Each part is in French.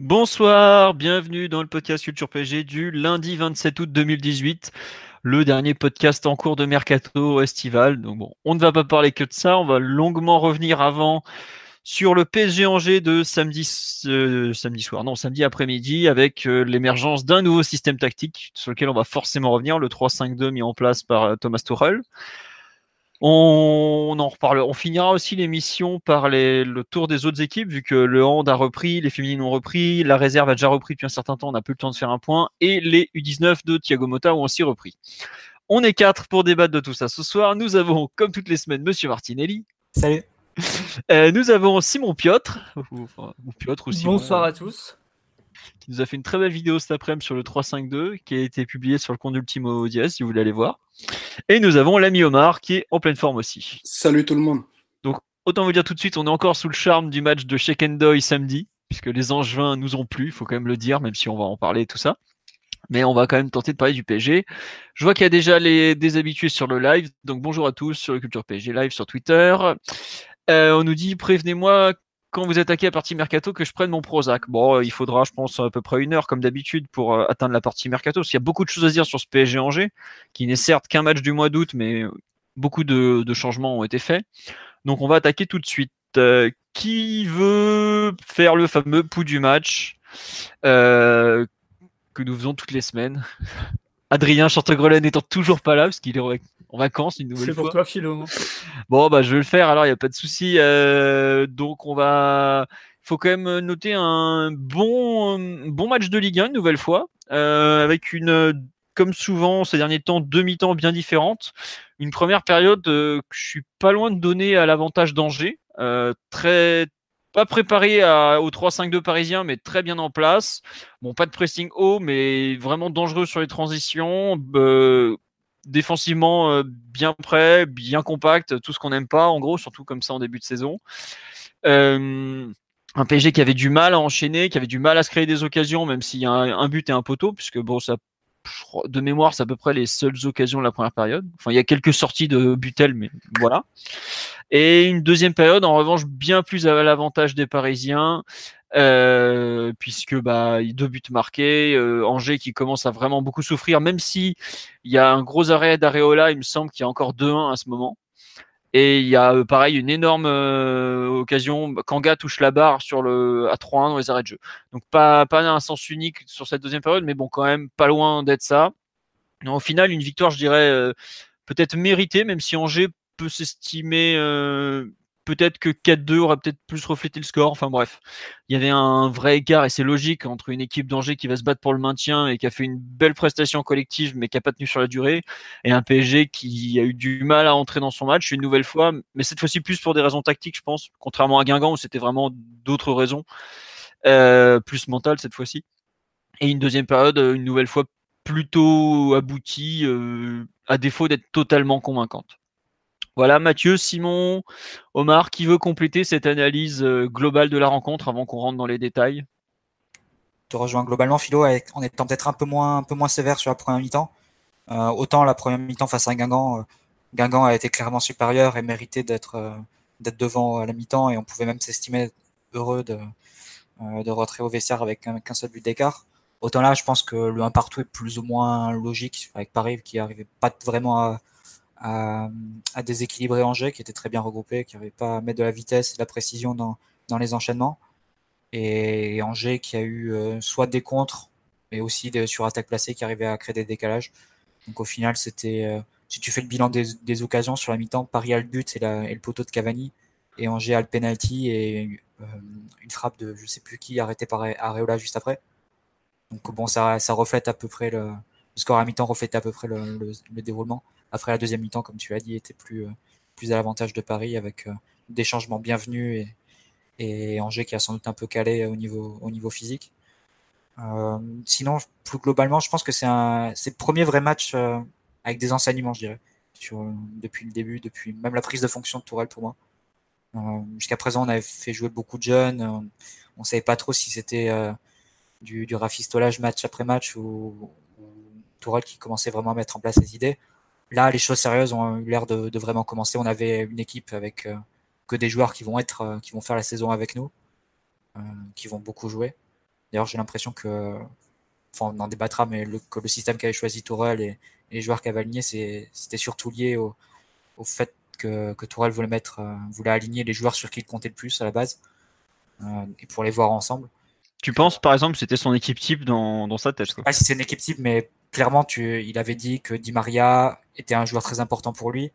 Bonsoir, bienvenue dans le podcast Culture PG du lundi 27 août 2018, le dernier podcast en cours de mercato estival. Donc bon, on ne va pas parler que de ça, on va longuement revenir avant sur le PSG Angers de samedi, euh, samedi soir, non, samedi après-midi, avec euh, l'émergence d'un nouveau système tactique sur lequel on va forcément revenir, le 3-5-2 mis en place par euh, Thomas Tuchel. On, en reparle. On finira aussi l'émission par le tour des autres équipes, vu que le hand a repris, les féminines ont repris, la réserve a déjà repris depuis un certain temps, on n'a plus le temps de faire un point, et les U19 de Thiago Motta ont aussi repris. On est quatre pour débattre de tout ça ce soir. Nous avons, comme toutes les semaines, Monsieur Martinelli. Salut. Euh, nous avons Simon Piotr, ou, Piotr Bonsoir à tous. Qui nous a fait une très belle vidéo cet après-midi sur le 352 qui a été publiée sur le compte d'Ultimo DS si vous voulez aller voir. Et nous avons l'ami Omar qui est en pleine forme aussi. Salut tout le monde. Donc autant vous dire tout de suite, on est encore sous le charme du match de Shekendoy samedi, puisque les Angevins nous ont plu, il faut quand même le dire, même si on va en parler et tout ça. Mais on va quand même tenter de parler du PSG. Je vois qu'il y a déjà les déshabitués sur le live. Donc bonjour à tous sur le Culture PSG Live sur Twitter. Euh, on nous dit prévenez-moi quand vous attaquez la partie mercato que je prenne mon Prozac. Bon, il faudra, je pense, à peu près une heure comme d'habitude pour euh, atteindre la partie mercato. Parce qu'il y a beaucoup de choses à dire sur ce PSG Angers, qui n'est certes qu'un match du mois d'août, mais beaucoup de, changements ont été faits. Donc on va attaquer tout de suite. Euh, qui veut faire le fameux pouls du match que nous faisons toutes les semaines? Adrien Chantegrelet n'étant toujours pas là, parce qu'il est en vacances une nouvelle fois. C'est pour toi, Philo. Bon, bah, je vais le faire, alors il n'y a pas de souci. Euh, donc, on va. Il faut quand même noter un bon, bon match de Ligue 1, une nouvelle fois, euh, avec une, comme souvent ces derniers temps, deux mi-temps bien différentes. Une première période euh, que je suis pas loin de donner à l'avantage d'Angers. très pas préparé au 3-5-2 parisien, mais très bien en place. Bon, pas de pressing haut, mais vraiment dangereux sur les transitions. Défensivement, euh, bien prêt, bien compact, tout ce qu'on n'aime pas, en gros, surtout comme ça en début de saison. Euh, un PSG qui avait du mal à enchaîner, qui avait du mal à se créer des occasions, même s'il y a un, but et un poteau, puisque bon, ça, de mémoire, c'est à peu près les seules occasions de la première période. Enfin, il y a quelques sorties de Butel, mais voilà. Et une deuxième période, en revanche, bien plus à l'avantage des Parisiens, euh, puisque bah, deux buts marqués, euh, Angers qui commence à vraiment beaucoup souffrir, même si il y a un gros arrêt d'Areola, il me semble qu'il y a encore 2-1 à ce moment. Et il y a euh, pareil une énorme occasion. Kanga touche la barre sur le à 3-1 dans les arrêts de jeu. Donc pas pas un sens unique sur cette deuxième période, mais bon quand même pas loin d'être ça. au final, une victoire, je dirais peut-être méritée, même si Angers peut s'estimer euh, peut-être que 4-2 aurait peut-être plus reflété le score. Enfin bref, il y avait un vrai écart et c'est logique entre une équipe d'Angers qui va se battre pour le maintien et qui a fait une belle prestation collective mais qui n'a pas tenu sur la durée et un PSG qui a eu du mal à entrer dans son match une nouvelle fois, mais cette fois-ci plus pour des raisons tactiques, je pense, contrairement à Guingamp où c'était vraiment d'autres raisons, euh, plus mentales cette fois-ci. Et une deuxième période, une nouvelle fois plutôt aboutie, euh, à défaut d'être totalement convaincante. Voilà, Mathieu, Simon, Omar, qui veut compléter cette analyse euh, globale de la rencontre avant qu'on rentre dans les détails? Te rejoins globalement, Philo, en étant peut-être un peu moins, un peu moins sévère sur la première mi-temps. Euh, autant la première mi-temps face à Guingamp, euh, Guingamp a été clairement supérieur et mérité d'être devant à la mi-temps et on pouvait même s'estimer heureux de, de rentrer au vestiaire avec qu'un seul but d'écart. Autant là, je pense que le 1 partout est plus ou moins logique avec Paris qui n'arrivait pas vraiment à, à, déséquilibrer Angers, qui était très bien regroupé, qui n'avait pas à mettre de la vitesse et de la précision dans, dans les enchaînements. Et Angers qui a eu euh, soit des contres, mais aussi des sur-attaque placée qui arrivait à créer des décalages. Donc au final, c'était, euh, si tu fais le bilan des, occasions sur la mi-temps, Paris a le but et, le poteau de Cavani, et Angers a le penalty et euh, une frappe de je sais plus qui arrêtée par Areola juste après. Donc bon, ça, reflète à peu près le, score à mi-temps reflète à peu près le déroulement. Après la deuxième mi-temps, comme tu as dit, était plus, euh, plus à l'avantage de Paris avec euh, des changements bienvenus et, et Angers qui a sans doute un peu calé au niveau, au niveau physique. Euh, sinon, plus globalement, je pense que c'est le premier vrai match euh, avec des enseignements, je dirais, depuis le début, depuis même la prise de fonction de Tourelle pour moi. Euh, jusqu'à présent, on avait fait jouer beaucoup de jeunes. On, ne savait pas trop si c'était du, du, rafistolage match après match ou, ou, Tourelle qui commençait vraiment à mettre en place ses idées. Là, les choses sérieuses ont eu l'air de, de, vraiment commencer. On avait une équipe avec que des joueurs qui vont être, qui vont faire la saison avec nous, qui vont beaucoup jouer. D'ailleurs, j'ai l'impression que, enfin, on en débattra, mais le, que le système qu'avait choisi Tourelle et, les joueurs qu'a aligné, c'était surtout lié au, au fait que, que, Tourelle voulait mettre, euh, voulait aligner les joueurs sur qui il comptait le plus à la base, euh, et pour les voir ensemble. Tu penses, par exemple, c'était son équipe type dans, dans sa tête quoi? Pas si c'est une équipe type, mais clairement, il avait dit que Di Maria était un joueur très important pour lui.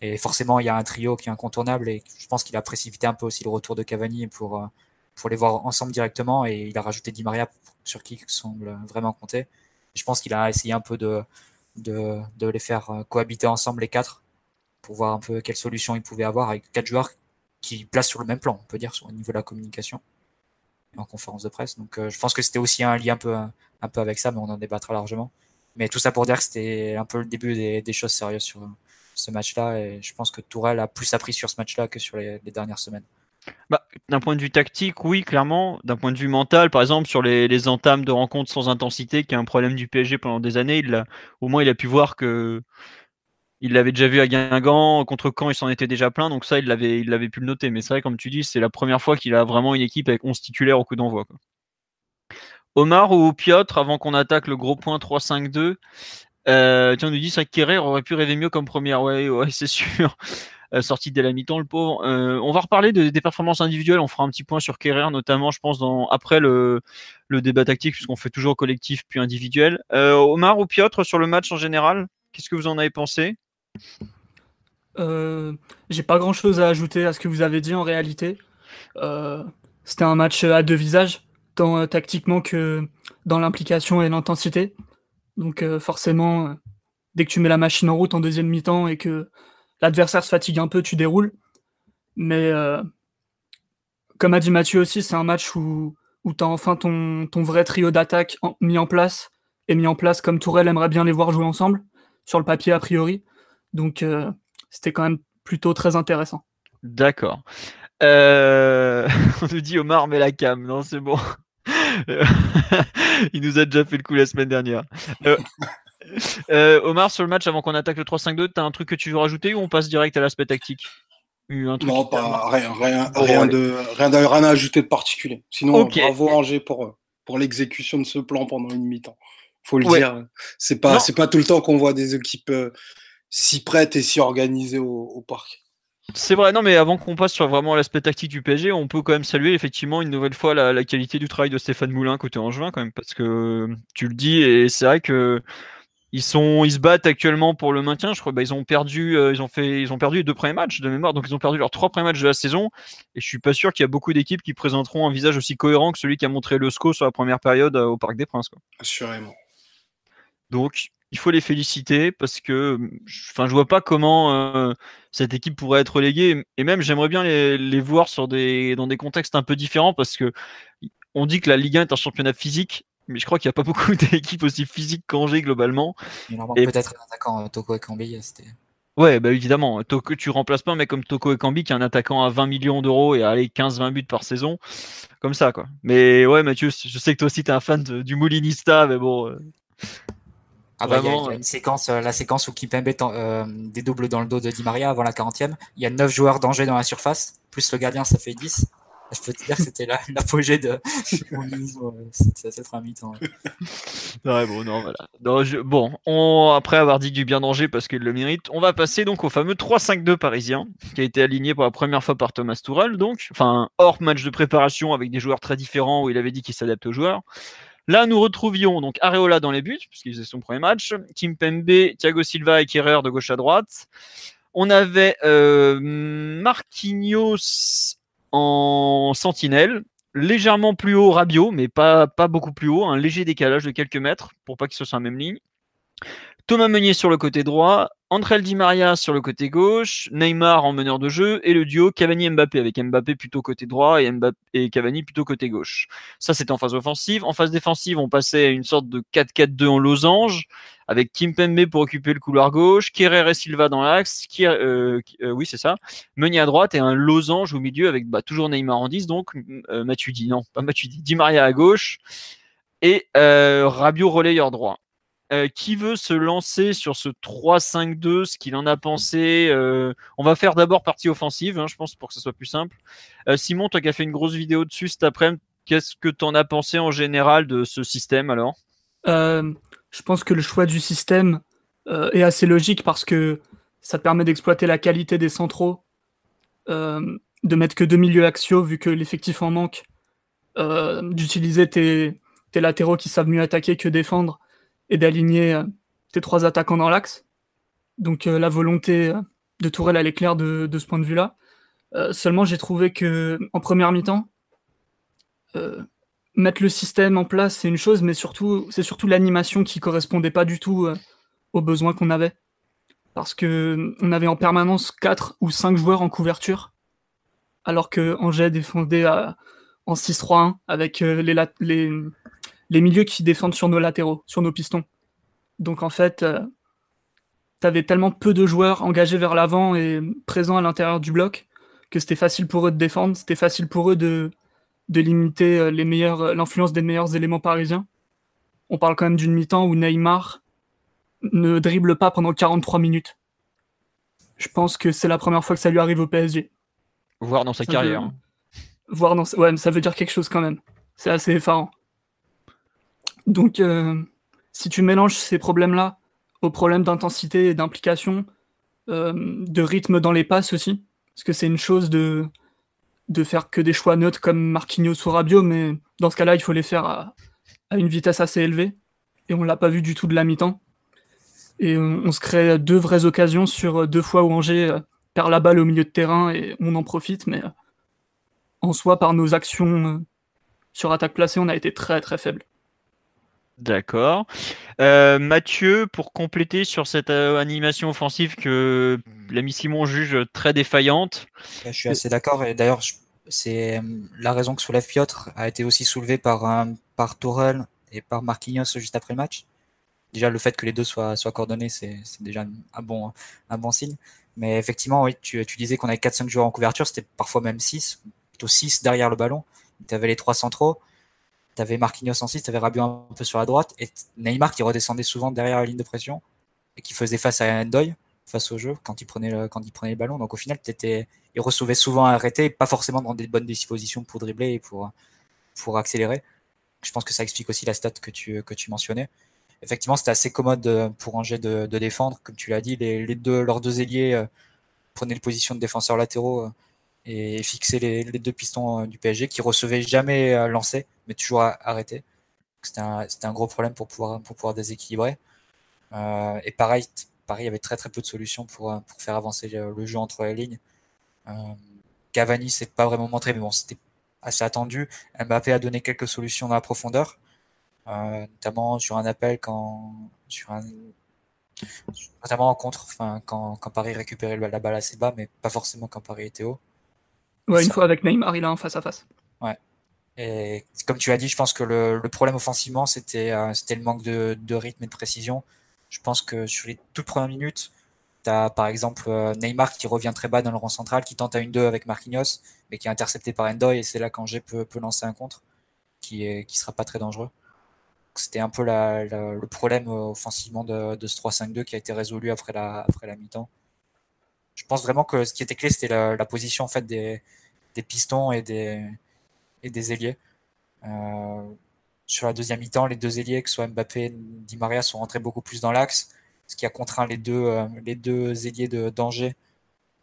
Et forcément, il y a un trio qui est incontournable. Et je pense qu'il a précipité un peu aussi le retour de Cavani pour, euh, pour les voir ensemble directement et il a rajouté Di Maria sur qui il semble vraiment compter. Je pense qu'il a essayé un peu de, de, les faire euh, cohabiter ensemble les quatre pour voir un peu quelle solution il pouvait avoir avec quatre joueurs qui placent sur le même plan, on peut dire, au niveau de la communication en conférence de presse. Donc euh, je pense que c'était aussi un lien un peu, un peu avec ça, mais on en débattra largement. Mais tout ça pour dire que c'était un peu le début des, choses sérieuses sur ce match-là et je pense que Tourelle a plus appris sur ce match-là que sur les, dernières semaines. Bah, d'un point de vue tactique, oui, clairement. D'un point de vue mental, par exemple, sur les, entames de rencontres sans intensité, qui est un problème du PSG pendant des années, au moins il a pu voir que il l'avait déjà vu à Guingamp, contre Caen, il s'en était déjà plein, donc ça, il l'avait, pu le noter. Mais c'est vrai, comme tu dis, c'est la première fois qu'il a vraiment une équipe avec 11 titulaires au coup d'envoi. Omar ou Piotr, avant qu'on attaque le gros point 3-5-2, euh, tiens, on nous dit ça que aurait pu rêver mieux comme première. Ouais, c'est sûr. Euh, sorti dès la mi-temps, le pauvre. Euh, on va reparler de, des performances individuelles. On fera un petit point sur Kerrer, notamment, je pense, après le, le débat tactique, puisqu'on fait toujours collectif puis individuel. Omar ou Piotr, sur le match en général, qu'est-ce que vous en avez pensé? Euh, J'ai pas grand-chose à ajouter à ce que vous avez dit en réalité. C'était un match à deux visages, tant tactiquement que dans l'implication et l'intensité. Donc forcément, dès que tu mets la machine en route en deuxième mi-temps et que l'adversaire se fatigue un peu, tu déroules. Mais euh, comme a dit Mathieu aussi, c'est un match où, tu as enfin ton, ton vrai trio d'attaque mis en place, et mis en place comme Tourelle aimerait bien les voir jouer ensemble, sur le papier a priori. Donc euh, c'était quand même plutôt très intéressant. D'accord. Euh... On nous dit Omar met la cam, non c'est bon. Il nous a déjà fait le coup la semaine dernière. Euh, euh, Omar, sur le match, avant qu'on attaque le 3-5-2, t'as un truc que tu veux rajouter ou on passe direct à l'aspect tactique? Un truc Non, pas, rien, rien, rien, de, rien, de, rien à ajouter de particulier. Sinon, okay. bravo Angers pour, pour l'exécution de ce plan pendant une mi-temps. Faut le ouais. dire. C'est pas, c'est pas tout le temps qu'on voit des équipes euh, si prêtes et si organisées au, au parc. C'est vrai, non, mais avant qu'on passe sur vraiment l'aspect tactique du PSG, on peut quand même saluer effectivement une nouvelle fois la, la qualité du travail de Stéphane Moulin côté Angevin, quand même, parce que tu le dis, et c'est vrai que ils sont, ils se battent actuellement pour le maintien. Je crois, bah, ils ont perdu, euh, ils ont fait, ils ont perdu les deux premiers matchs de mémoire, donc ils ont perdu leurs trois premiers matchs de la saison. Et je suis pas sûr qu'il y a beaucoup d'équipes qui présenteront un visage aussi cohérent que celui qui a montré le SCO sur la première période euh, au Parc des Princes. Quoi. Assurément. Donc, il faut les féliciter parce que, enfin, je vois pas comment euh, cette équipe pourrait être reléguée. Et même, j'aimerais bien les, les, voir sur des, dans des contextes un peu différents parce que on dit que la Ligue 1 est un championnat physique mais je crois qu'il n'y a pas beaucoup d'équipes aussi physiques qu'Angers globalement. Et... Peut-être un attaquant Toko Ekambi, c'était. Ouais, bah évidemment. Toko, tu remplaces pas un mec comme Toko Ekambi qui est un attaquant à 20 millions d'euros et à aller 15-20 buts par saison. Comme ça, quoi. Mais ouais, Mathieu, je sais que toi aussi, tu es un fan de, du Moulinista, mais bon. Euh... Ah bah, Vraiment, y, a, y a une séquence, euh, la séquence où Kipembe euh, dédouble dans le dos de Di Maria avant la 40e. Il y a 9 joueurs d'Angers dans la surface, plus le gardien, ça fait 10 je peux te dire que c'était l'apogée de cette première mi-temps. Ouais, bon, non, voilà. Non, je, bon, on, après avoir dit du bien danger parce qu'il le mérite, on va passer donc au fameux 3-5-2 parisien qui a été aligné pour la première fois par Thomas Tourelle, donc, enfin, hors match de préparation avec des joueurs très différents où il avait dit qu'il s'adapte aux joueurs. Là, nous retrouvions donc Areola dans les buts, puisqu'il faisait son premier match, Kim Pembe, Thiago Silva et Kerrer de gauche à droite. On avait euh, Marquinhos en sentinelle, légèrement plus haut Rabiot, mais pas, pas beaucoup plus haut, un léger décalage de quelques mètres pour pas qu'il soit sur la même ligne. Thomas Meunier sur le côté droit, André Di Maria sur le côté gauche, Neymar en meneur de jeu et le duo Cavani-Mbappé avec Mbappé plutôt côté droit et, Mbappé, et Cavani plutôt côté gauche. Ça c'était en phase offensive. En phase défensive, on passait à une sorte de 4-4-2 en losange avec Kim Pembe pour occuper le couloir gauche, Kerrer et Silva dans l'axe, euh, euh, oui c'est ça, Meunier à droite et un losange au milieu avec bah, toujours Neymar en 10, donc euh, non pas Di Maria à gauche et euh, Rabiot relayeur droit. Euh, qui veut se lancer sur ce 3-5-2, ce qu'il en a pensé euh, On va faire d'abord partie offensive, hein, je pense, pour que ce soit plus simple. Euh, Simon, toi qui as fait une grosse vidéo dessus cet après-midi, qu'est-ce que tu en as pensé en général de ce système alors? Je pense que le choix du système est assez logique parce que ça permet d'exploiter la qualité des centraux, de mettre que deux milieux axiaux vu que l'effectif en manque, d'utiliser tes latéraux qui savent mieux attaquer que défendre et d'aligner euh, tes trois attaquants dans l'axe. Donc euh, la volonté euh, de Tourelle, elle est claire de, ce point de vue-là. seulement, j'ai trouvé que en première mi-temps, mettre le système en place, c'est une chose, mais surtout, c'est surtout l'animation qui correspondait pas du tout aux besoins qu'on avait. Parce que on avait en permanence 4 ou 5 joueurs en couverture, alors que Angers défendait en 6-3-1 avec les, les, les milieux qui défendent sur nos latéraux, sur nos pistons. Donc en fait, euh, tu avais tellement peu de joueurs engagés vers l'avant et présents à l'intérieur du bloc que c'était facile pour eux de défendre, c'était facile pour eux de, de limiter euh, les meilleurs, euh, l'influence des meilleurs éléments parisiens. On parle quand même d'une mi-temps où Neymar ne dribble pas pendant 43 minutes. Je pense que c'est la première fois que ça lui arrive au PSG. Voir dans sa carrière. Voir dans Ouais, mais ça veut dire quelque chose quand même. C'est assez effarant. Donc, euh, si tu mélanges ces problèmes-là aux problèmes d'intensité et d'implication, euh, de rythme dans les passes aussi, parce que c'est une chose de, de faire que des choix neutres comme Marquinhos ou Rabiot, mais dans ce cas-là, il faut les faire à, une vitesse assez élevée, et on l'a pas vu du tout de la mi-temps. Et on, se crée deux vraies occasions sur deux fois où Angers euh, perd la balle au milieu de terrain et on en profite, mais en soi, par nos actions sur attaque placée, on a été très très faible. D'accord. Euh, Mathieu, pour compléter sur cette euh, animation offensive que l'ami Simon juge très défaillante. Je suis assez d'accord. Et d'ailleurs, c'est euh, la raison que soulève Piotr a été aussi soulevée par, par Tourelle et par Marquinhos juste après le match. Déjà, le fait que les deux soient, soient coordonnés, c'est déjà un bon, un bon signe. Mais effectivement, oui, tu, tu disais qu'on avait 4-5 joueurs en couverture, c'était parfois même 6, plutôt 6 derrière le ballon. Tu avais les trois centraux tu avais Marquinhos en 6, tu avais Rabiot un peu sur la droite, et Neymar qui redescendait souvent derrière la ligne de pression, et qui faisait face à Endoy, face au jeu, quand il prenait le, quand il prenait le ballon. Donc au final, étais, il recevait souvent arrêté, pas forcément dans des bonnes dispositions pour dribbler et pour, pour accélérer. Je pense que ça explique aussi la stat que tu, que tu mentionnais. Effectivement, c'était assez commode euh, pour Angers de, défendre. Comme tu l'as dit, les, les, deux, leurs deux ailiers euh, prenaient le position de défenseurs latéraux euh, et fixer les, deux pistons du PSG qui recevaient jamais lancer, mais toujours arrêter. C'était un, un, gros problème pour pouvoir, pour pouvoir déséquilibrer. Euh, et pareil, pareil, il y avait très très peu de solutions pour, pour faire avancer le, jeu entre les lignes. Euh, Cavani s'est pas vraiment montré, mais bon, c'était assez attendu. Mbappé a donné quelques solutions dans la profondeur, euh, notamment sur un appel quand sur un notamment en contre, enfin quand, quand Paris récupérait la balle assez bas, mais pas forcément quand Paris était haut. Ouais, une fois avec Neymar, il a un face à face. Ouais. Et comme tu as dit, je pense que le, problème offensivement, c'était euh, le manque de, rythme et de précision. Je pense que sur les toutes premières minutes, tu as par exemple euh, Neymar qui revient très bas dans le rang central, qui tente à une 2 avec Marquinhos, mais qui est intercepté par Endoy, et c'est là qu'Angers peut, peut lancer un contre qui qui sera pas très dangereux. C'était un peu le problème euh, offensivement de, ce 3-5-2 qui a été résolu après la, mi-temps je pense vraiment que ce qui était clé, c'était la, position en fait des pistons et des, et des ailiers. Euh, sur la deuxième mi-temps, les deux ailiers, que ce soit Mbappé et Di Maria, sont rentrés beaucoup plus dans l'axe, ce qui a contraint les deux, euh, les deux ailiers de danger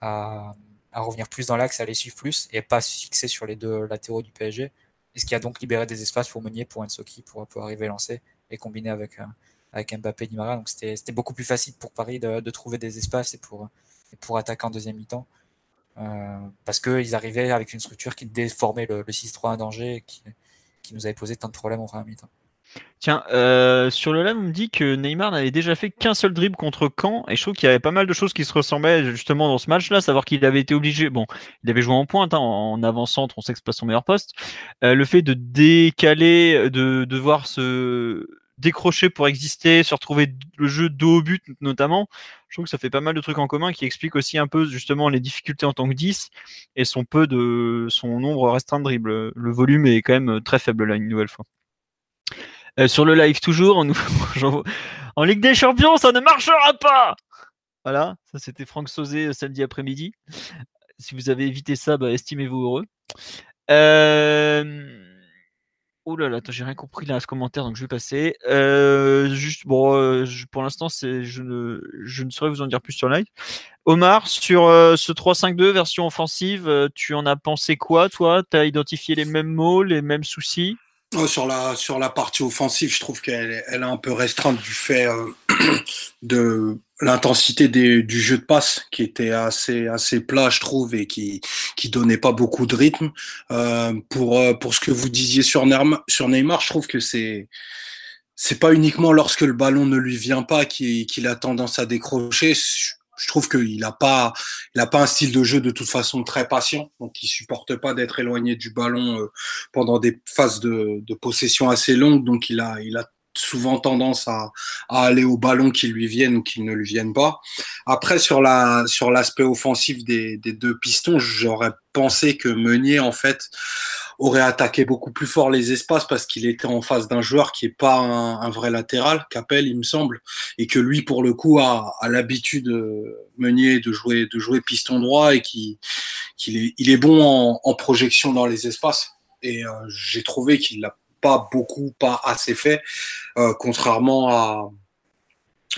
à, revenir plus dans l'axe, à les suivre plus et pas se fixer sur les deux latéraux du PSG. Et ce qui a donc libéré des espaces pour Meunier, pour Ensoki, pour, pour arriver à lancer et combiner avec, euh, avec Mbappé et Di Maria. Donc c'était beaucoup plus facile pour Paris de, trouver des espaces et pour, pour attaquer en deuxième mi-temps. Euh, parce qu'ils arrivaient avec une structure qui déformait le, 6-3 à danger et qui, qui, nous avait posé tant de problèmes en première mi-temps. Tiens, euh, sur le live, on me dit que Neymar n'avait déjà fait qu'un seul dribble contre Caen, et je trouve qu'il y avait pas mal de choses qui se ressemblaient justement dans ce match-là, savoir qu'il avait été obligé, bon, il avait joué en pointe, hein, en avant-centre, on sait que c'est pas son meilleur poste, euh, le fait de décaler, de devoir se décrocher pour exister, se retrouver le jeu dos au but notamment, je trouve que ça fait pas mal de trucs en commun qui expliquent aussi un peu justement les difficultés en tant que 10 et son peu de son nombre restreint de dribbles. Le volume est quand même très faible là une nouvelle fois. Euh, sur le live toujours, en Ligue des Champions, ça ne marchera pas. Voilà, ça c'était Franck Sauzé euh, samedi après-midi. Si vous avez évité ça, bah, estimez-vous heureux. Euh... Oh là j'ai rien compris là à ce commentaire, donc je vais passer. Euh, juste, bon, pour l'instant, je ne, je ne saurais vous en dire plus sur live. Omar, sur ce 3-5-2 version offensive, tu en as pensé quoi, toi? Tu as identifié les mêmes mots, les mêmes soucis? Sur la sur la partie offensive, je trouve qu'elle elle est un peu restreinte du fait euh, de l'intensité du jeu de passe qui était assez assez plat, je trouve, et qui qui donnait pas beaucoup de rythme. Euh, pour euh, pour ce que vous disiez sur Neymar, je trouve que c'est c'est pas uniquement lorsque le ballon ne lui vient pas qu'il a tendance à décrocher trouve qu'il n'a pas, il a pas un style de jeu de toute façon très patient, donc il supporte pas d'être éloigné du ballon euh, pendant des phases de, de, possession assez longues, donc il a, il a souvent tendance à, à aller au ballon qui lui viennent ou qui ne lui viennent pas. Après sur la sur l'aspect offensif des, des deux pistons, j'aurais pensé que Meunier en fait aurait attaqué beaucoup plus fort les espaces parce qu'il était en face d'un joueur qui est pas un, vrai latéral, Capel, il me semble, et que lui, pour le coup, a, a l'habitude euh, Meunier de jouer, de jouer piston droit et qui, qu'il est, il est bon en, en, projection dans les espaces. Et euh, j'ai trouvé qu'il l'a pas beaucoup, pas assez fait, euh, contrairement à,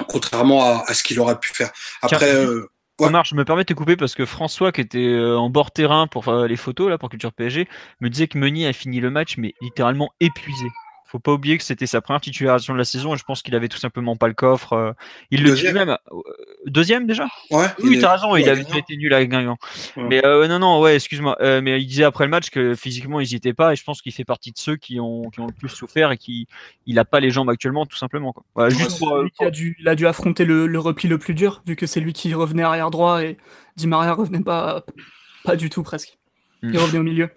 contrairement à, à ce qu'il aurait pu faire. Après. Euh, Omar, je me permets de te couper parce que François, qui était euh, en bord terrain pour faire les photos là pour Culture PSG, me disait que Meunier a fini le match mais littéralement épuisé faut pas oublier que c'était sa première titularisation de la saison et je pense qu'il avait tout simplement pas le coffre. Euh, il le dit même. Euh, deuxième déjà? Ouais. Oui, t'as raison, il avait été nul avec Guingamp. Mais euh, non, non, ouais, excuse-moi. mais il disait après le match que physiquement ils y étaient pas et je pense qu'il fait partie de ceux qui ont, qui ont le plus souffert et qui il a pas les jambes actuellement tout simplement. Quoi. juste pour, il, a dû, il a dû affronter le, le repli le plus dur vu que c'est lui qui revenait arrière droit et Di Maria revenait pas, pas du tout presque. Il hmm. revenait au milieu.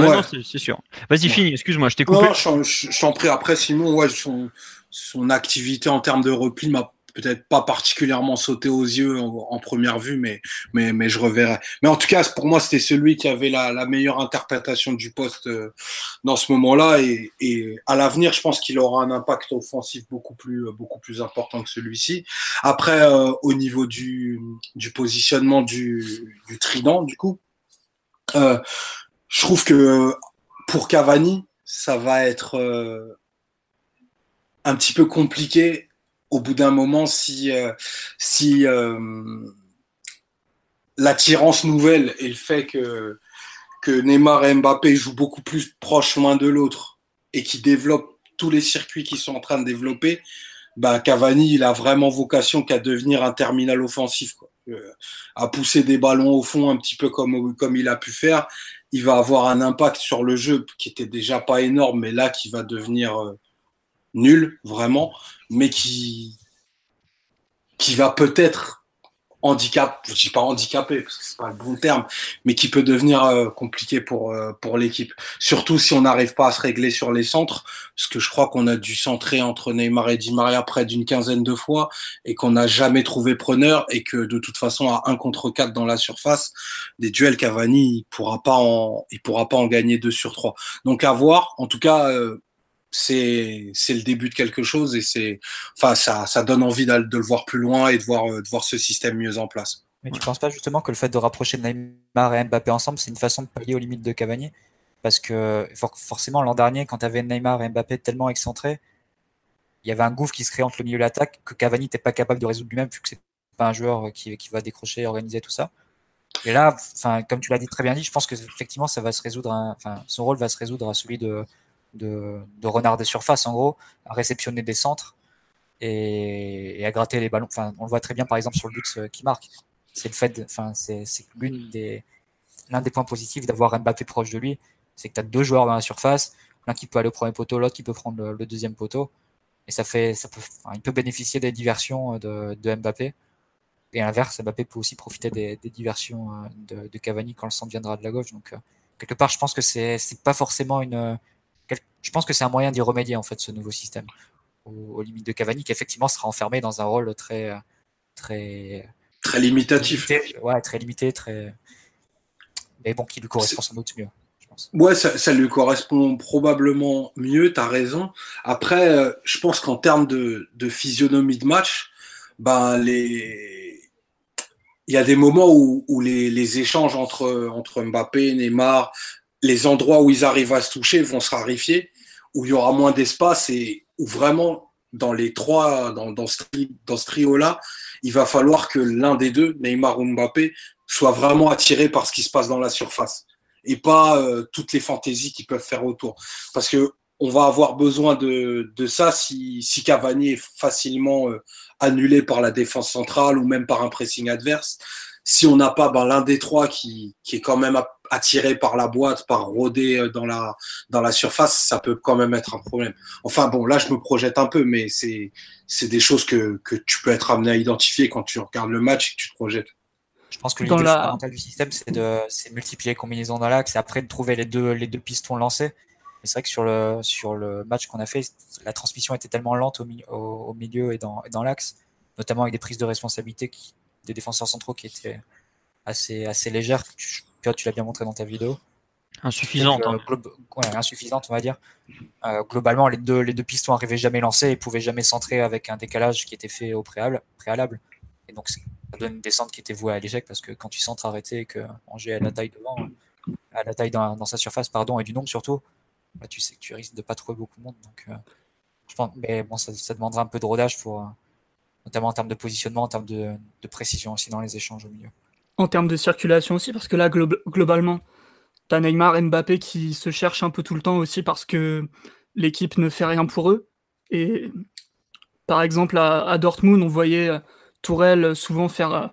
Ouais, c'est sûr. Vas-y, finis, excuse-moi, je t'ai coupé. Non, je, t'en prie. Après, sinon, ouais, son, son activité en termes de repli m'a peut-être pas particulièrement sauté aux yeux en, première vue, mais, mais, mais je reverrai. Mais en tout cas, pour moi, c'était celui qui avait la, la, meilleure interprétation du poste euh, dans ce moment-là. Et, et, à l'avenir, je pense qu'il aura un impact offensif beaucoup plus, beaucoup plus important que celui-ci. Après, euh, au niveau du, du positionnement du, du trident, du coup, euh, je trouve que pour Cavani, ça va être euh, un petit peu compliqué au bout d'un moment si, euh, si euh, l'attirance nouvelle et le fait que, que Neymar et Mbappé jouent beaucoup plus proches l'un de l'autre et qui développent tous les circuits qu'ils sont en train de développer, bah Cavani, il a vraiment vocation qu'à devenir un terminal offensif, à pousser des ballons au fond un petit peu comme, comme il a pu faire il va avoir un impact sur le jeu qui était déjà pas énorme, mais là qui va devenir euh, nul vraiment, mais qui qui va peut-être handicap, je dis pas handicapé parce que c'est pas le bon terme, mais qui peut devenir euh, compliqué pour euh, pour l'équipe. Surtout si on n'arrive pas à se régler sur les centres, parce que je crois qu'on a dû centrer entre Neymar et Di Maria près d'une quinzaine de fois et qu'on n'a jamais trouvé preneur et que de toute façon à un contre quatre dans la surface, des duels Cavani il pourra pas en il pourra pas en gagner deux sur trois. Donc à voir. En tout cas. Euh, c'est c'est le début de quelque chose et c'est enfin ça ça donne envie de, le voir plus loin et de voir de voir ce système mieux en place. Mais tu penses pas justement que le fait de rapprocher Neymar et Mbappé ensemble, c'est une façon de pallier aux limites de Cavani? Parce que forcément l'an dernier, quand tu avais Neymar et Mbappé tellement excentrés, il y avait un gouffre qui se créait entre le milieu et l'attaque que Cavani n'était pas capable de résoudre lui-même vu que c'est pas un joueur qui, qui va décrocher, organiser tout ça. Et là, enfin, comme tu l'as dit très bien dit, je pense que effectivement, ça va se résoudre. Enfin, son rôle va se résoudre à celui de, de, renard des surfaces, en gros, à réceptionner des centres et, à gratter les ballons. Enfin, on le voit très bien, par exemple, sur le but euh, qui marque. C'est le fait, enfin, c'est des, l'un des points positifs d'avoir Mbappé proche de lui, c'est que tu as deux joueurs dans la surface. l'un qui peut aller au premier poteau, l'autre qui peut prendre le, deuxième poteau. Et ça fait, ça peut, il peut bénéficier des diversions de, de Mbappé. Et à l'inverse, Mbappé peut aussi profiter des, diversions de, de, Cavani quand le centre viendra de la gauche. Donc, quelque part, je pense que c'est, c'est pas forcément une. Je pense que c'est un moyen d'y remédier en fait ce nouveau système aux, limites de Cavani qui effectivement sera enfermé dans un rôle très très très limitatif. ouais, très limité, très mais bon, qui lui correspond sans doute mieux. Je pense. Ouais, ça, ça, lui correspond probablement mieux, tu as raison. Après, euh, je pense qu'en termes de, de, physionomie de match, ben, les... il y a des moments où, où les, les, échanges entre, entre Mbappé, Neymar, les endroits où ils arrivent à se toucher vont se rarifier, où il y aura moins d'espace et où vraiment, dans les trois, dans, dans ce, dans ce trio-là, il va falloir que l'un des deux, Neymar ou Mbappé, soit vraiment attiré par ce qui se passe dans la surface et pas euh, toutes les fantaisies qu'ils peuvent faire autour. Parce que on va avoir besoin de, de ça si, si Cavani est facilement euh, annulé par la défense centrale ou même par un pressing adverse. Si on n'a pas ben, l'un des trois qui, qui est quand même attiré par la boîte, par rôder euh, dans la, dans la surface, ça peut quand même être un problème. Enfin bon, là je me projette un peu, mais c'est, c'est des choses que, que tu peux être amené à identifier quand tu regardes le match et que tu te projettes. Je pense que l'idée fondamentale du système, c'est de multiplier les combinaisons dans l'axe et après de trouver les deux, les deux pistons lancés. Mais c'est vrai que sur le, sur le match qu'on a fait, la transmission était tellement lente au, au, milieu et dans, dans l'axe, notamment avec des prises de responsabilité qui, des défenseurs centraux qui étaient assez, assez légères. Tu, tu l'as bien montré dans ta vidéo. Insuffisante. Hein. insuffisante, on va dire. Euh, globalement, les deux, les deux pistons arrivaient jamais lancés et pouvaient jamais centrer avec un décalage qui était fait au préalable. préalable. Et donc, ça donne une descente qui était vouée à l'échec parce que quand tu centres arrêté et que Angers a la taille devant, à la taille dans, sa surface, pardon, et du nombre surtout, bah, tu sais que tu risques de pas trouver beaucoup de monde. Donc, euh, je pense, mais bon, ça, ça, demandera un peu de rodage pour, euh, notamment en termes de positionnement, en termes de, de, précision aussi dans les échanges au milieu. En termes de circulation aussi, parce que là, globalement, tu as Neymar et Mbappé qui se cherchent un peu tout le temps aussi parce que l'équipe ne fait rien pour eux. Et par exemple, à, Dortmund, on voyait euh, Tourelle souvent faire euh,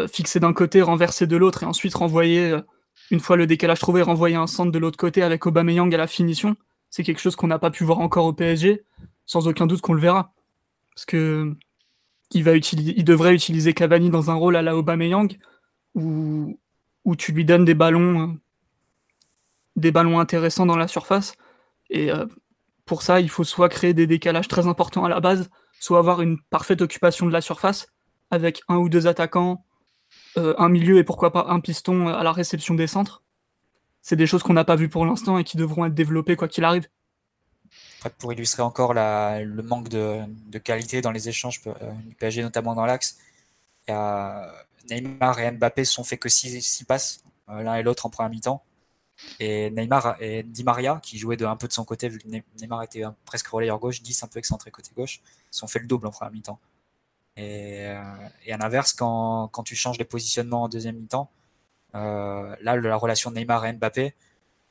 euh, fixer d'un côté, renverser de l'autre et ensuite renvoyer, une fois le décalage trouvé, renvoyer un centre de l'autre côté avec Aubameyang à la finition. C'est quelque chose qu'on n'a pas pu voir encore au PSG, sans aucun doute qu'on le verra. Parce que il, va utiliser, il devrait utiliser Cavani dans un rôle à la Aubameyang, où, où tu lui donnes des ballons, des ballons intéressants dans la surface. Et pour ça, il faut soit créer des décalages très importants à la base, soit avoir une parfaite occupation de la surface, avec un ou deux attaquants, euh, un milieu et pourquoi pas un piston à la réception des centres. C'est des choses qu'on n'a pas vues pour l'instant et qui devront être développées quoi qu'il arrive. Pour illustrer encore le manque de, qualité dans les échanges euh, du PSG, notamment dans l'axe, Neymar et Mbappé sont fait que 6 passes, euh, l'un et l'autre en première mi-temps. Et Neymar et Di Maria, qui jouait un peu de son côté, vu que Neymar était presque relayeur gauche, 10 un peu excentré côté gauche, sont fait le double en première mi-temps. Et, euh, et, à l'inverse, quand, tu changes les positionnements en deuxième mi-temps, euh, là, la relation Neymar et Mbappé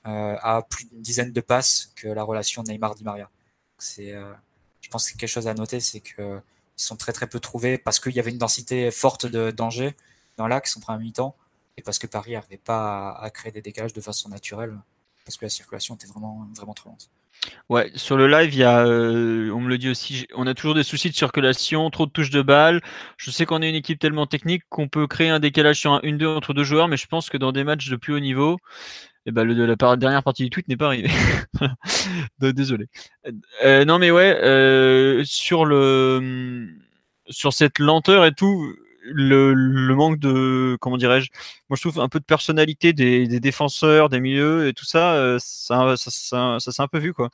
euh, a plus d'une dizaine de passes que la relation Neymar-Di Maria. C'est, euh, je pense que quelque chose à noter, c'est que ils sont très très peu trouvés parce qu'il y avait une densité forte de danger dans l'axe en première mi-temps et parce que Paris n'arrivait pas à, à, créer des dégages de façon naturelle parce que la circulation était vraiment vraiment trop lente. Ouais, sur le live, il y a, euh, on me le dit aussi, on a toujours des soucis de circulation, trop de touches de balle. Je sais qu'on est une équipe tellement technique qu'on peut créer un décalage sur un 1-2 entre deux joueurs, mais je pense que dans des matchs de plus haut niveau, eh ben, le, la dernière partie du tweet n'est pas arrivée. Désolé. Euh, non, mais ouais, euh, sur le, sur cette lenteur et tout, le, manque de comment dirais-je moi je trouve un peu de personnalité des, défenseurs des milieux et tout ça euh, ça ça, ça, s'est un peu vu quoi.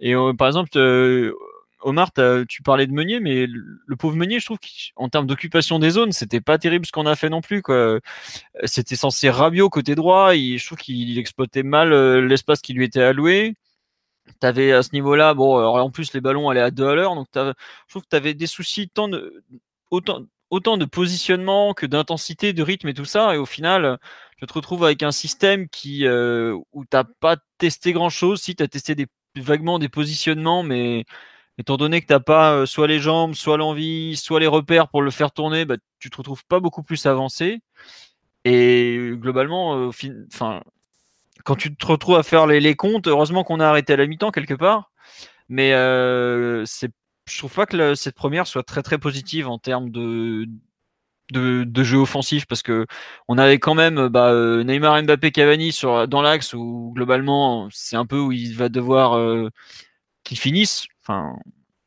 Et euh, par exemple euh, Omar tu parlais de Meunier mais le pauvre Meunier je trouve qu'en termes d'occupation des zones c'était pas terrible ce qu'on a fait non plus quoi. C'était censé Rabiot côté droit je trouve qu'il exploitait mal l'espace qui lui était alloué. T'avais à ce niveau-là, bon, en plus les ballons allaient à deux à l'heure, donc je trouve que tu avais des soucis tant de, autant, autant de positionnement que d'intensité, de rythme et tout ça. Et au final, tu te retrouves avec un système qui euh, où t'as pas testé grand chose. Si tu as testé des, vaguement des positionnements, mais étant donné que t'as pas euh, soit les jambes, soit l'envie, soit les repères pour le faire tourner, bah, tu te retrouves pas beaucoup plus avancé. Et globalement, euh, enfin, quand tu te retrouves à faire les, les comptes, heureusement qu'on a arrêté à la mi-temps quelque part. Mais euh, c'est, je trouve pas que cette première soit très très positive en termes de, de, jeu offensif parce que on avait quand même bah, euh, Neymar, Mbappé, Cavani sur dans l'axe où globalement c'est un peu où il va devoir euh, qu'ils finissent. Enfin,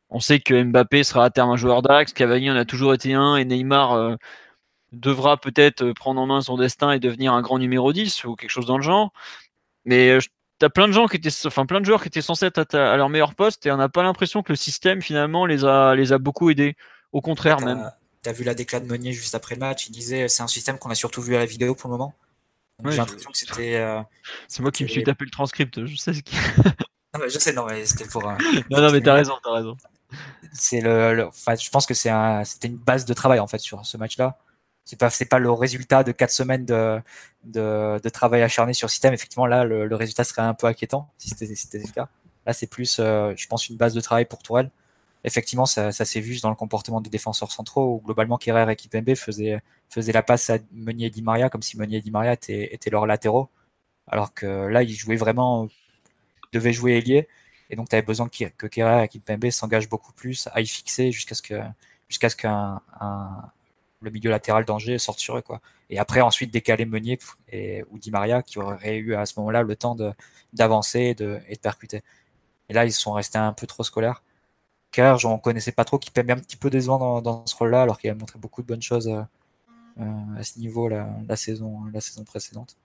on sait que Mbappé sera à terme un joueur d'axe, Cavani en a toujours été un et Neymar euh, devra peut-être prendre en main son destin et devenir un grand numéro 10 ou quelque chose dans le genre. Mais t'as plein de gens qui étaient, enfin plein de joueurs qui étaient censés être à, leur meilleur poste et on n'a pas l'impression que le système finalement les a, les a beaucoup aidés. Au contraire même. T'as vu la déclat de Meunier juste après le match, il disait c'est un système qu'on a surtout vu à la vidéo pour le moment. J'ai l'impression que c'était. Euh, c'est moi qui me suis tapé le transcript, je sais ce qui. je sais, non, mais c'était pour. Euh, non, non, mais t'as raison, t'as raison. C'est le, Enfin, je pense que c'est un... c'était une base de travail en fait sur ce match-là c'est pas c'est pas le résultat de quatre semaines de, de, de, travail acharné sur système. Effectivement, là, le, le résultat serait un peu inquiétant si c'était le cas. Là, c'est plus, euh, je pense, une base de travail pour Tourelle. Effectivement, ça, ça s'est vu dans le comportement des défenseurs centraux où globalement Kerrer et Kipembe faisaient, faisaient la passe à Meunier et Di Maria comme si Meunier et Di Maria étaient, étaient leurs latéraux. Alors que là, ils jouaient vraiment, devaient jouer ailier. Et donc, tu avais besoin que, que Kerrer et Kipembe s'engagent beaucoup plus à y fixer jusqu'à ce que, jusqu'à ce qu'un un, le milieu latéral d'Angers sorte sur eux. Quoi. Et après, ensuite, décaler Meunier et, ou Di Maria qui auraient eu à ce moment-là le temps d'avancer et de, et percuter. Et là, ils sont restés un peu trop scolaires. Car j'en connaissais pas trop, qui paie un petit peu décevant dans, dans ce rôle-là, alors qu'il a montré beaucoup de bonnes choses euh, euh, à ce niveau la, la, saison, la saison précédente.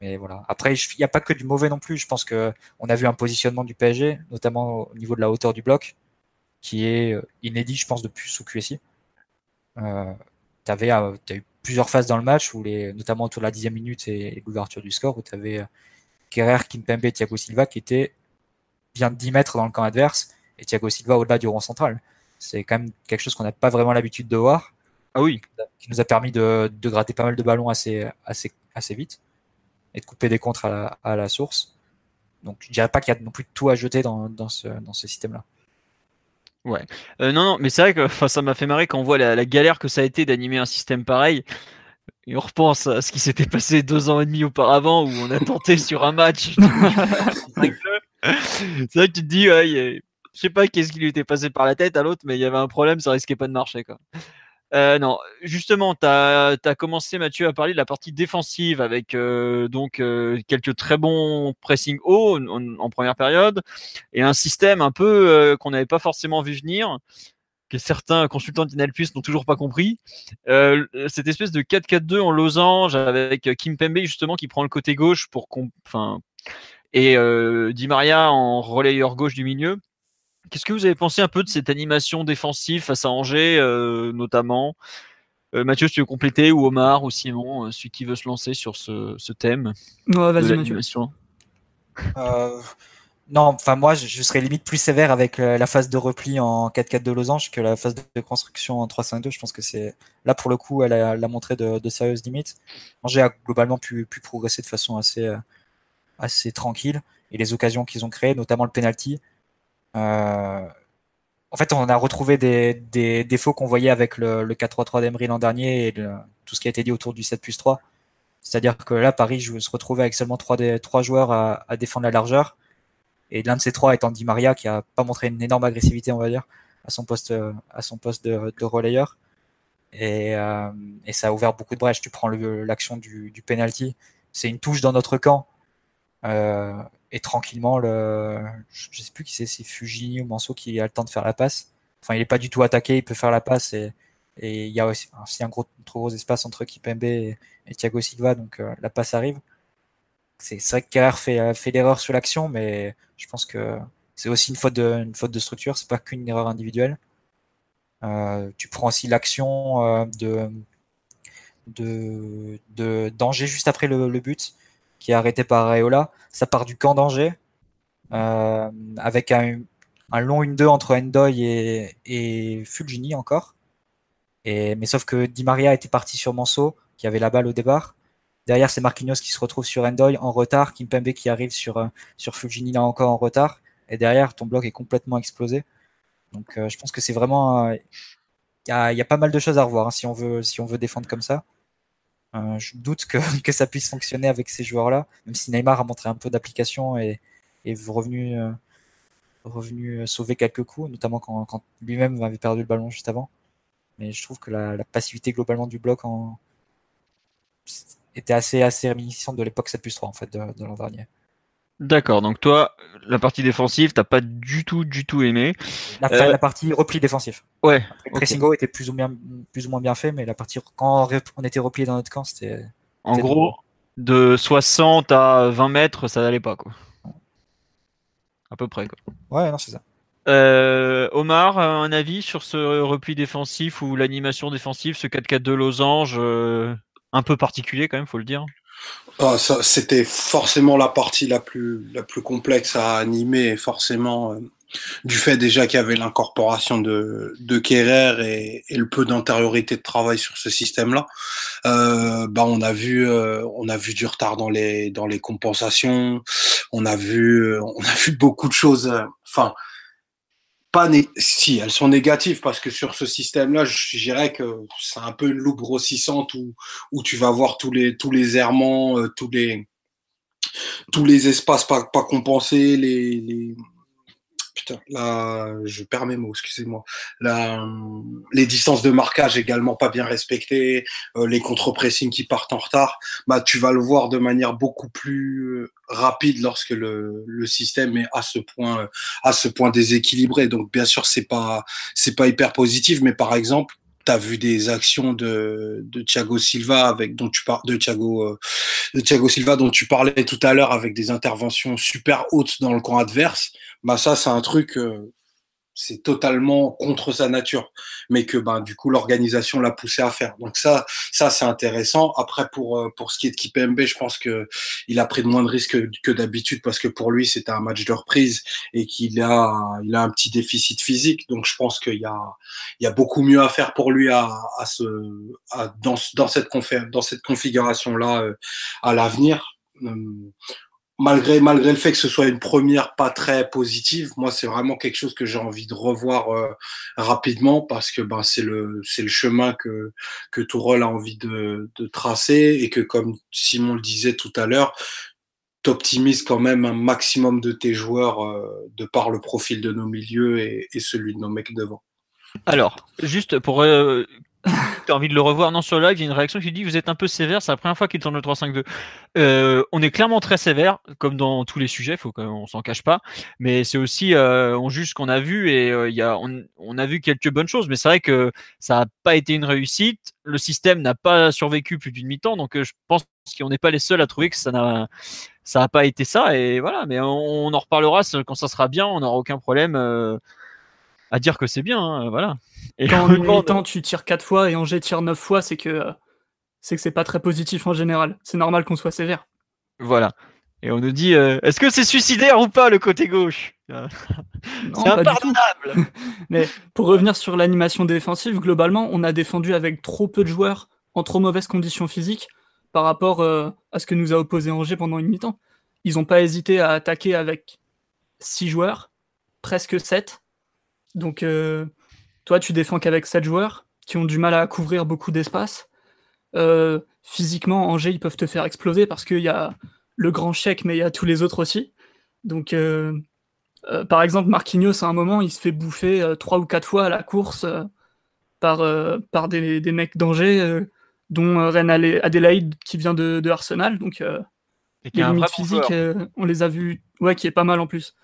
Mais voilà. Après, il n'y a pas que du mauvais non plus. Je pense que on a vu un positionnement du PSG, notamment au niveau de la hauteur du bloc, qui est euh, inédit, je pense, depuis sous QSI. Euh, tu euh, as eu plusieurs phases dans le match, où les, notamment autour de la dixième minute et, l'ouverture du score, où tu avais Kerrer, Kimpembe et Thiago Silva qui étaient bien 10 mètres dans le camp adverse et Thiago Silva au-delà du rond central. C'est quand même quelque chose qu'on n'a pas vraiment l'habitude de voir. Ah oui. Qui nous a permis de, de, gratter pas mal de ballons assez, assez, assez vite et de couper des contres à la, à la source. Donc je dirais pas qu'il y a non plus de tout à jeter dans, dans ce, dans ce système-là. Ouais. Euh, non, non, mais c'est vrai que ça m'a fait marrer quand on voit la, galère que ça a été d'animer un système pareil. Et on repense à ce qui s'était passé deux ans et demi auparavant où on a tenté sur un match. c'est vrai que tu te dis, ouais, je sais pas qu'est-ce qui lui était passé par la tête à l'autre, mais il y avait un problème, ça risquait pas de marcher. Quoi. Euh, non, justement, tu as, commencé, Mathieu, à parler de la partie défensive avec euh, donc euh, quelques très bons pressing haut en, première période et un système un peu qu'on n'avait pas forcément vu venir, que certains consultants d'Inalpus n'ont toujours pas compris. cette espèce de 4-4-2 en losange avec Kim Pembe justement qui prend le côté gauche pour enfin et Di Maria en relayeur gauche du milieu. Qu'est-ce que vous avez pensé un peu de cette animation défensive face à Angers, euh, notamment? Euh, Mathieu, tu veux compléter, ou Omar, ou Simon, euh, celui qui veut se lancer sur ce, thème ouais, vas-y, Mathieu. non, enfin moi, je, serais limite plus sévère avec la phase de repli en 4-4 de losange que la phase de construction en 3-5-2. Je pense que c'est là pour le coup, elle a, montré de, sérieuses limites. Angers a globalement pu, pu progresser de façon assez, assez tranquille et les occasions qu'ils ont créées, notamment le penalty, euh, en fait, on a retrouvé des, défauts qu'on voyait avec le, 4-3-3 d'Emery l'an dernier et tout ce qui a été dit autour du 7 plus 3. C'est-à-dire que là, Paris se retrouvait avec seulement 3, des, joueurs à, défendre la largeur. Et l'un de ces trois étant Di Maria, qui a pas montré une énorme agressivité, on va dire, à son poste, à son poste de, relayeur. Euh, et, ça a ouvert beaucoup de brèches. Tu prends l'action du, du penalty, c'est une touche dans notre camp. Euh, et tranquillement, le, je sais plus qui c'est, c'est Fuji ou Manso qui a le temps de faire la passe. Enfin, il est pas du tout attaqué, il peut faire la passe et, il y a aussi, un gros, trop gros espace entre Kipembe et, et Thiago Silva, donc euh, la passe arrive. C'est, vrai que Kerr fait, fait l'erreur sur l'action, mais je pense que c'est aussi une faute de, une faute de structure, c'est pas qu'une erreur individuelle. Euh, tu prends aussi l'action euh, de, danger juste après le but qui est arrêté par Areola. Ça part du camp d'Angers, euh, avec un, long 1-2 entre Endoy et, Fulgini encore. Mais sauf que Di Maria était parti sur Manso, qui avait la balle au départ. Derrière, c'est Marquinhos qui se retrouve sur Endoy en retard, Kimpembe qui arrive sur, euh, sur Fulgini là encore en retard. Et derrière, ton bloc est complètement explosé. Donc euh, je pense que c'est vraiment... Il y, a, pas mal de choses à revoir hein, si on veut défendre comme ça. Euh, je doute que, ça puisse fonctionner avec ces joueurs-là, même si Neymar a montré un peu d'application et est revenu, euh, revenu sauver quelques coups, notamment quand, lui-même avait perdu le ballon juste avant. Mais je trouve que la, passivité globalement du bloc était assez, réminiscente de l'époque 7 plus 3 en fait, de l'an dernier. D'accord, donc toi, la partie défensive, t'as pas du tout, du tout aimé. La, euh, la partie repli défensif. Ouais. Le pressingo était plus ou, bien, plus ou moins bien fait, mais la partie quand on était replié dans notre camp, c'était. En gros, de 60 à 20 mètres, ça n'allait pas, quoi. À peu près, quoi. Ouais, non, c'est ça. Euh, Omar, un avis sur ce repli défensif ou l'animation défensive, ce 4-4 de losange, euh, un peu particulier quand même, faut le dire? Ah, c'était forcément la partie la plus, la plus complexe à animer, forcément, euh, du fait déjà qu'il y avait l'incorporation de, de Kerrer et, le peu d'antériorité de travail sur ce système-là. Euh, bah, on a vu, euh, on a vu du retard dans les, dans les compensations. On a vu, on a vu beaucoup de choses. Enfin, si elles sont négatives parce que sur ce système-là, je dirais que c'est un peu une loupe grossissante où, tu vas voir tous les tous errements, euh, tous les tous les espaces pas, compensés, les, je perds mes mots, excusez-moi. les distances de marquage également pas bien respectées, euh, les contre-pressings qui partent en retard, bah, tu vas le voir de manière beaucoup plus euh, rapide lorsque le, le système est à ce point, à ce point déséquilibré. Donc, bien sûr, c'est pas, c'est pas hyper positif, mais par exemple, tu vu des actions de, de Thiago Silva avec dont tu parles de Thiago euh, Silva tu parlais tout à l'heure avec des interventions super hautes dans le camp adverse bah ça c'est un truc euh, c'est totalement contre sa nature, mais que ben du coup l'organisation l'a poussé à faire. Donc ça, ça c'est intéressant. Après pour euh, pour ce qui est de Kipembe, je pense que il a pris de moins de risques que, d'habitude parce que pour lui c'était un match de reprise et qu'il a il a un petit déficit physique. Donc je pense qu'il y a il y a beaucoup mieux à faire pour lui à, à ce à, dans dans cette dans cette configuration là euh, à l'avenir. Malgré malgré le fait que ce soit une première pas très positive, moi c'est vraiment quelque chose que j'ai envie de revoir euh, rapidement parce que ben c'est le c'est le chemin que que Tourelle a envie de, de tracer et que comme Simon le disait tout à l'heure, t'optimises quand même un maximum de tes joueurs euh, de par le profil de nos milieux et, et celui de nos mecs devant. Alors, juste pour euh, tu as envie de le revoir. Non, sur le live, il y a une réaction qui dit Vous êtes un peu sévère, c'est la première fois qu'il tourne le 3-5-2. Euh, on est clairement très sévère, comme dans tous les sujets, faut qu'on s'en cache pas. Mais c'est aussi, euh, on juge ce qu'on a vu et euh, y a, on, a vu quelques bonnes choses. Mais c'est vrai que ça n'a pas été une réussite. Le système n'a pas survécu plus d'une mi-temps. Donc je pense qu'on n'est pas les seuls à trouver que ça n'a pas été ça. Et voilà, mais on, en reparlera quand ça sera bien, on n'aura aucun problème à dire que c'est bien. Hein, voilà. Et quand en temps tu tires 4 fois et Angers tire 9 fois, c'est que c'est que c'est pas très positif en général. C'est normal qu'on soit sévère. Voilà. Et on nous dit euh, est-ce que c'est suicidaire ou pas le côté gauche? C'est impardonnable. Mais pour revenir sur l'animation défensive, globalement, on a défendu avec trop peu de joueurs en trop mauvaises conditions physiques par rapport euh, à ce que nous a opposé Angers pendant une mi-temps. Ils n'ont pas hésité à attaquer avec 6 joueurs, presque 7. Donc euh, toi, tu défends qu'avec 7 joueurs qui ont du mal à couvrir beaucoup d'espace. Euh, physiquement, Angers, ils peuvent te faire exploser parce qu'il y a le grand chèque, mais il y a tous les autres aussi. Donc, euh, par exemple, Marquinhos, à un moment, il se fait bouffer trois ou quatre fois à la course par, par des, mecs d'Angers, dont Ren Adelaide qui vient de, Arsenal. Donc, les limites physiques, on les a vus, ouais, qui est pas mal en plus.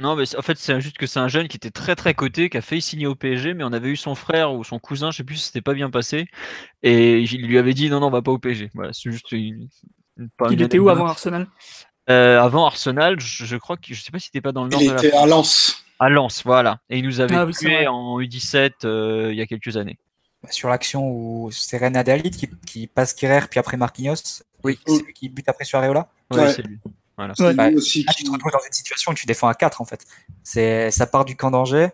Non, mais en fait, c'est juste que c'est un jeune qui était très très coté, qui a failli signer au PSG, mais on avait eu son frère ou son cousin, je sais plus si c'était pas bien passé, et il lui avait dit non, non, on va pas au PSG. Voilà, c'est juste une, il était où avant Arsenal? Euh, Avant Arsenal, je, crois que je sais pas si c'était pas dans le nord. Il était à Lens. À Lens, voilà. Et il nous avait ah tué en U17 euh, il y a quelques années. Bah, sur l'action où c'est René Adalid qui, qui passe Kerrer puis après Marquinhos, oui. c'est lui qui bute après sur Areola. Oui, c'est lui. Voilà. Bah, tu te retrouves dans une situation où tu défends à 4 en fait. C'est ça part du camp d'Angers.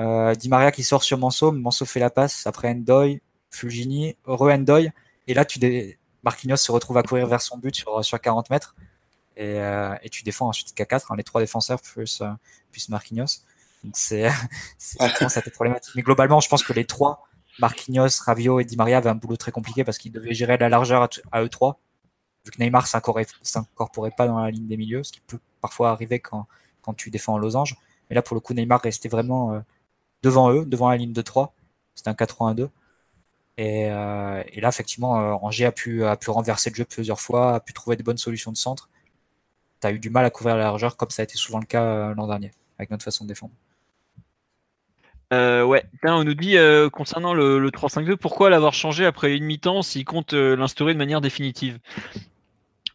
Euh, Di Maria qui sort sur Manso, Manso fait la passe après Endoy, Fulgini, re-Endoy, et là tu dé... Marquinhos se retrouve à courir vers son but sur, sur 40 mètres et, euh, et tu défends ensuite qu'à 4 hein, les trois défenseurs plus, euh, plus Marquinhos. Donc c'est ça peut être problématique. Mais globalement, je pense que les trois Marquinhos, Rabiot et Di Maria avaient un boulot très compliqué parce qu'ils devaient gérer la largeur à eux trois. Vu que Neymar s'incorporait pas dans la ligne des milieux, ce qui peut parfois arriver quand, tu défends en losange. Mais là, pour le coup, Neymar restait vraiment euh, devant eux, devant la ligne de 3. C'était un 4-1-2. Et, euh, et, là, effectivement, euh, Angers a pu, renverser le jeu plusieurs fois, a pu trouver des bonnes solutions de centre. Tu as eu du mal à couvrir la largeur, comme ça a été souvent le cas l'an dernier, avec notre façon de défendre. ouais, on nous dit concernant le, le 3-5-2, pourquoi l'avoir changé après une mi-temps s'il compte l'instaurer de manière définitive?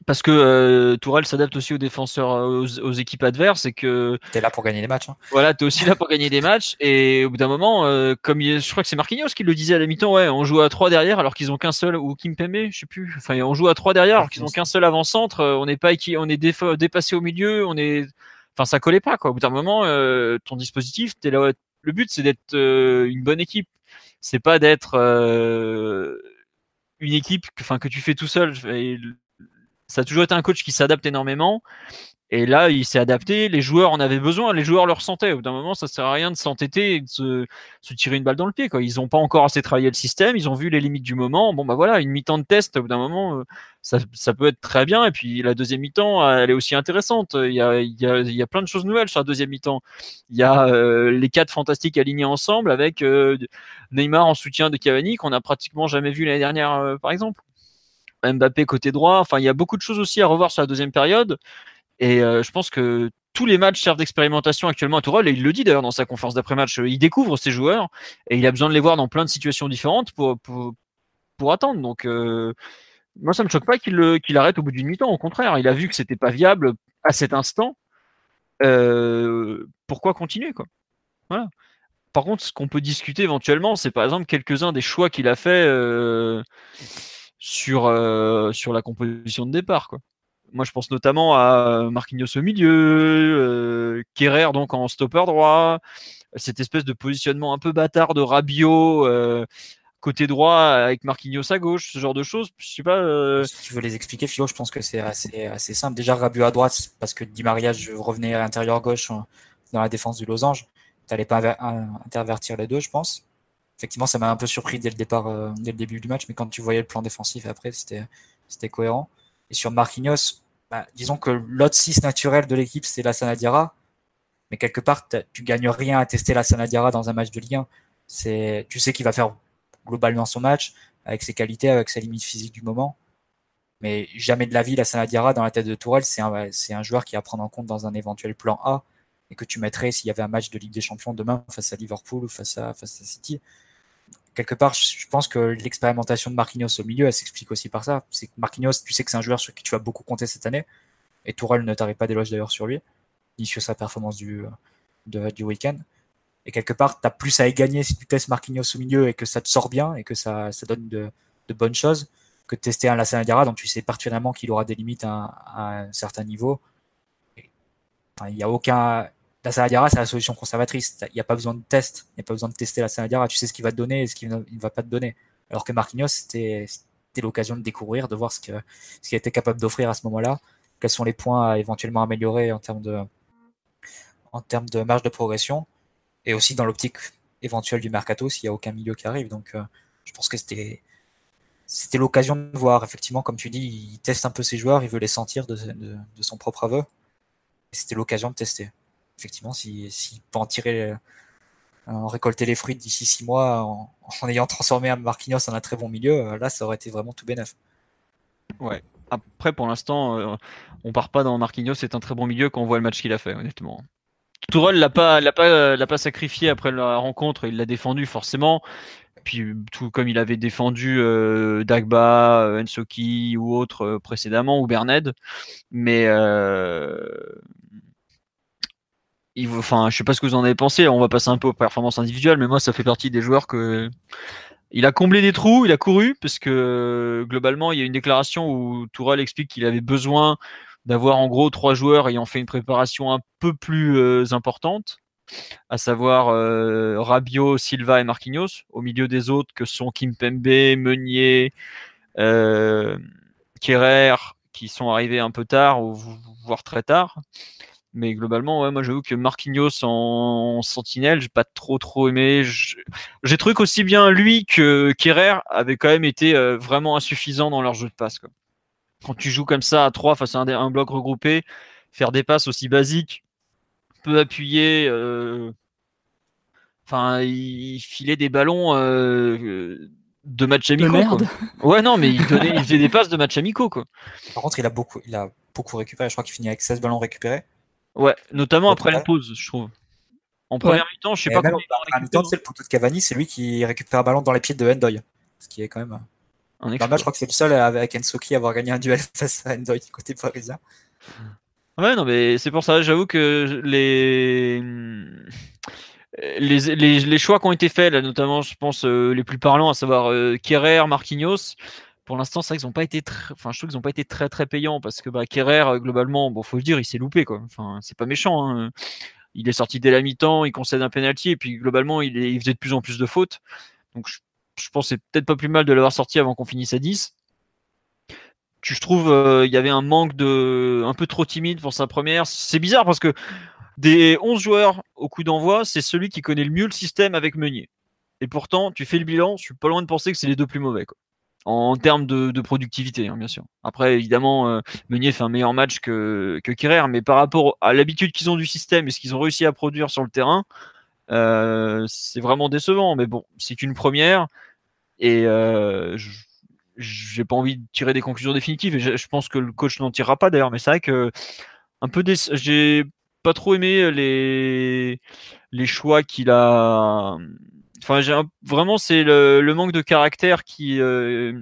Parce que euh, Tourelle s'adapte aussi aux défenseurs, euh, aux, équipes adverses et que t'es là pour gagner des matchs. Hein. Voilà, t'es aussi là pour gagner des matchs et au bout d'un moment, euh, comme je crois que c'est Marquinhos qui le disait à la mi-temps, ouais, on joue à 3 derrière alors qu'ils ont qu'un seul ou Kim Pembe, je sais plus. Enfin, on joue à 3 derrière alors qu'ils ont qu'un seul avant-centre. On n'est pas on est dépassé au milieu, on est, enfin, ça collait pas quoi. Au bout d'un moment, ton dispositif, t'es là. Le but, c'est d'être une bonne équipe. C'est pas d'être une équipe, enfin que tu fais tout seul ça a toujours été un coach qui s'adapte énormément. Et là, il s'est adapté. Les joueurs en avaient besoin. Les joueurs le ressentaient. Au bout d'un moment, ça sert à rien de s'entêter et de se, tirer une balle dans le pied. Quoi. Ils n'ont pas encore assez travaillé le système. Ils ont vu les limites du moment. Bon, bah voilà, une mi-temps de test. Au bout d'un moment, euh, ça, ça, peut être très bien. Et puis la deuxième mi-temps, elle est aussi intéressante. Il y a, il y a, il y a plein de choses nouvelles sur la deuxième mi-temps. Il y a euh, les quatre fantastiques alignés ensemble avec euh, Neymar en soutien de Cavani qu'on n'a pratiquement jamais vu l'année dernière, par exemple. Mbappé côté droit. Enfin, il y a beaucoup de choses aussi à revoir sur la deuxième période. Et euh, je pense que tous les matchs servent d'expérimentation actuellement à Tourelle, et il le dit d'ailleurs dans sa conférence d'après-match. Il découvre ses joueurs et il a besoin de les voir dans plein de situations différentes pour, pour, attendre. Donc, euh, moi, ça me choque pas qu'il qu'il arrête au bout d'une mi-temps. Au contraire, il a vu que c'était pas viable à cet instant. Euh, pourquoi continuer quoi? Par contre, ce qu'on peut discuter éventuellement, c'est par exemple quelques-uns des choix qu'il a fait sur, euh, sur la composition de départ. Quoi. Moi, je pense notamment à Marquinhos au milieu, euh, Kerrer donc en stopper droit, cette espèce de positionnement un peu bâtard de Rabiot euh, côté droit avec Marquinhos à gauche, ce genre de choses. Je sais pas. Euh, si tu veux les expliquer, Philo, je pense que c'est assez, assez simple. Déjà, Rabiot à droite, parce que Di Maria je revenais à l'intérieur gauche dans la défense du losange. Tu n'allais pas intervertir les deux, je pense effectivement, ça m'a un peu surpris dès le départ, euh, dès le début du match, mais quand tu voyais le plan défensif après, c'était, c'était cohérent. Et sur Marquinhos, bah, disons que l'autre 6 naturel de l'équipe, c'est la Sanadiara. Mais quelque part, tu gagnes rien à tester la Sanadiara dans un match de Ligue 1. C'est, tu sais qu'il va faire globalement son match, avec ses qualités, avec sa limite physique du moment. Mais jamais de la vie, la Sanadiara dans la tête de Tourelle, c'est un, c'est un joueur qui va prendre en compte dans un éventuel plan A et que tu mettrais s'il y avait un match de Ligue des Champions demain face à Liverpool ou face à, face à City quelque part, je pense que l'expérimentation de Marquinhos au milieu, elle s'explique aussi par ça. C'est que Marquinhos, tu sais que c'est un joueur sur qui tu vas beaucoup compter cette année. Et Tourelle ne t'arrive pas d'éloge d'ailleurs sur lui, ni sur sa performance du, du week-end. Et quelque part, tu as plus à y gagner si tu testes Marquinhos au milieu et que ça te sort bien et que ça, ça donne de, de, bonnes choses que de tester un Lassana Diarra dont tu sais particulièrement qu'il aura des limites à, un certain niveau. Il n'y a aucun la Saladiara, c'est la solution conservatrice. Il n'y a pas besoin de test. Il n'y a pas besoin de tester la Saladiara. Tu sais ce qu'il va te donner et ce qu'il ne va pas te donner. Alors que Marquinhos, c'était l'occasion de découvrir, de voir ce qu'il était capable d'offrir à ce moment-là. Quels sont les points à éventuellement améliorer en termes de, marge de progression. Et aussi dans l'optique éventuelle du mercato s'il n'y a aucun milieu qui arrive. Donc, euh, je pense que c'était l'occasion de voir. Effectivement, comme tu dis, il teste un peu ses joueurs, il veut les sentir de son propre aveu. C'était l'occasion de tester effectivement, s'il si peut en tirer, euh, en récolter les fruits d'ici six mois en, ayant transformé un Marquinhos en un très bon milieu, euh, là, ça aurait été vraiment tout bénef. Ouais. Après, pour l'instant, euh, on part pas dans Marquinhos, c'est un très bon milieu quand on voit le match qu'il a fait, honnêtement. Tourelle l'a pas, l'a pas, l'a pas sacrifié après la rencontre, il l'a défendu forcément. Puis tout comme il avait défendu Dagba, Ensoki ou autres précédemment, ou Berned. Mais enfin, je sais pas ce que vous en avez pensé. On va passer un peu aux performances individuelles, mais moi, ça fait partie des joueurs que il a comblé des trous, il a couru parce que globalement, il y a une déclaration où Tourelle explique qu'il avait besoin d'avoir en gros trois joueurs ayant fait une préparation un peu plus euh, importante, à savoir euh, Rabiot, Silva et Marquinhos, au milieu des autres que sont Kimpembe, Meunier, euh, Kerrer, qui sont arrivés un peu tard, voire très tard. Mais globalement, ouais, moi j'avoue que Marquinhos en sentinelle, j'ai pas trop trop aimé. J'ai trouvé qu'aussi bien lui que Kerrer avait quand même été euh, vraiment insuffisant dans leur jeu de passe. Quand tu joues comme ça à 3 face à un, bloc regroupé, faire des passes aussi basiques, peu appuyé, euh, enfin il filait des ballons euh, de match amicaux. merde. Ouais non mais il, donnait, il faisait des passes de match amicaux quoi. Par contre il a beaucoup, il a beaucoup récupéré. Je crois qu'il finit avec 16 ballons récupérés. Ouais, notamment après la pause, je trouve. En première mi-temps, je sais pas comment En mi-temps, c'est le poteau de Cavani, c'est lui qui récupère un ballon dans les pieds de Endoy. Ce qui est quand même. Un je crois que c'est le seul avec Ensoki à avoir gagné un duel face à Endoy côté parisien. Ouais, non, mais c'est pour ça, j'avoue que les... Les, les, choix qui ont été faits, là, notamment, je pense, euh, les plus parlants, à savoir euh, Kerrer, Marquinhos, pour l'instant, c'est vrai qu'ils n'ont pas été très, enfin, je trouve qu'ils n'ont pas été très très payants parce que bah, Kerrer, euh, globalement, bon, faut le dire, il s'est loupé quoi. Enfin, c'est pas méchant. Hein. Il est sorti dès la mi-temps, il concède un penalty et puis globalement, il, faisait de plus en plus de fautes. Donc, je, pense que c'est peut-être pas plus mal de l'avoir sorti avant qu'on finisse à 10. Tu, je trouve, euh, il y avait un manque de, un peu trop timide pour sa première. C'est bizarre parce que des 11 joueurs au coup d'envoi, c'est celui qui connaît le mieux le système avec Meunier. Et pourtant, tu fais le bilan, je suis pas loin de penser que c'est les deux plus mauvais. Quoi en termes de, productivité, hein, bien sûr. Après, évidemment, euh, Meunier fait un meilleur match que, que mais par rapport à l'habitude qu'ils ont du système et ce qu'ils ont réussi à produire sur le terrain, euh, c'est vraiment décevant. Mais bon, c'est une première et euh, j'ai pas envie de tirer des conclusions définitives et je, pense que le coach n'en tirera pas d'ailleurs. Mais c'est vrai que un peu j'ai pas trop aimé les les choix qu'il a Enfin, j'ai vraiment c'est le, manque de caractère qui euh,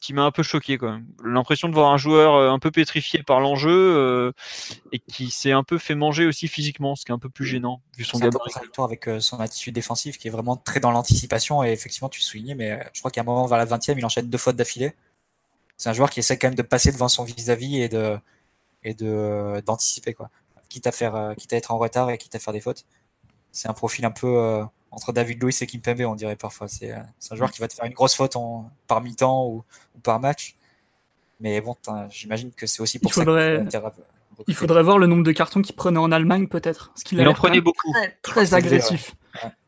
qui m'a un peu choqué. L'impression de voir un joueur euh, un peu pétrifié par l'enjeu euh, et qui s'est un peu fait manger aussi physiquement, ce qui est un peu plus gênant vu son gabarit. avec son attitude défensive qui est vraiment très dans l'anticipation et effectivement tu soulignais, mais je crois qu'à un moment vers la 20e, il enchaîne deux fautes d'affilée. C'est un joueur qui essaie quand même de passer devant son vis-à-vis et de et de d'anticiper quoi. Quitte à faire quitte à être en retard et quitte à faire des fautes. C'est un profil un peu entre David Luiz et Kimpembe, on dirait parfois. C'est un joueur qui va te faire une grosse faute en, par mi-temps ou, par match. Mais bon, j'imagine que c'est aussi pour il faudrait, ça Il faudrait voir le nombre de cartons qu'il prenait en Allemagne, peut-être. Il en prenait beaucoup. Très, agressif.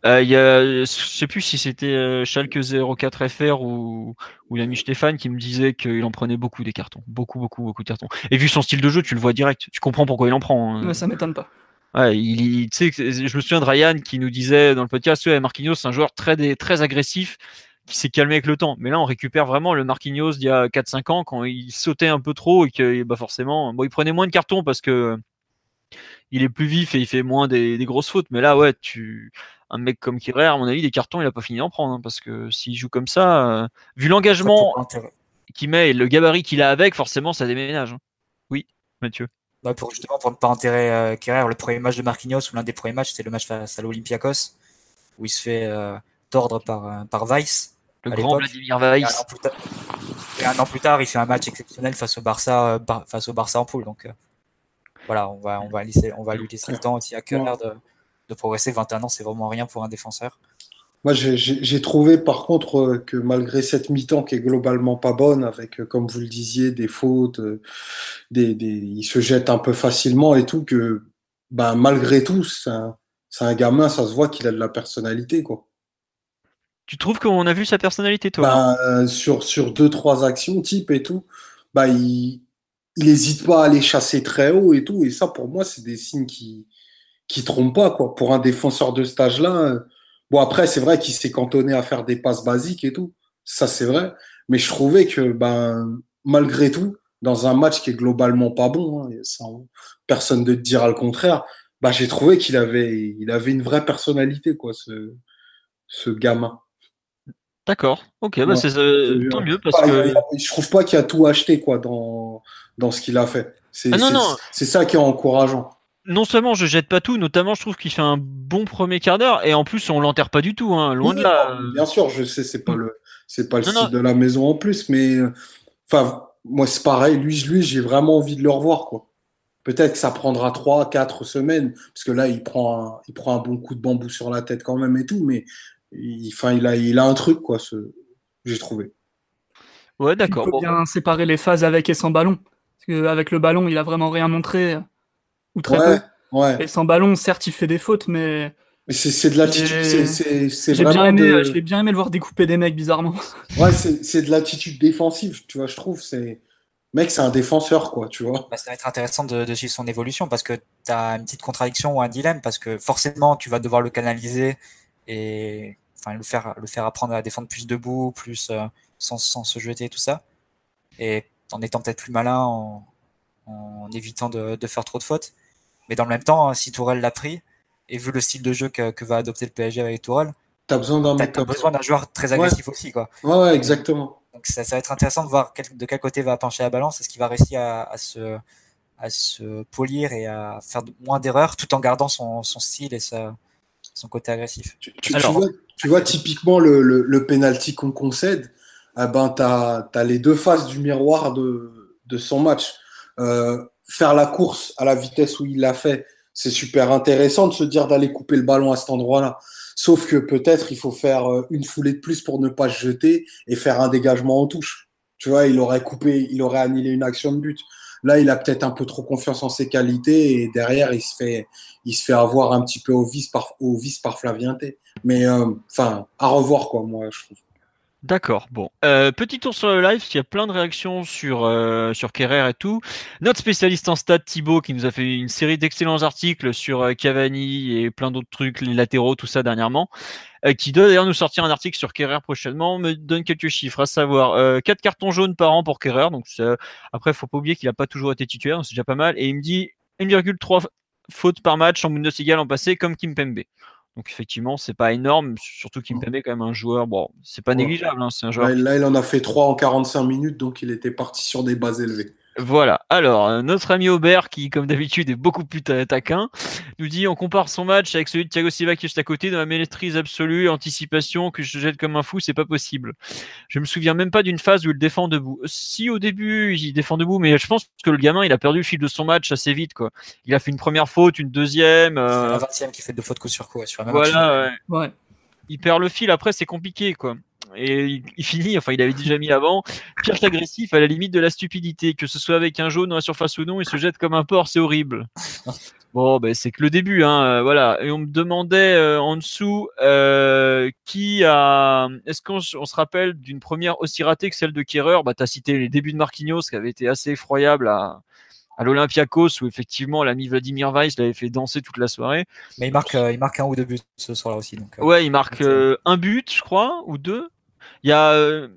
Euh, il y a, je sais plus si c'était euh, Schalke 04 FR ou, ou l'ami Stéphane qui me disait qu'il en prenait beaucoup des cartons. Beaucoup, beaucoup, beaucoup de cartons. Et vu son style de jeu, tu le vois direct. Tu comprends pourquoi il en prend. Hein. ça m'étonne pas. Ouais, il, je me souviens de Ryan qui nous disait dans le podcast, ouais, Marquinhos, c'est un joueur très, très agressif qui s'est calmé avec le temps. Mais là, on récupère vraiment le Marquinhos d'il y a 4-5 ans quand il sautait un peu trop et que bah forcément, bon, il prenait moins de cartons parce que il est plus vif et il fait moins des, grosses fautes. Mais là, ouais, tu un mec comme Kirer, à mon avis, des cartons, il a pas fini d'en prendre hein, parce que s'il joue comme ça, euh, vu l'engagement qu'il met et le gabarit qu'il a avec, forcément, ça déménage. Hein. Oui, Mathieu. Bah, pour justement pour ne pas enterrer euh, le premier match de Marquinhos ou l'un des premiers matchs, c'est le match face à l'Olympiakos où il se fait euh, tordre par euh, par Weiss. Le grand Vladimir Weiss. Et un, an plus tard, il fait un match exceptionnel face au Barça face au Barça en poule. Donc voilà, on va on va laisser on va lui laisser le temps aussi à cœur de, de progresser. 21 ans, c'est vraiment rien pour un défenseur. Moi, j'ai trouvé par contre euh, que malgré cette mi-temps qui est globalement pas bonne, avec, euh, comme vous le disiez, des fautes, euh, des, des, il se jette un peu facilement et tout, que ben, malgré tout, c'est un, un, gamin, ça se voit qu'il a de la personnalité. quoi. Tu trouves qu'on a vu sa personnalité, toi ben, sur, sur deux, trois actions type et tout, ben, il n'hésite pas à aller chasser très haut et tout. Et ça, pour moi, c'est des signes qui qui trompent pas. quoi. Pour un défenseur de stage là Bon, après, c'est vrai qu'il s'est cantonné à faire des passes basiques et tout. Ça, c'est vrai. Mais je trouvais que, ben, malgré tout, dans un match qui est globalement pas bon, hein, sans personne de te dira le contraire, bah, j'ai trouvé qu'il avait, il avait une vraie personnalité, quoi, ce, ce gamin. D'accord. Ok, bah c'est euh, tant mieux parce que je trouve pas qu'il a tout acheté quoi dans dans ce qu'il a fait. C'est ah, c'est ça qui est encourageant non seulement je jette pas tout, notamment je trouve qu'il fait un bon premier quart d'heure et en plus on l'enterre pas du tout, hein, loin de là. Bien sûr, je sais, c'est pas le, c'est pas le style de la maison en plus, mais enfin moi c'est pareil, lui, lui j'ai vraiment envie de le revoir quoi. Peut-être que ça prendra trois, quatre semaines parce que là il prend, un, il prend un bon coup de bambou sur la tête quand même et tout, mais enfin il, a, il a un truc quoi, ce, j'ai trouvé. Ouais d'accord. Il peut bien séparer les phases avec et sans ballon, parce qu'avec le ballon il a vraiment rien montré. Ou très peu. Et sans ballon, certes, il fait des fautes, mais. c'est de l'attitude. J'ai bien, aimé, bien aimé le voir découper des mecs, bizarrement. Ouais, c'est de l'attitude défensive, tu vois, je trouve. C'est mec, c'est un défenseur, quoi, tu vois. Bah, ça va être intéressant de, suivre son évolution parce que tu as une petite contradiction ou un dilemme parce que forcément, tu vas devoir le canaliser et enfin, le, faire, le faire apprendre à défendre plus debout, plus euh, sans, sans, se jeter, tout ça. Et en étant peut-être plus malin, en, en évitant de, de, faire trop de fautes. Mais dans le même temps, si Tourelle l'a pris, et vu le style de jeu que, que va adopter le PSG avec Tourelle, tu as besoin d'un joueur très agressif aussi. Quoi. Ouais, ouais, exactement. Donc ça, ça, va être intéressant de voir de quel côté va pencher la balance. Est-ce qu'il va réussir à, à, se, à se polir et à faire moins d'erreurs tout en gardant son, son style et sa, son côté agressif? Tu, tu, vois, tu vois, typiquement le, le, le penalty qu'on concède, eh ben, tu as, as, les deux faces du miroir de, de son match. Euh, faire la course à la vitesse où il l'a fait, c'est super intéressant de se dire d'aller couper le ballon à cet endroit-là. Sauf que peut-être il faut faire euh, une foulée de plus pour ne pas se jeter et faire un dégagement en touche. Tu vois, il aurait coupé, il aurait annulé une action de but. Là, il a peut-être un peu trop confiance en ses qualités et derrière, il se fait, il se fait avoir un petit peu au vice par, au vice par Flavienté. Mais euh, enfin, à revoir quoi, moi, je trouve. D'accord, bon. Euh, petit tour sur le live, il y a plein de réactions sur, euh, sur Kerrer et tout. Notre spécialiste en stats, Thibaut, qui nous a fait une série d'excellents articles sur euh, Cavani et plein d'autres trucs, les latéraux, tout ça dernièrement, euh, qui doit d'ailleurs nous sortir un article sur Kerrer prochainement, me donne quelques chiffres, à savoir euh, 4 cartons jaunes par an pour Kerrer, donc après, faut pas oublier qu'il n'a pas toujours été titulaire, c'est déjà pas mal, et il me dit 1,3 fautes par match en Bundesliga l'an passé, comme Kim Pembe. Donc effectivement, c'est pas énorme, surtout qu'il me permet quand même un joueur. Bon, c'est pas négligeable, hein, c'est un joueur. Là, il en a fait 3 en 45 minutes, donc il était parti sur des bases élevées. Voilà. Alors, euh, notre ami Aubert, qui comme d'habitude est beaucoup plus taquin, nous dit on compare son match avec celui de Thiago Silva qui est juste à côté dans la maîtrise absolue, anticipation, que je jette comme un fou, c'est pas possible. Je me souviens même pas d'une phase où il défend debout. Si au début il défend debout, mais je pense que le gamin il a perdu le fil de son match assez vite quoi. Il a fait une première faute, une deuxième. Euh... La 20 qui fait deux fautes coup sur coup sur la même Voilà. Ouais. Il perd le fil après, c'est compliqué quoi et il, finit, enfin il avait déjà mis avant, pire agressif à la limite de la stupidité, que ce soit avec un jaune dans la surface ou non, il se jette comme un porc, c'est horrible. Bon, ben, c'est que le début, hein, euh, voilà. Et on me demandait euh, en dessous euh, qui a. Est-ce qu'on on se rappelle d'une première aussi ratée que celle de Kerrer Bah, t'as cité les débuts de Marquinhos qui avait été assez effroyable à, à l'Olympiakos où effectivement l'ami Vladimir Weiss l'avait fait danser toute la soirée. Mais il marque, il marque un ou deux buts ce soir-là aussi. Donc, ouais, il marque un but, je crois, ou deux. Il y a euh,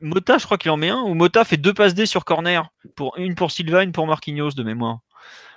Mota, je crois qu'il en met un, ou Mota fait deux passes D sur corner, pour, une pour Silva, une pour Marquinhos de mémoire.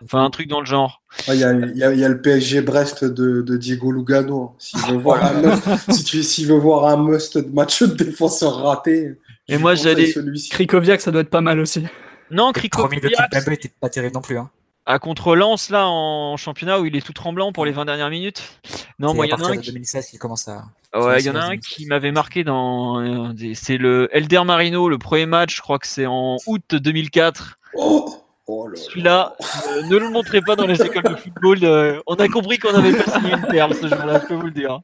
Enfin, un truc dans le genre. Il y, a, le PSG Brest de, Diego Lugano. S'il veut, voir un must, si veut voir un must de match de défenseur raté. Et moi, j'allais. Krikoviak, ça doit être pas mal aussi. Non, Krikoviak. Le était pas terrible non plus. Hein à contre Lens là en championnat où il est tout tremblant pour les 20 dernières minutes. Non, moi il y en a un qui... 2016 qui commence à Ouais, il y en a un qui m'avait marqué dans euh, c'est le Elder Marino, le premier match, je crois que c'est en août 2004. Oh, oh Celui-là, euh, ne le montrez pas dans les écoles de football. Euh, on a compris qu'on avait pas signé une perle ce jour-là, je peux vous le dire.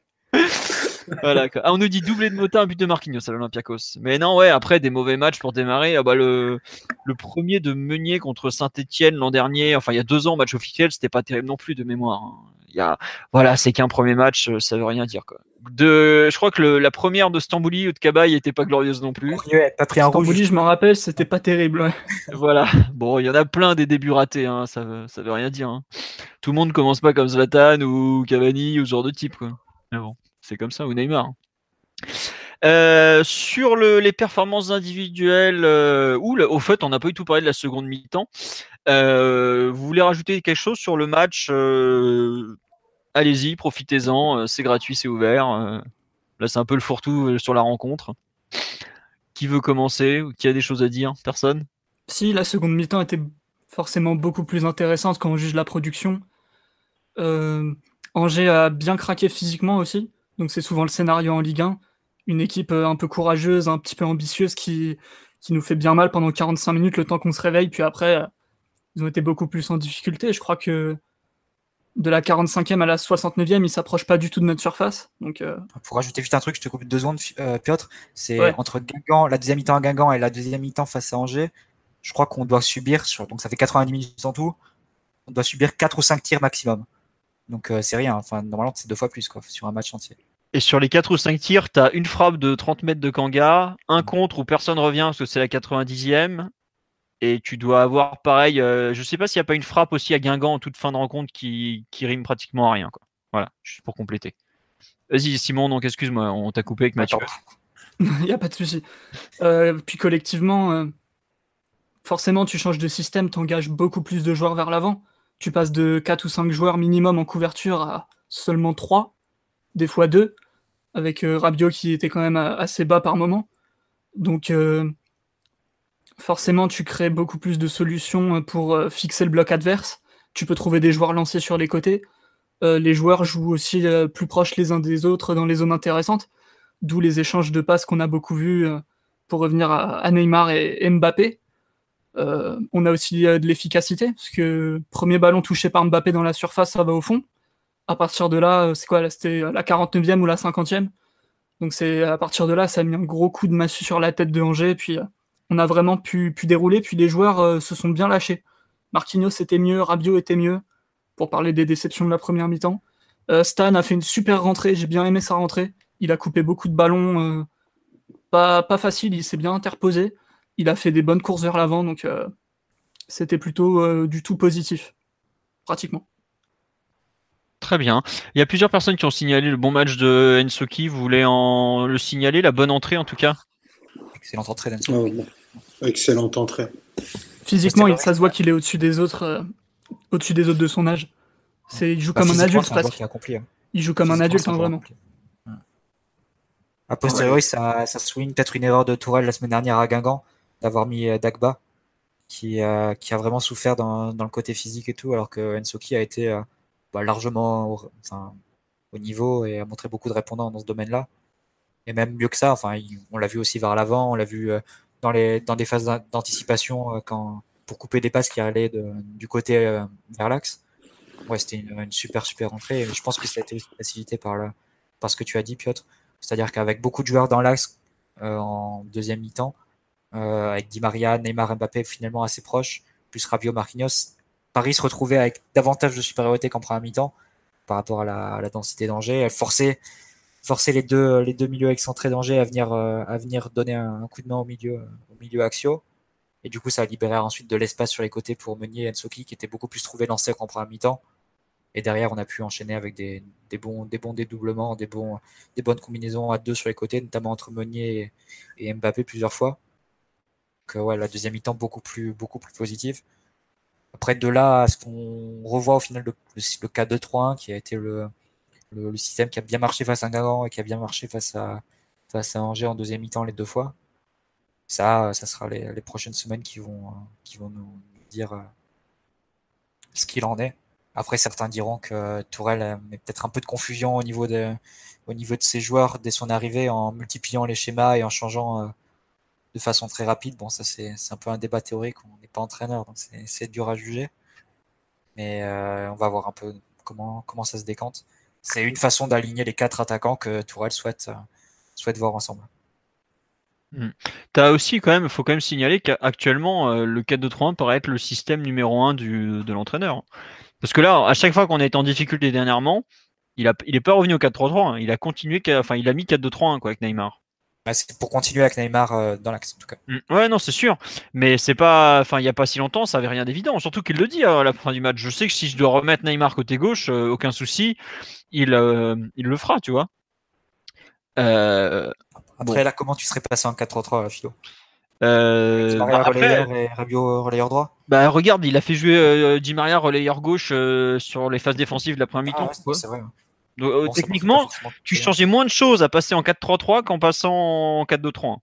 voilà. Ah, on nous dit doublé de Mota, un but de Marquinhos à l'Olympiakos. Mais non, ouais, après des mauvais matchs pour démarrer. Ah bah, le, le premier de Meunier contre Saint-Etienne l'an dernier, enfin il y a deux ans, match officiel, c'était pas terrible non plus de mémoire. Hein. Il y a, voilà, c'est qu'un premier match, euh, ça veut rien dire quoi. De, je crois que le, la première de Stambouli ou de Cabaye était pas glorieuse non plus. pas pris un Stambouli, je me rappelle, c'était pas terrible. Ouais. voilà. Bon, il y en a plein des débuts ratés, hein, ça, veut, ça veut rien dire. Hein. Tout le monde commence pas comme Zlatan ou Cavani ou ce genre de type quoi. Mais bon c'est comme ça, ou Neymar. Euh, sur le, les performances individuelles, euh, au fait, on n'a pas eu tout parlé de la seconde mi-temps. Euh, vous voulez rajouter quelque chose sur le match Allez-y, profitez-en, c'est gratuit, c'est ouvert. là, c'est un peu le fourre-tout sur la rencontre. Qui veut commencer qui a des choses à dire? Personne? Si, la seconde mi-temps était forcément beaucoup plus intéressante quand on juge la production. Angers a bien craqué physiquement aussi. Donc c'est souvent le scénario en Ligue 1. Une équipe euh, un peu courageuse, un petit peu ambitieuse qui, qui nous fait bien mal pendant 45 minutes le temps qu'on se réveille. Puis après, euh, ils ont été beaucoup plus en difficulté. Je crois que de la 45e à la 69e, ils s'approchent pas du tout de notre surface. Donc, euh, Pour rajouter juste un truc, je te coupe deux secondes, Piotr. C'est entre Guingamp, la deuxième mi-temps à Guingamp et la deuxième mi-temps face à Angers. Je crois qu'on doit subir, sur, donc ça fait 90 minutes en tout, on doit subir 4 ou 5 tirs maximum. Donc c'est rien. Enfin, normalement, c'est deux fois plus quoi, sur un match entier. Et sur les 4 ou 5 tirs, tu as une frappe de 30 mètres de Kanga, un contre où personne revient parce que c'est la 90e. Et tu dois avoir pareil, euh, je sais pas s'il n'y a pas une frappe aussi à Guingamp en toute fin de rencontre qui, rime pratiquement à rien. Quoi. Voilà, juste pour compléter. Vas-y Simon, donc excuse-moi, on t'a coupé avec Mathieu. Il n'y a pas de souci. Euh, puis collectivement, euh, forcément, tu changes de système, tu engages beaucoup plus de joueurs vers l'avant. Tu passes de 4 ou 5 joueurs minimum en couverture à seulement 3 des fois deux, avec euh, Rabiot qui était quand même assez bas par moment. Donc euh, forcément, tu crées beaucoup plus de solutions euh, pour fixer le bloc adverse. Tu peux trouver des joueurs lancés sur les côtés. les joueurs jouent aussi plus proches les uns des autres dans les zones intéressantes, d'où les échanges de passes qu'on a beaucoup vus pour revenir à, Neymar et, Mbappé. on a aussi de l'efficacité, parce que premier ballon touché par Mbappé dans la surface, ça va au fond à partir de là, euh, c'est quoi C'était la 49e ou la 50e. Donc c'est à partir de là, ça a mis un gros coup de massue sur la tête de Angers. Puis euh, on a vraiment pu, dérouler. Puis les joueurs euh, se sont bien lâchés. Marquinhos était mieux, Rabiot était mieux, pour parler des déceptions de la première mi-temps. Stan a fait une super rentrée, j'ai bien aimé sa rentrée. Il a coupé beaucoup de ballons, pas, pas facile, il s'est bien interposé. Il a fait des bonnes courses vers l'avant, donc c'était plutôt du tout positif, pratiquement. Très bien. Il y a plusieurs personnes qui ont signalé le bon match de Ensoki. Vous voulez en le signaler, la bonne entrée en tout cas? Excellente entrée d'Ensoki. excellente entrée. Physiquement, il, ça se voit qu'il est au-dessus des autres, euh, au-dessus des autres de son âge. C'est, il joue bah, comme un adulte. Hein. Il joue comme un adulte, hein, vraiment. A posteriori, ça, ça souligne peut-être une erreur de Tourelle la semaine dernière à Guingamp d'avoir mis euh, Dagba, qui, euh, qui a vraiment souffert dans, dans, le côté physique et tout, alors que Ensoki a été bah, largement au, niveau et a montré beaucoup de répondants dans ce domaine-là. Et même mieux que ça, enfin, on l'a vu aussi vers l'avant, on l'a vu euh, dans, les, dans des phases d'anticipation euh, quand, pour couper des passes qui allaient de, du côté euh, vers l'axe. Ouais, c'était une, super, super entrée. Et je pense que ça a été facilité par, le, par ce que tu as dit, Piotr. C'est-à-dire qu'avec beaucoup de joueurs dans l'axe en deuxième mi-temps, avec Di Maria, Neymar, Mbappé finalement assez proches, plus Rabiot, Marquinhos, Paris se retrouvait avec davantage de supériorité qu'en première mi-temps par rapport à la, densité d'Angers. Elle forçait, les deux, les deux milieux excentrés d'Angers à venir, euh, donner un, coup de main au milieu, au milieu axio. Et du coup, ça a libéré ensuite de l'espace sur les côtés pour Meunier et Ensoki, qui était beaucoup plus trouvé lancé qu'en première mi-temps. Et derrière, on a pu enchaîner avec des, bons, des dédoublements, des, bonnes combinaisons à deux sur les côtés, notamment entre Meunier et, Mbappé plusieurs fois. Donc, ouais, la deuxième mi-temps beaucoup plus positive. Après, de là à ce qu'on revoit au final le, le, 4-2-3-1 qui a été le, le, système qui a bien marché face à Guingamp et qui a bien marché face à, face à Angers en deuxième mi-temps les deux fois. Ça, ça sera les, les, prochaines semaines qui vont, qui vont nous dire euh, ce qu'il en est. Après, certains diront que Tourelle met peut-être un peu de confusion au niveau de, au niveau de ses joueurs dès son arrivée en multipliant les schémas et en changeant euh, de façon très rapide. Bon, ça c'est un peu un débat théorique, on n'est pas entraîneur, donc c'est dur à juger. Mais euh, on va voir un peu comment, comment ça se décante. C'est une façon d'aligner les quatre attaquants que Tourelle souhaite, euh, souhaite voir ensemble. Hmm. Tu as aussi quand même, il faut quand même signaler qu'actuellement euh, le 4-2-3-1 paraît être le système numéro 1 du, de l'entraîneur. Parce que là, à chaque fois qu'on a été en difficulté dernièrement, il n'est il pas revenu au 4-3-3, hein. il a continué, enfin il a mis 4-2-3-1 avec Neymar. C'est pour continuer avec Neymar euh, dans l'axe en tout cas. Mm. Ouais, non, c'est sûr. Mais c'est pas, enfin, il y a pas si longtemps, ça avait rien d'évident. Surtout qu'il le dit à la fin du match. Je sais que si je dois remettre Neymar côté gauche, euh, aucun souci, il, euh, il le fera, tu vois. Après là, comment tu serais passé en 4-3-3, Philo? Euh, Maria bah, relayeur et Rabiot relayeur droit? Bah regarde, il a fait jouer Di Maria relayeur gauche sur les phases défensives de la première mi-temps. Ah, c'est vrai. Euh, techniquement, tu changeais moins de choses à passer en 4-3-3 qu'en passant en 4-2-3.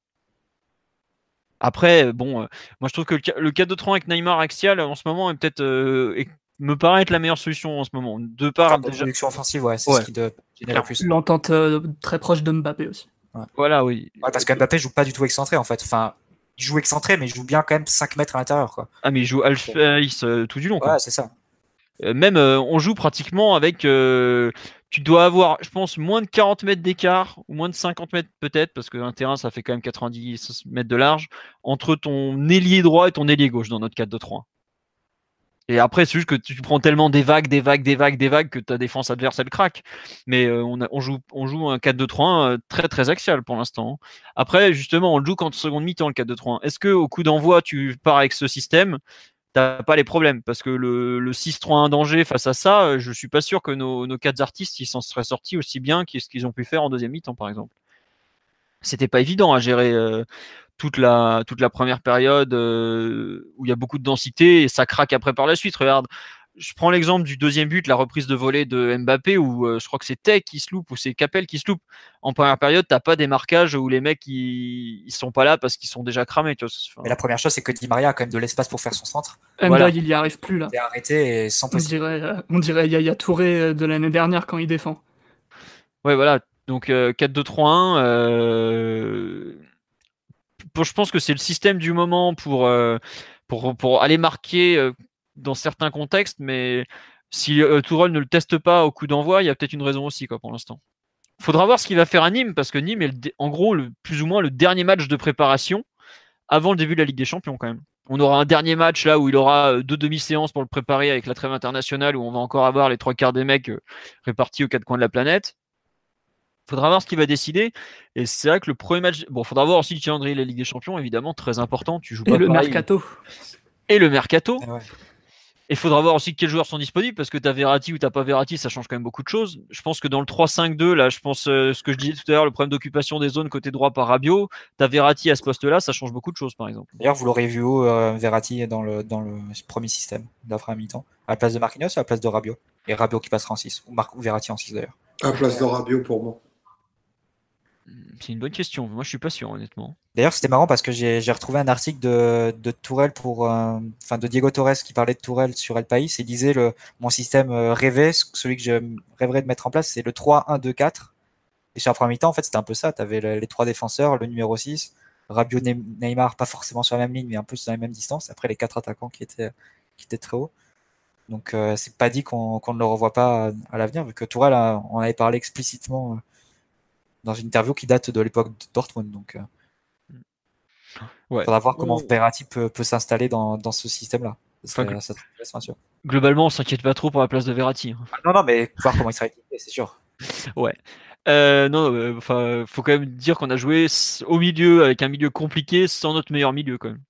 Après, bon, euh, moi je trouve que le 4-2-3 avec Neymar axial en ce moment est peut-être euh, me paraît être la meilleure solution en ce moment. De part déjà. offensive, ouais, c'est ce qui de... plus. L'entente très proche de Mbappé aussi. Voilà, oui. parce que Mbappé joue pas du tout excentré en fait. Enfin, il joue excentré, mais il joue bien quand même 5 mètres à l'intérieur. Quoi. Ah, mais il joue Alpha tout du long. Ouais, c'est ça. même on joue pratiquement avec tu dois avoir, je pense, moins de 40 mètres d'écart, ou moins de 50 mètres peut-être, parce qu'un terrain, ça fait quand même 90 mètres de large, entre ton ailier droit et ton ailier gauche dans notre 4-2-3. Et après, c'est juste que tu prends tellement des vagues, des vagues, des vagues, des vagues que ta défense adverse, elle craque. Mais euh, on, joue, un 4-2-3-1 euh, très, très axial pour l'instant. Après, justement, on le joue qu'en seconde mi-temps, le 4-2-3-1. Est-ce que au coup d'envoi, tu pars avec ce système T'as pas les problèmes parce que le, le 6-3-1 danger face à ça, euh, je suis pas sûr que nos, quatre artistes ils s'en seraient sortis aussi bien que ce qu'ils ont pu faire en deuxième mi-temps, par exemple. C'était pas évident à gérer toute la, toute la première période euh, où il y a beaucoup de densité et ça craque après par la suite. Regarde, je prends l'exemple du deuxième but, la reprise de volée de Mbappé, où euh, je crois que c'est Tech qui se loupe ou c'est Capel qui se loupe. En première période, t'as pas des marquages où les mecs ils, ils sont pas là parce qu'ils sont déjà cramés. Tu vois. Mais la première chose, c'est que Di Maria a quand même de l'espace pour faire son centre. Voilà. il y arrive plus là. Il est arrêté et sans on dirait, euh, on dirait Yaya Touré de l'année dernière quand il défend. Ouais, voilà. Donc 4-2-3-1. Euh, je pense que c'est le système du moment pour, euh, pour, pour aller marquer euh, dans certains contextes, mais si euh, Tourelle ne le teste pas au coup d'envoi, il y a peut-être une raison aussi quoi, pour l'instant. Faudra voir ce qu'il va faire à Nîmes, parce que Nîmes est en gros le, plus ou moins le dernier match de préparation avant le début de la Ligue des Champions quand même. On aura un dernier match là où il aura deux demi-séances pour le préparer avec la trêve internationale où on va encore avoir les trois quarts des mecs répartis aux quatre coins de la planète faudra voir ce qu'il va décider. Et c'est vrai que le premier match. Bon, faudra voir aussi le calendrier de la Ligue des Champions, évidemment, très important. Tu joues pas Et le mercato. Et le mercato. Et il faudra voir aussi quels joueurs sont disponibles parce que tu as Verratti ou tu pas Verratti, ça change quand même beaucoup de choses. Je pense que dans le 3-5-2, là, je pense euh, ce que je disais tout à l'heure, le problème d'occupation des zones côté droit par Rabiot, tu as Verratti à ce poste-là, ça change beaucoup de choses par exemple. D'ailleurs, vous l'aurez vu où euh, Verratti dans le, dans le premier système d'après mi-temps? À la place de Marquinhos ou à la place de Rabiot? Et Rabiot qui passera en 6 ou, Mar ou Verratti en 6 d'ailleurs À la place de Rabiot pour moi. C'est une bonne question. Moi, je suis pas sûr, honnêtement. D'ailleurs, c'était marrant parce que j'ai retrouvé un article de, de Tourelle pour, euh, de Diego Torres qui parlait de Tourelle sur El País et disait le, mon système euh, rêvé, celui que je rêverais de mettre en place, c'est le 3-1-2-4. Et sur la première mi-temps, en fait, c'était un peu ça. Tu avais les trois défenseurs, le numéro 6, Rabiot, Neymar, pas forcément sur la même ligne, mais un peu sur la même distance. Après, les quatre attaquants qui étaient, qui étaient très hauts. Donc, euh, c'est pas dit qu'on ne le revoit pas à, l'avenir, vu que Tourelle, on avait parlé explicitement dans une interview qui date de l'époque de Dortmund. Donc, euh, ouais. faudra voir comment Verratti peut, peut s'installer dans, dans, ce système-là. Globalement, on s'inquiète pas trop pour la place de Verratti. Hein. Ah, non, non, mais voir comment il sera équipé, c'est sûr. Ouais. Euh, non, euh, enfin, faut quand même dire qu'on a joué au milieu avec un milieu compliqué sans notre meilleur milieu quand même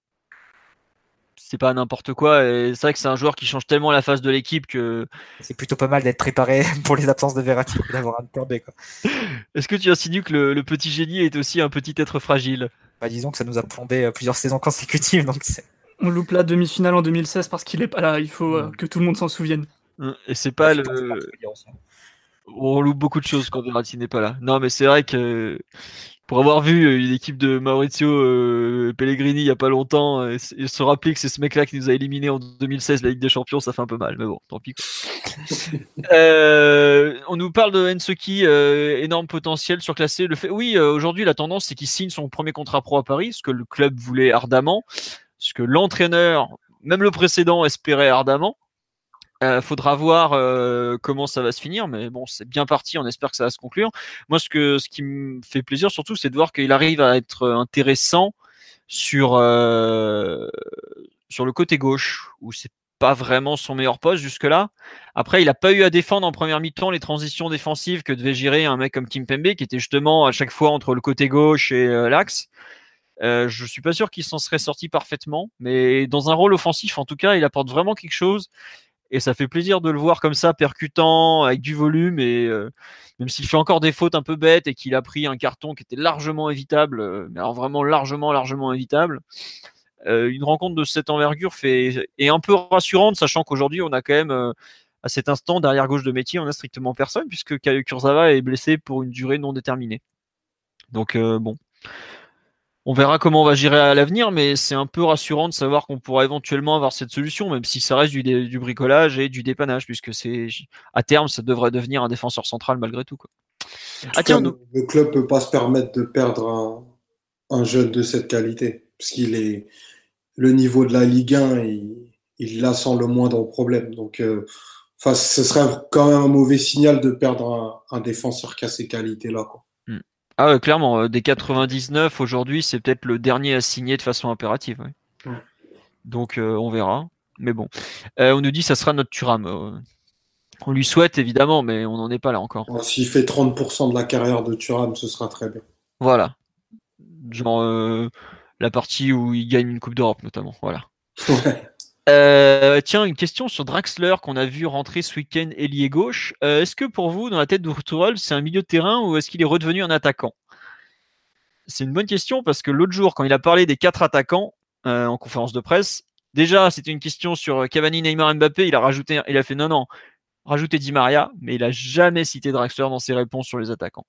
c'est pas n'importe quoi. Et c'est vrai que c'est un joueur qui change tellement la face de l'équipe que. C'est plutôt pas mal d'être préparé pour les absences de Verratti d'avoir un temps quoi. Est-ce que tu insinues que le, petit génie est aussi un petit être fragile? Bah, Disons que ça nous a plombé euh, plusieurs saisons consécutives. Donc On loupe la demi-finale en 2016 parce qu'il est pas là. Il faut euh, que tout le monde s'en souvienne. Hum, et c'est pas le. On loupe beaucoup de choses quand Verratti n'est pas là. Non, mais c'est vrai que pour avoir vu euh, une équipe de Maurizio euh, Pellegrini il y a pas longtemps euh, et, se rappeler que c'est ce mec-là qui nous a éliminé en 2016 la Ligue des Champions, ça fait un peu mal. Mais bon, tant pis. on nous parle de Ensoki, énorme potentiel surclassé. Le fait, oui, aujourd'hui la tendance c'est qu'il signe son premier contrat pro à Paris, ce que le club voulait ardemment, ce que l'entraîneur, même le précédent, espérait ardemment. Euh, faudra voir euh, comment ça va se finir, mais bon, c'est bien parti. On espère que ça va se conclure. Moi, ce que ce qui me fait plaisir surtout, c'est de voir qu'il arrive à être intéressant sur euh, sur le côté gauche, où c'est pas vraiment son meilleur poste jusque-là. Après, il n'a pas eu à défendre en première mi-temps les transitions défensives que devait gérer un mec comme Kim Pembe, qui était justement à chaque fois entre le côté gauche et l'axe. Euh, je suis pas sûr qu'il s'en serait sorti parfaitement, mais dans un rôle offensif, en tout cas, il apporte vraiment quelque chose et ça fait plaisir de le voir comme ça percutant avec du volume et euh, même s'il fait encore des fautes un peu bêtes et qu'il a pris un carton qui était largement évitable euh, mais alors vraiment largement largement évitable euh, une rencontre de cette envergure fait est un peu rassurante sachant qu'aujourd'hui on a quand même à cet instant derrière gauche de métier on a strictement personne puisque Kurzawa est blessé pour une durée non déterminée. Donc bon on verra comment on va gérer à l'avenir, mais c'est un peu rassurant de savoir qu'on pourra éventuellement avoir cette solution, même si ça reste du, bricolage et du dépannage, puisque c'est à terme, ça devrait devenir un défenseur central malgré tout. Quoi. Ah, tiens, le, club peut pas se permettre de perdre un, jeune de cette qualité, parce qu'il est le niveau de la Ligue 1, il, la sent le moindre problème. Donc, euh, enfin, ce serait quand même un mauvais signal de perdre un, défenseur qui a ces qualités-là. Ah clairement, euh, des 99 aujourd'hui, c'est peut-être le dernier à signer de façon impérative. Donc euh, on verra. Mais bon, on nous dit que ça sera notre Turam. On lui souhaite évidemment, mais on n'en est pas là encore. S'il fait 30% de la carrière de Thuram, ce sera très bien. Voilà. Genre euh, la partie où il gagne une Coupe d'Europe notamment. Voilà. Euh, tiens, une question sur Draxler qu'on a vu rentrer ce week-end ailier gauche. Euh, est-ce que pour vous, dans la tête Tourelle, c'est un milieu de terrain ou est-ce qu'il est redevenu un attaquant? C'est une bonne question parce que l'autre jour, quand il a parlé des quatre attaquants en conférence de presse, déjà c'était une question sur Cavani, Neymar, Mbappé. Il a rajouté, il a fait non non, rajouter Di Maria, mais il a jamais cité Draxler dans ses réponses sur les attaquants.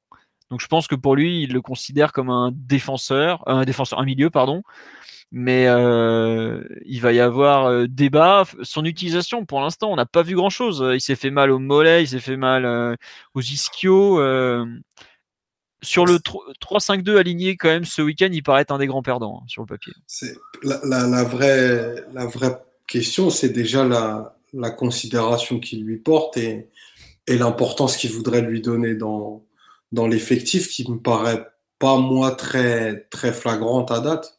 Donc je pense que pour lui, il le considère comme un défenseur, un défenseur, un milieu, pardon. Mais euh, il va y avoir euh, débat. Son utilisation, pour l'instant, on n'a pas vu grand-chose. Il s'est fait mal au mollet, il s'est fait mal euh, aux ischios. sur le 3-5-2 aligné quand même ce week-end, il paraît être un des grands perdants hein, sur le papier. La, la, vraie, la vraie question, c'est déjà la, la considération qu'il lui porte et, et l'importance qu'il voudrait lui donner dans, dans l'effectif qui me paraît pas moi très, très flagrante à date.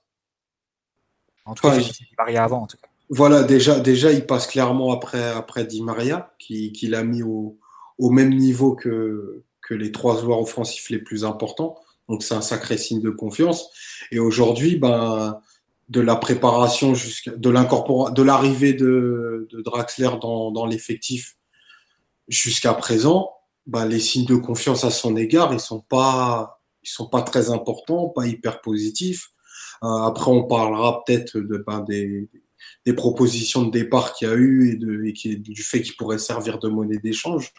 En tout cas, Di Maria avant, en tout cas. Voilà, déjà, déjà, il passe clairement après, après Di Maria, qui, qui l'a mis au, au, même niveau que, que les trois joueurs offensifs les plus importants. Donc, c'est un sacré signe de confiance. Et aujourd'hui, ben, de la préparation jusqu'à de l'incorporation de l'arrivée de, de, Draxler dans, dans l'effectif jusqu'à présent, bah, les signes de confiance à son égard, ils sont pas ils sont pas très importants, pas hyper positifs. Euh, après, on parlera peut-être de ben, des, des, propositions de départ qu'il y a eu et, de, et qui, du fait qu'il pourrait servir de monnaie d'échange.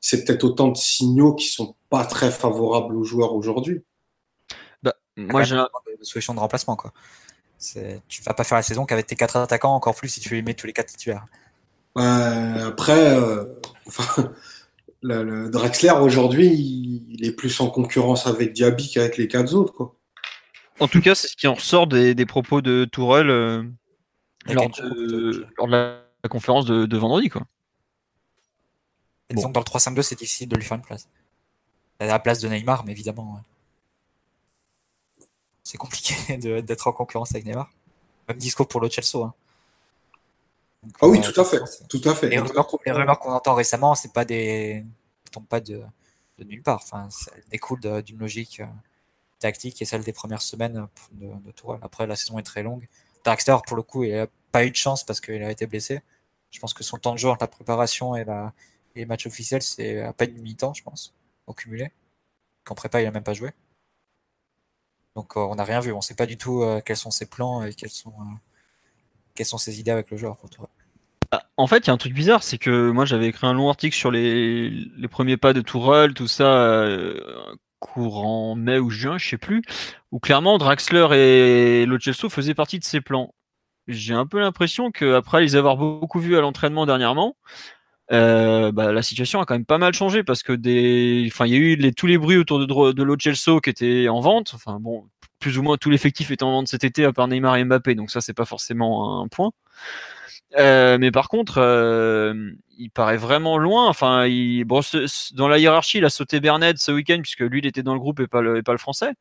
C'est peut-être autant de signaux qui sont pas très favorables aux joueurs aujourd'hui. Bah, moi, j'ai une solution de remplacement quoi. Tu vas pas faire la saison qu'avec tes quatre attaquants, encore plus si tu les mets tous les quatre titulaires. après, euh, le, Drexler aujourd'hui, il, est plus en concurrence avec Diaby qu'avec les quatre autres. Quoi. En tout cas, c'est ce qui en ressort des, propos de Tourelle euh, lors, de, la, conférence de, vendredi. Quoi. Disons que dans le 3-5-2, c'est difficile de lui faire une place. A la place de Neymar, mais évidemment c'est compliqué d'être en concurrence avec Neymar. Même discours pour le Chelsea. Hein. ah oui, euh, tout à fait, tout à fait. Les rumeurs, qu'on entend récemment, c'est pas des, tombent pas de, de nulle part. Enfin, elles découlent d'une logique tactique et celle des premières semaines de, de Tourelle. Après, la saison est très longue. Draxler, pour le coup, il n'a pas eu de chance parce qu'il a été blessé. Je pense que son temps de jeu entre la préparation et, la, les matchs officiels, c'est à peine mi-temps, je pense, au cumulé. Qu'en prépa, il n'a même pas joué. Donc euh, on n'a rien vu, on ne sait pas du tout euh, quels sont ses plans et quelles sont, euh, quelles sont ses idées avec le joueur pour toi. Bah, en fait, il y a un truc bizarre, c'est que moi j'avais écrit un long article sur les, les premiers pas de Tourelle, tout ça, courant mai ou juin, je sais plus, où clairement Draxler et Lo faisaient partie de ses plans. J'ai un peu l'impression qu'après les avoir beaucoup vus à l'entraînement dernièrement, bah, la situation a quand même pas mal changé parce que des, enfin, il y a eu tous les bruits autour de, de l'Ochelso qui étaient en vente. Plus ou moins tout l'effectif est en vente cet été à part Neymar et Mbappé, donc ça c'est pas forcément un point. Euh, mais par contre, euh, il paraît vraiment loin. Enfin, il, bon, dans la hiérarchie, il a sauté Bernet ce week-end puisque lui, il était dans le groupe et pas le, et pas le français.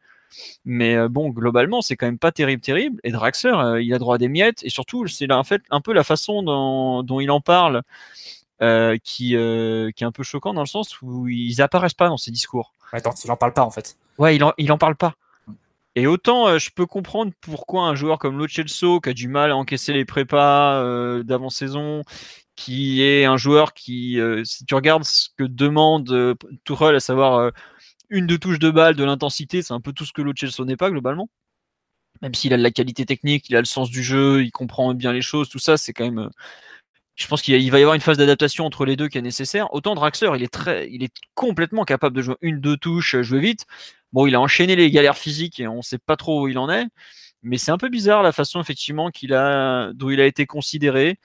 Mais euh, bon, globalement, c'est quand même pas terrible, terrible. Et Draxler, il a droit à des miettes. Et surtout, c'est en fait un peu la façon dont, dont il en parle euh, qui, euh, qui est un peu choquant dans le sens où ils apparaissent pas dans ses discours. Attends, il en parle pas en fait. Ouais, il en, il en parle pas. Et autant euh, je peux comprendre pourquoi un joueur comme Lo qui a du mal à encaisser les prépas d'avant-saison, qui est un joueur qui, si tu regardes ce que demande Tourelle, à savoir une de touche de balle, de l'intensité, c'est un peu tout ce que Lo n'est pas globalement. Même s'il a de la qualité technique, il a le sens du jeu, il comprend bien les choses, tout ça, c'est quand même je pense qu'il va y avoir une phase d'adaptation entre les deux qui est nécessaire. Autant Draxler, il est très, il est complètement capable de jouer une, deux touches, jouer vite. Bon, il a enchaîné les galères physiques et on ne sait pas trop où il en est. Mais c'est un peu bizarre la façon effectivement qu'il a, d'où il a été considéré.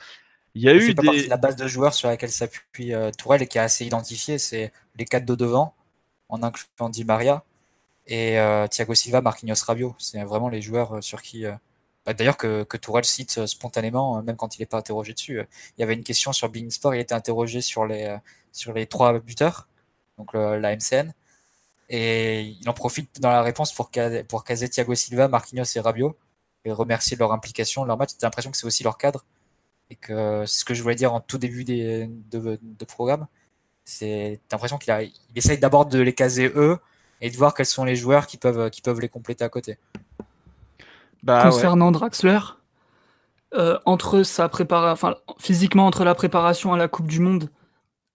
Il y a eu des... la base de joueurs sur laquelle s'appuie euh, Tourelle et qui est assez identifié, c'est les quatre de devant, en incluant Di Maria et euh, Thiago Silva, Marquinhos Rabiot. C'est vraiment les joueurs euh, sur qui bah, d'ailleurs que, que Tourelle cite spontanément, même quand il n'est pas interrogé dessus. Il y avait une question sur Bein Sport, il était interrogé sur les, sur les trois buteurs, donc la MCN. Et il en profite dans la réponse pour, pour caser Thiago Silva, Marquinhos et Rabiot et remercier leur implication, leur match. J'ai l'impression que c'est aussi leur cadre. et que c'est ce que je voulais dire en tout début des, de, de programme. C'est l'impression qu'il a, il essaye d'abord de les caser eux et de voir quels sont les joueurs qui peuvent, qui peuvent les compléter à côté. Bah, Concernant Draxler, euh, entre sa préparation, enfin, physiquement entre la préparation à la Coupe du Monde,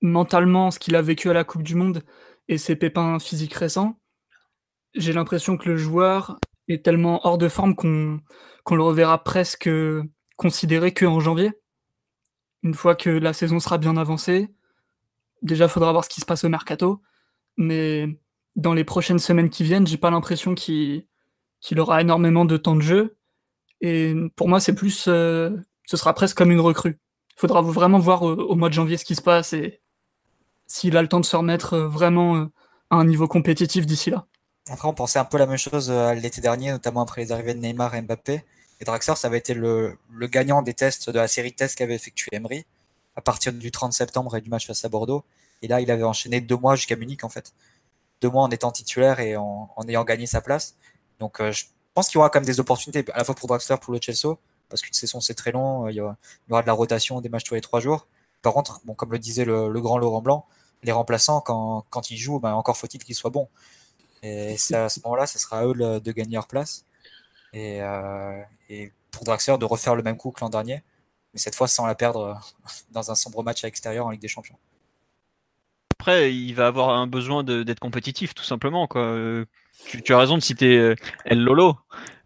mentalement ce qu'il a vécu à la Coupe du Monde et ses pépins physiques récents, j'ai l'impression que le joueur est tellement hors de forme qu'on le reverra presque considéré qu'en janvier. Une fois que la saison sera bien avancée, déjà faudra voir ce qui se passe au mercato, mais dans les prochaines semaines qui viennent, j'ai pas l'impression qu'il aura énormément de temps de jeu. Et pour moi, c'est plus, euh, ce sera presque comme une recrue. Il faudra vraiment voir au, mois de janvier ce qui se passe et s'il a le temps de se remettre euh, vraiment euh, à un niveau compétitif d'ici là. Après, on pensait un peu la même chose l'été dernier, notamment après les arrivées de Neymar et Mbappé. Et Draxler, ça avait été le, gagnant des tests de la série de tests qu'avait effectué Emery à partir du 30 septembre et du match face à Bordeaux. Et là, il avait enchaîné deux mois jusqu'à Munich, en fait. Deux mois en étant titulaire et en, ayant gagné sa place. Donc, euh, je pense qu'il y aura quand même des opportunités, à la fois pour Draxler, pour le Chelsea, parce qu'une saison, c'est très long. Il y, aura, de la rotation, des matchs tous les trois jours. Par contre, bon, comme le disait le, grand Laurent Blanc, les remplaçants, quand, quand ils jouent, ben, encore faut-il qu'ils soient bons. Et à ce moment-là, ce sera à eux de gagner leur place. Et, euh, et pour Draxler de refaire le même coup que l'an dernier, mais cette fois sans la perdre euh, dans un sombre match à l'extérieur en Ligue des Champions. Après, il va avoir un besoin d'être compétitif, tout simplement. Euh, tu, as raison de citer euh, El Lolo,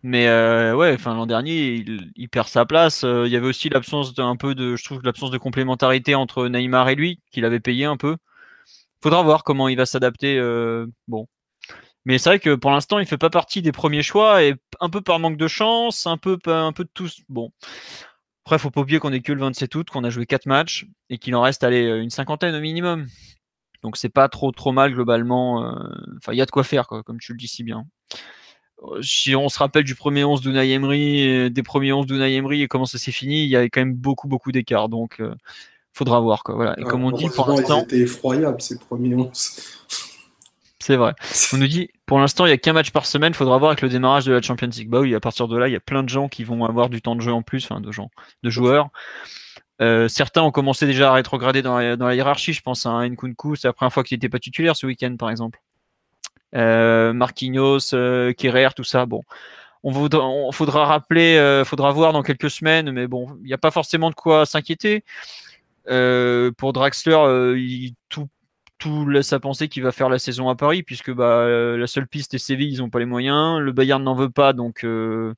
mais ouais, enfin l'an dernier, il, perd sa place. il y avait aussi l'absence peu de, je trouve, l'absence de complémentarité entre Neymar et lui, qu'il avait payé un peu. Faudra voir comment il va s'adapter. bon, mais c'est vrai que pour l'instant, il fait pas partie des premiers choix et un peu par manque de chance, un peu, un peu de tous. Bon. Après, faut pas oublier qu'on est que le 27 août, qu'on a joué 4 matchs et qu'il en reste aller une cinquantaine au minimum. Donc c'est pas trop trop mal globalement. Euh, enfin, il y a de quoi faire, comme tu le dis si bien. Euh, si on se rappelle du premier 11 d'Unai Emery, des premiers 11 d'Unai Emery et comment ça s'est fini, il y avait quand même beaucoup beaucoup d'écart. Donc euh, faudra voir quoi. Voilà. Et comme on dit pour l'instant, c'était effroyable ces premiers 11. C'est vrai. On nous dit, pour l'instant, il n'y a qu'un match par semaine. Il faudra voir avec le démarrage de la Champions League. Bah oui, à partir de là, il y a plein de gens qui vont avoir du temps de jeu en plus, enfin de gens, de joueurs. Euh, certains ont commencé déjà à rétrograder dans la, hiérarchie. Je pense à un Nkunku, c'est la première fois qu'il n'était pas titulaire ce week-end, par exemple. Euh, Marquinhos, euh, tout ça. Bon, on, on faudra rappeler, euh, faudra voir dans quelques semaines, mais bon, il n'y a pas forcément de quoi s'inquiéter. Euh, pour Draxler, il, tout tout laisse à penser qu'il va faire la saison à Paris, puisque bah, euh, la seule piste est Séville, ils n'ont pas les moyens. Le Bayern n'en veut pas, donc euh,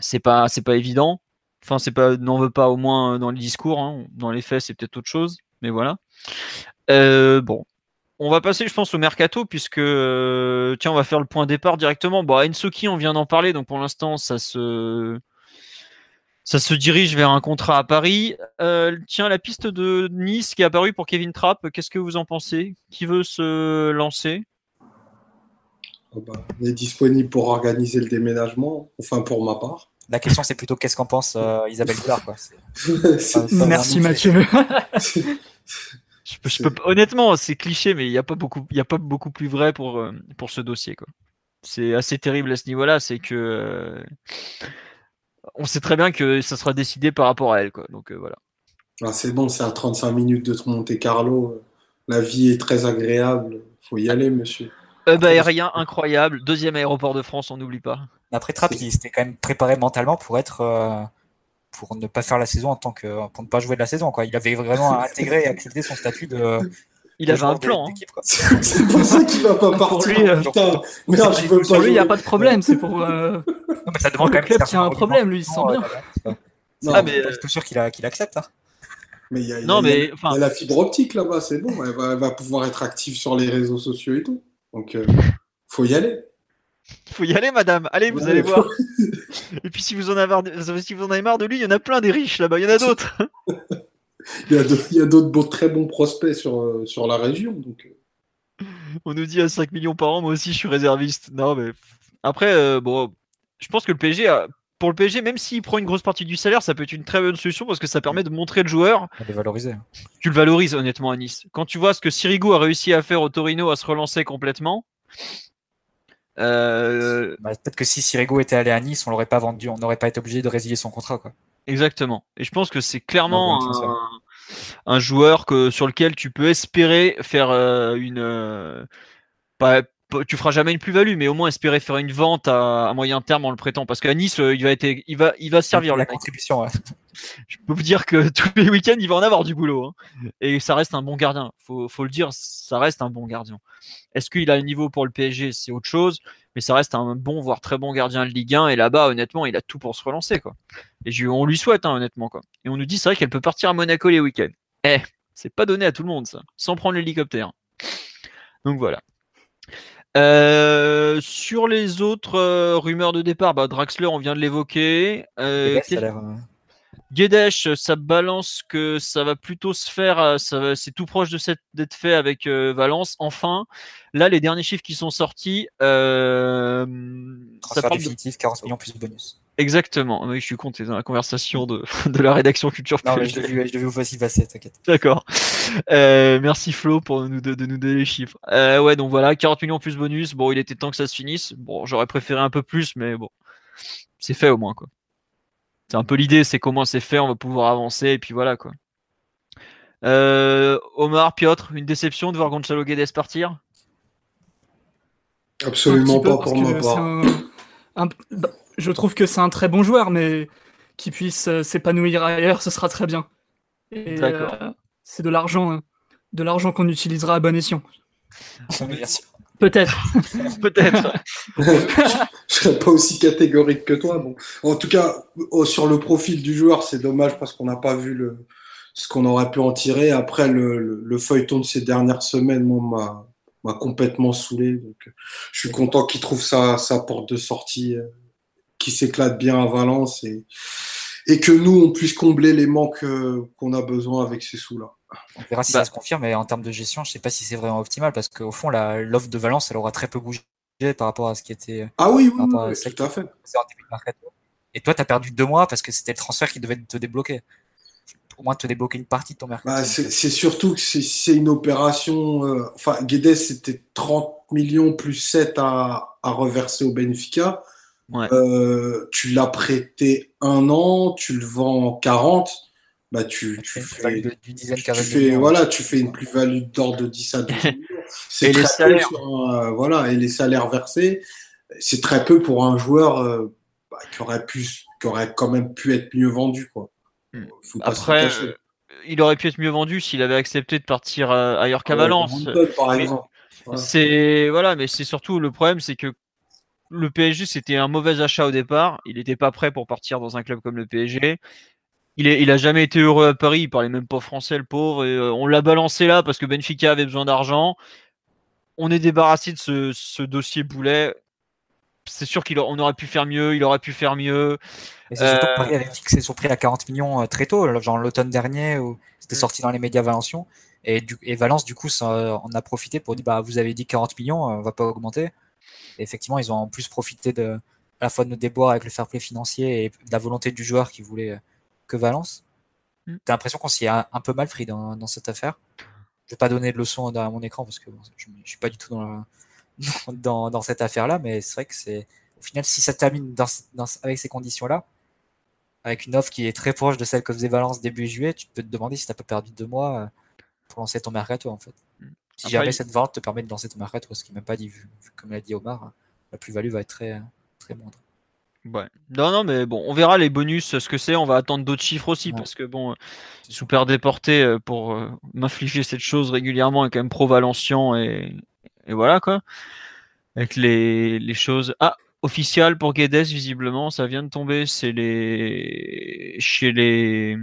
c'est pas c'est pas évident. Enfin, c'est pas n'en veut pas au moins dans les discours. Hein. Dans les faits, c'est peut-être autre chose, mais voilà. Euh, bon, on va passer, je pense, au mercato, puisque tiens, on va faire le point départ directement. Bon, Ensoki, on vient d'en parler, donc pour l'instant, ça se ça se dirige vers un contrat à Paris. Euh, tiens, la piste de Nice qui est apparue pour Kevin Trapp, qu'est-ce que vous en pensez? Qui veut se lancer? Oh bah, On est disponible pour organiser le déménagement, enfin pour ma part. La question, c'est plutôt qu'est-ce qu'en pense euh, Isabelle Goulard. Merci Mathieu. je peux, honnêtement, c'est cliché, mais il n'y a, pas beaucoup, a pas beaucoup plus vrai pour, euh, pour ce dossier. C'est assez terrible à ce niveau-là. C'est que on sait très bien que ça sera décidé par rapport à elle. Quoi. Donc euh, voilà. Ah, c'est bon, c'est à 35 minutes de Monte Carlo. La vie est très agréable. faut y aller, monsieur. Euh, bah, aérien incroyable. Deuxième aéroport de France, on n'oublie pas. Après Trapp, il s'était quand même préparé mentalement pour être. Euh, pour ne pas faire la saison en tant que. pour ne pas jouer de la saison. Quoi. Il avait vraiment intégré et accepté son statut de. Il avait un plan. Hein. C'est pour ça qu'il va pas partir. Pour lui, Putain, merde, je veux pas lui, il n'y a pas de problème. C'est pour. Non, mais ça demande quand même. Le club a un problème, lui, il se sent bien. Non, ah, mais. Je suis sûr qu'il qu'il accepte. Hein. Mais il y a, non, mais, a la fibre optique là-bas, c'est bon. Elle va, pouvoir être active sur les réseaux sociaux et tout. Donc, il euh, faut y aller. Faut y aller, madame. Allez, vous allez voir. et puis, si vous, en avez, si vous en avez marre de lui, il y en a plein des riches là-bas. Il y en a d'autres. Il y a d'autres très bons prospects sur, euh, sur la région. Donc. Euh. On nous dit à 5 millions par an, moi aussi je suis réserviste. Non, mais après, bon, je pense que le PSG pour le PSG, même s'il prend une grosse partie du salaire, ça peut être une très bonne solution parce que ça permet de montrer le joueur. De valoriser. Tu le valorises honnêtement à Nice. Quand tu vois ce que Sirigu a réussi à faire au Torino, à se relancer complètement. Euh, bah, peut-être que si Sirigu était allé à Nice, on l'aurait pas vendu, on n'aurait pas été obligé de résilier son contrat. Quoi. Exactement. Et je pense que c'est clairement un, joueur que, sur lequel tu peux espérer faire une. pas, tu feras jamais une plus-value, mais au moins espérer faire une vente à, moyen terme en le prêtant. Parce qu'à Nice, il va, être, il va, il va servir la contribution. Je peux vous dire que tous les week-ends, il va en avoir du boulot. Hein. Et ça reste un bon gardien. Faut, faut le dire, ça reste un bon gardien. Est-ce qu'il a un niveau pour le PSG C'est autre chose. Mais ça reste un bon, voire très bon gardien de Ligue 1. Et là-bas, honnêtement, il a tout pour se relancer. Quoi. Et on lui souhaite, hein, honnêtement. Quoi. Et on nous dit, c'est vrai qu'elle peut partir à Monaco les week-ends. Eh, c'est pas donné à tout le monde, ça. Sans prendre l'hélicoptère. Donc voilà. Euh, sur les autres euh, rumeurs de départ, bah, Draxler, on vient de l'évoquer. Euh, Guedesh, ça balance que ça va plutôt se faire, c'est tout proche de d'être fait avec Valence. Enfin, là, les derniers chiffres qui sont sortis, ça parle définitif, 40 millions plus bonus. Exactement. Oui, je suis content dans la conversation de, de la rédaction culture. Non, mais je l'ai vu, je vu aussi passer, t'inquiète. D'accord. Euh, merci Flo pour nous de, nous donner les chiffres. Euh, ouais, donc voilà, 40 millions plus bonus. Bon, il était temps que ça se finisse. Bon, j'aurais préféré un peu plus, mais bon, c'est fait au moins quoi. C'est un peu l'idée, c'est comment c'est fait, on va pouvoir avancer et puis voilà quoi. Euh, Omar, Piotr, une déception de voir Gonzalo Guedes partir? Absolument pas pour moi. Un... Je trouve que c'est un très bon joueur, mais qu'il puisse euh, s'épanouir ailleurs, ce sera très bien. Euh, c'est de l'argent, hein. de l'argent qu'on utilisera à bon escient. Peut-être. Peut-être. je serais pas aussi catégorique que toi. Bon. En tout cas, sur le profil du joueur, c'est dommage parce qu'on n'a pas vu le, ce qu'on aurait pu en tirer. Après, le, feuilleton de ces dernières semaines m'a complètement saoulé. Donc, je suis content qu'il trouve sa, sa porte de sortie euh, qui s'éclate bien à Valence et, et que nous, on puisse combler les manques euh, qu'on a besoin avec ces sous-là. On verra si ça se confirme, mais en termes de gestion, je ne sais pas si c'est vraiment optimal parce qu'au fond, l'offre de Valence, elle aura très peu bougé par rapport à ce qui était. Ah oui, oui, tout à fait. Et toi, tu as perdu deux mois parce que c'était le transfert qui devait te débloquer. Au moins te débloquer une partie de ton mercato. Bah, c'est surtout que c'est une opération. Euh, enfin, Guedes, c'était 30 millions plus 7 à, à reverser au Benfica. Euh, tu l'as prêté un an, tu le vends 40, bah tu, tu fais, voilà, tu fais une plus-value d'ordre de 10 à 12 millions. C'est très les salaires. peu voilà, et les salaires versés, c'est très peu pour un joueur euh, bah, qui aurait pu, qui aurait quand même pu être mieux vendu, quoi. Hmm. Après, il aurait pu être mieux vendu s'il avait accepté de partir euh, ailleurs qu'à Valence. C'est voilà, mais c'est surtout le problème, c'est que le PSG, c'était un mauvais achat au départ. Il n'était pas prêt pour partir dans un club comme le PSG. Il, est, il a jamais été heureux à Paris. Il parlait même pas français, le pauvre. Et, euh, on l'a balancé là parce que Benfica avait besoin d'argent. On est débarrassé de ce, dossier boulet. C'est sûr qu'on aurait pu faire mieux. Il aurait pu faire mieux. Et c'est surtout que Paris avait fixé son prix à 40 millions euh, très tôt, genre l'automne dernier, où c'était mm. sorti dans les médias valenciens. Et, et Valence, du coup, ça, on a profité pour dire bah, vous avez dit 40 millions, on va pas augmenter effectivement, ils ont en plus profité de, à la fois de nos déboires avec le fair play financier et de la volonté du joueur qui voulait euh, que Valence. Mm. T'as l'impression qu'on s'y a un peu mal pris dans, cette affaire. Je vais pas donner de leçons à mon écran parce que je, ne suis pas du tout dans, dans, cette affaire-là, mais c'est vrai que c'est au final, si ça termine avec ces conditions-là, avec une offre qui est très proche de celle que faisait Valence début juillet, tu peux te demander si tu n'as pas perdu deux mois euh, pour lancer ton mercato en fait. Si jamais cette vente te permet de lancer ton market, ce qui n'est même pas dit, vu, comme l'a dit Omar, la plus-value va être très, très moindre. Ouais. Non, non, mais bon, on verra les bonus, ce que c'est. On va attendre d'autres chiffres aussi, parce que bon, sous père déporté euh, pour euh, m'infliger cette chose régulièrement est quand même pro-Valencian et, et, voilà quoi. Avec les, les choses. Ah, officiel pour Guedes, visiblement, ça vient de tomber. C'est les chez les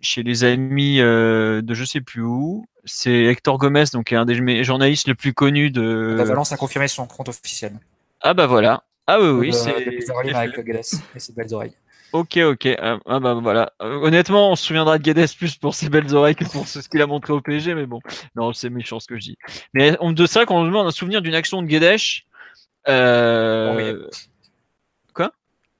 chez les amis euh, de je sais plus où. C'est Hector Gomez, donc un des journalistes le plus connu de. La Valence a confirmé son compte officiel. Ah bah voilà. Ah oui, oui, c'est. avec Guedes et ses belles oreilles. Ok, ok. Ah, ah bah voilà. Euh, honnêtement, on se souviendra de Guedes plus pour ses belles oreilles que pour ce qu'il a montré au PSG, mais bon. Non, c'est méchant ce que je dis. Mais de ça, quand on demande un souvenir d'une action de Guedes. Euh... Quoi?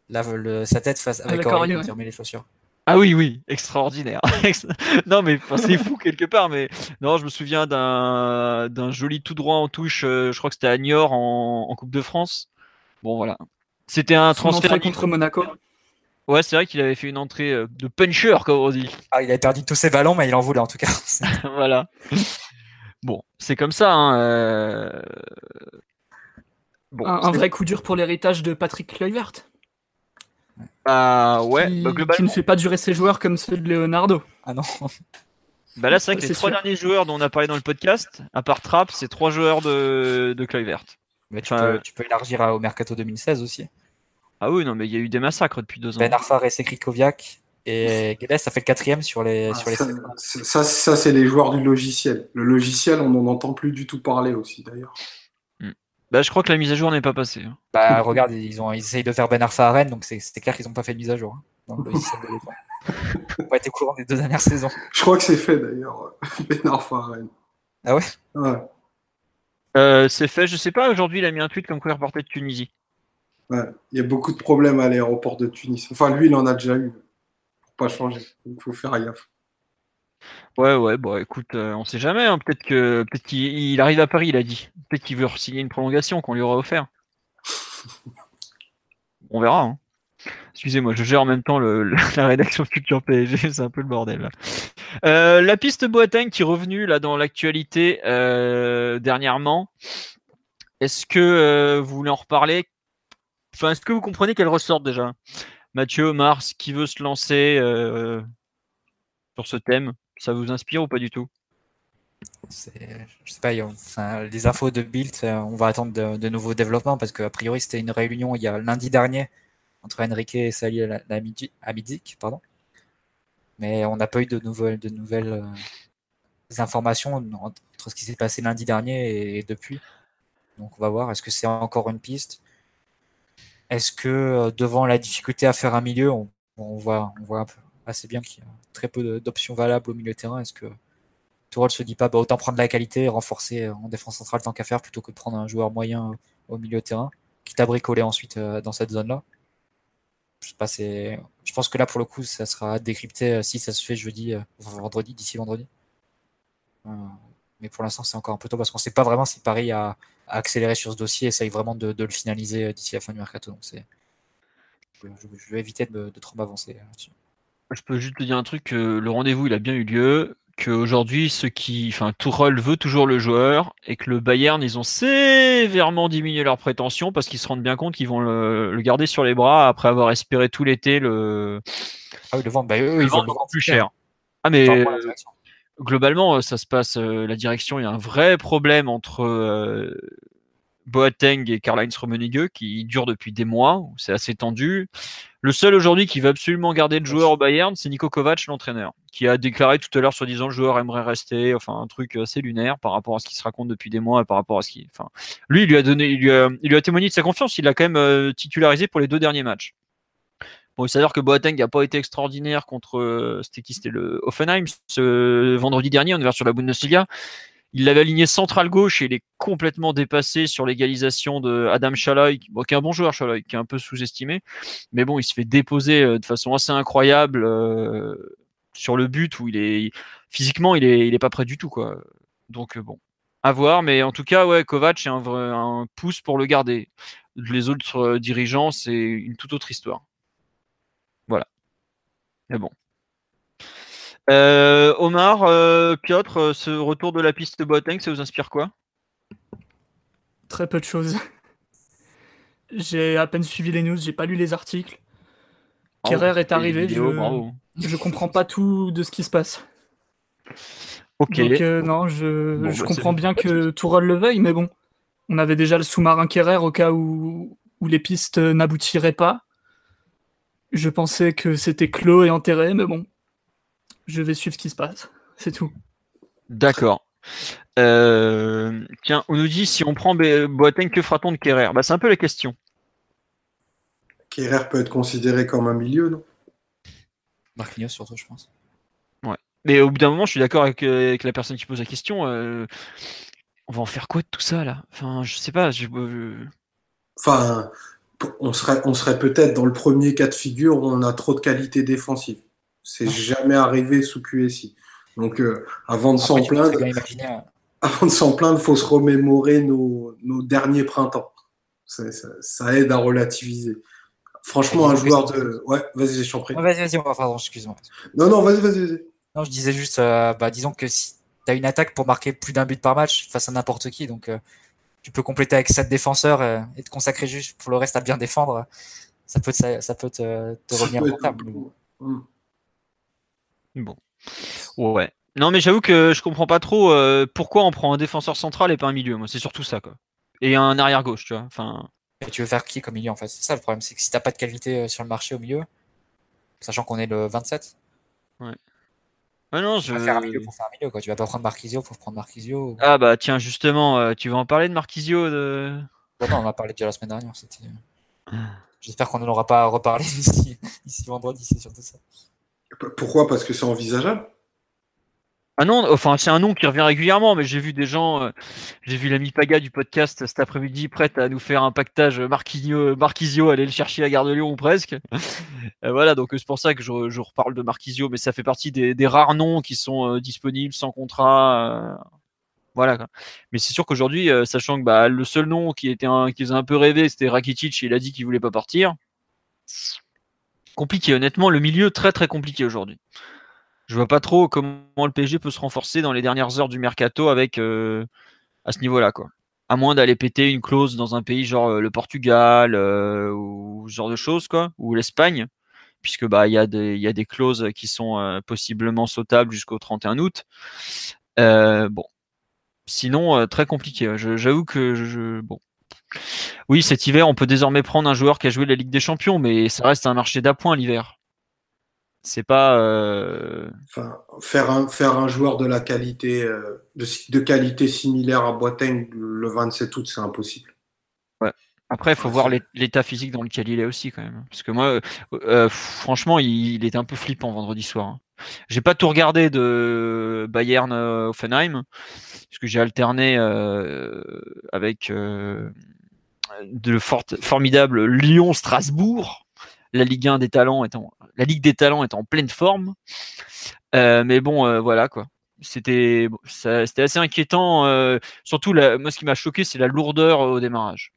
Là, le, sa tête face avec Aurélie, qui remet les chaussures. Ah oui, oui, extraordinaire. non, mais c'est fou quelque part, mais non, je me souviens d'un joli tout droit en touche, euh, je crois que c'était à Niort en, en, Coupe de France. Bon, voilà. C'était un transfert contre Monaco. Ouais, c'est vrai qu'il avait fait une entrée euh, de puncher, comme on dit. Ah, il avait perdu tous ses ballons, mais il en voulait en tout cas. voilà. Bon, c'est comme ça. Hein, euh, bon, un, vrai coup dur pour l'héritage de Patrick Kluivert. Ah ouais, qui, bah, ne fait pas durer ses joueurs comme ceux de Leonardo. Ah non. Bah là, c'est vrai que les trois derniers joueurs dont on a parlé dans le podcast, à part Trapp, c'est trois joueurs de, de Kluivert. Mais tu, peux, tu peux élargir au Mercato 2016 aussi. Ah oui, non, mais il y a eu des massacres depuis deux ans. Ben Arfa et Krikoviak. Et Guedes, ça fait le quatrième sur les. Ah, sur les ça, ça, c'est les joueurs du logiciel. Le logiciel, on n'en entend plus du tout parler aussi, d'ailleurs. Bah, je crois que la mise à jour n'est pas passée. Hein. Bah, regarde, ils, ont, ils essayent de faire Ben Arfa à Rennes, donc c'est clair qu'ils n'ont pas fait de mise à jour. Hein, dans le logiciel de Ils n'ont pas été courant des deux dernières saisons. Je crois que c'est fait, d'ailleurs, Ben Arfa à Rennes. Ah ouais? Ouais. Euh, c'est fait, je sais pas, aujourd'hui il a mis un tweet comme quoi il reportait de Tunisie. Ouais, il y a beaucoup de problèmes à l'aéroport de Tunis. Enfin, lui, il en a déjà eu. Pour pas changer. Il faut faire gaffe. Ouais, ouais, bon, écoute, euh, on sait jamais. Hein. Peut-être que peut-être qu'il arrive à Paris, il a dit. Peut-être qu'il veut signer une prolongation qu'on lui aura offert. on verra. Hein. Excusez-moi, je gère en même temps la rédaction Culture PSG, c'est un peu le bordel. Euh, la piste Boateng qui est revenue là dans l'actualité euh, dernièrement. Est-ce que vous voulez en reparler? Enfin, est-ce que vous comprenez qu'elle ressort déjà? Mathieu, Mars, qui veut se lancer euh, sur ce thème? Ça vous inspire ou pas du tout? Je sais pas, les infos de Build, on va attendre de, nouveaux développements parce qu'a priori c'était une réunion il y a lundi dernier entre Enrique et Sali Amidik, pardon. Mais on n'a pas eu de nouvelles, de nouvelles euh, informations entre ce qui s'est passé lundi dernier et depuis. Donc on va voir, est-ce que c'est encore une piste? Est-ce que euh, devant la difficulté à faire un milieu, on, voit, on voit assez bien qu'il y a très peu d'options valables au milieu de terrain Est-ce que Tourelle se dit pas bah, autant prendre la qualité et renforcer en défense centrale tant qu'à faire plutôt que de prendre un joueur moyen au milieu de terrain, qui t'a bricolé ensuite euh, dans cette zone-là? Je, pas, je pense que là, pour le coup, ça sera décrypté euh, si ça se fait jeudi, vendredi, d'ici vendredi. mais pour l'instant, c'est encore un peu tôt parce qu'on ne sait pas vraiment si Paris a, accélérer sur ce dossier, essaye vraiment de, le finaliser euh, d'ici la fin du mercato. Donc c'est, je, vais éviter de, trop m'avancer là-dessus. Je peux juste te dire un truc, que le rendez-vous il a bien eu lieu, qu'aujourd'hui ceux qui, enfin Tourelle veut toujours le joueur et que le Bayern ils ont sévèrement diminué leurs prétentions parce qu'ils se rendent bien compte qu'ils vont le, garder sur les bras après avoir espéré tout l'été le. Ah oui, le vendre, bah, eux, ils vont le plus cher. Ah mais globalement, ça se passe, euh, la direction, il y a un vrai problème entre euh, Boateng et Karl-Heinz Rummenigge qui dure depuis des mois, c'est assez tendu. Le seul aujourd'hui qui veut absolument garder le joueur au Bayern, c'est Nico Kovac, l'entraîneur, qui a déclaré tout à l'heure, soi-disant, le joueur aimerait rester, enfin, un truc assez lunaire par rapport à ce qui se raconte depuis des mois et par rapport à ce qui, enfin, lui, il lui a donné, il lui a, témoigné de sa confiance, il l'a quand même titularisé pour les deux derniers matchs. Bon, il s'avère que Boateng n'a pas été extraordinaire contre. Euh, c'était qui? C'était le Offenheim ce vendredi dernier, on est vers sur la Bundesliga. Il l'avait aligné central gauche et il est complètement dépassé sur l'égalisation de Adam Schalai, qui est un bon joueur, Schalai, qui est un peu sous-estimé. Mais bon, il se fait déposer euh, de façon assez incroyable euh, sur le but où il est physiquement, il est, il est pas prêt du tout, quoi. Donc bon, à voir. Mais en tout cas, ouais, Kovac est un, un pouce pour le garder. Les autres dirigeants, c'est une toute autre histoire. Voilà. Mais bon. Euh, Omar, euh, Piotr, euh, ce retour de la piste de Boateng, ça vous inspire quoi? Très peu de choses. J'ai à peine suivi les news, j'ai pas lu les articles. Oh, est arrivé, je... je comprends pas tout de ce qui se passe. Ok. Donc non, je, bah, comprends bien que Tourelle le veuille, mais bon, on avait déjà le sous-marin Kerrer au cas où, où les pistes n'aboutiraient pas. Je pensais que c'était clos et enterré, mais bon, je vais suivre ce qui se passe. C'est tout. D'accord. Euh, tiens, on nous dit si on prend Boateng, que fera-t-on de Kerrer? Bah, C'est un peu la question. Kerrer peut être considéré comme un milieu, non? Marquinhos surtout, je pense. Ouais. Mais au bout d'un moment, je suis d'accord avec, la personne qui pose la question. Euh, on va en faire quoi de tout ça là? Enfin, je sais pas. Je... Enfin, on serait, on serait peut-être dans le premier cas de figure où on a trop de qualité défensive. C'est jamais arrivé sous QSI. Donc, euh, avant de s'en plaindre, avant de s'en plaindre, faut se remémorer nos, nos derniers printemps. Ça, ça, aide à relativiser. Franchement, un joueur de. Ouais, vas-y, je t'en prie. vas-y, vas-y, pardon, excuse-moi. Non, non, vas-y, vas-y. non, je disais juste, euh, bah, disons que si tu as une attaque pour marquer plus d'un but par match face à n'importe qui, donc euh, tu peux compléter avec 7 défenseurs euh, et te consacrer juste pour le reste à bien défendre, ça peut, ça, ça peut te, te revenir rentable. Bon. Ouais. Non, mais j'avoue que je comprends pas trop pourquoi on prend un défenseur central et pas un milieu. Moi, c'est surtout ça, quoi. Et un arrière gauche, tu vois. Enfin. Et tu veux faire qui comme milieu en fait? C'est ça le problème, c'est que si t'as pas de qualité sur le marché au milieu, sachant qu'on est le 27. Ouais. Ah non, je... Tu vas faire un milieu pour faire un milieu, quoi. Tu vas pas prendre Marquisio pour prendre Marquisio. Ah bah tiens, justement, euh, tu vas en parler de Marquisio de... non, on en a parlé déjà la semaine dernière. Ah. J'espère qu'on ne l'aura pas reparlé ici, ici vendredi, c'est surtout ça. Pourquoi? Parce que c'est envisageable? Ah non, enfin c'est un nom qui revient régulièrement, mais j'ai vu des gens, euh, j'ai vu l'ami Paga du podcast cet après-midi prête à nous faire un pactage Marquisio, aller le chercher à Gare de Lyon ou presque. Euh, voilà, donc c'est pour ça que je, reparle de Marquisio, mais ça fait partie des, rares noms qui sont euh, disponibles sans contrat. voilà. Mais c'est sûr qu'aujourd'hui, sachant que bah, le seul nom qui était un, qui faisait un peu rêver, c'était Rakitic, et il a dit qu'il voulait pas partir. Compliqué, honnêtement, le milieu très très compliqué aujourd'hui je vois pas trop comment le PSG peut se renforcer dans les dernières heures du mercato avec euh, à ce niveau-là, quoi. À moins d'aller péter une clause dans un pays genre euh, le Portugal euh, ou ce genre de choses, quoi, ou l'Espagne, puisque bah il y, a des, clauses qui sont possiblement sautables jusqu'au 31 août. bon, sinon très compliqué. J'avoue que je bon. Oui, cet hiver, on peut désormais prendre un joueur qui a joué la Ligue des Champions, mais ça reste un marché d'appoint l'hiver. C'est pas. Euh, enfin, faire un faire un joueur de la qualité euh, de, de, qualité similaire à Boateng le 27 août, c'est impossible. Ouais. Après, il faut voir l'état physique dans lequel il est aussi quand même. Parce que moi, euh, franchement, il, était un peu flippant vendredi soir. Hein. J'ai pas tout regardé de Bayern Offenheim, parce que j'ai alterné avec de formidable Lyon-Strasbourg la Ligue 1 des talents étant, la Ligue des talents est en pleine forme. Euh, mais bon, euh, voilà quoi. C'était, c'était assez inquiétant. Euh, surtout, moi, ce qui m'a choqué, c'est la lourdeur au démarrage.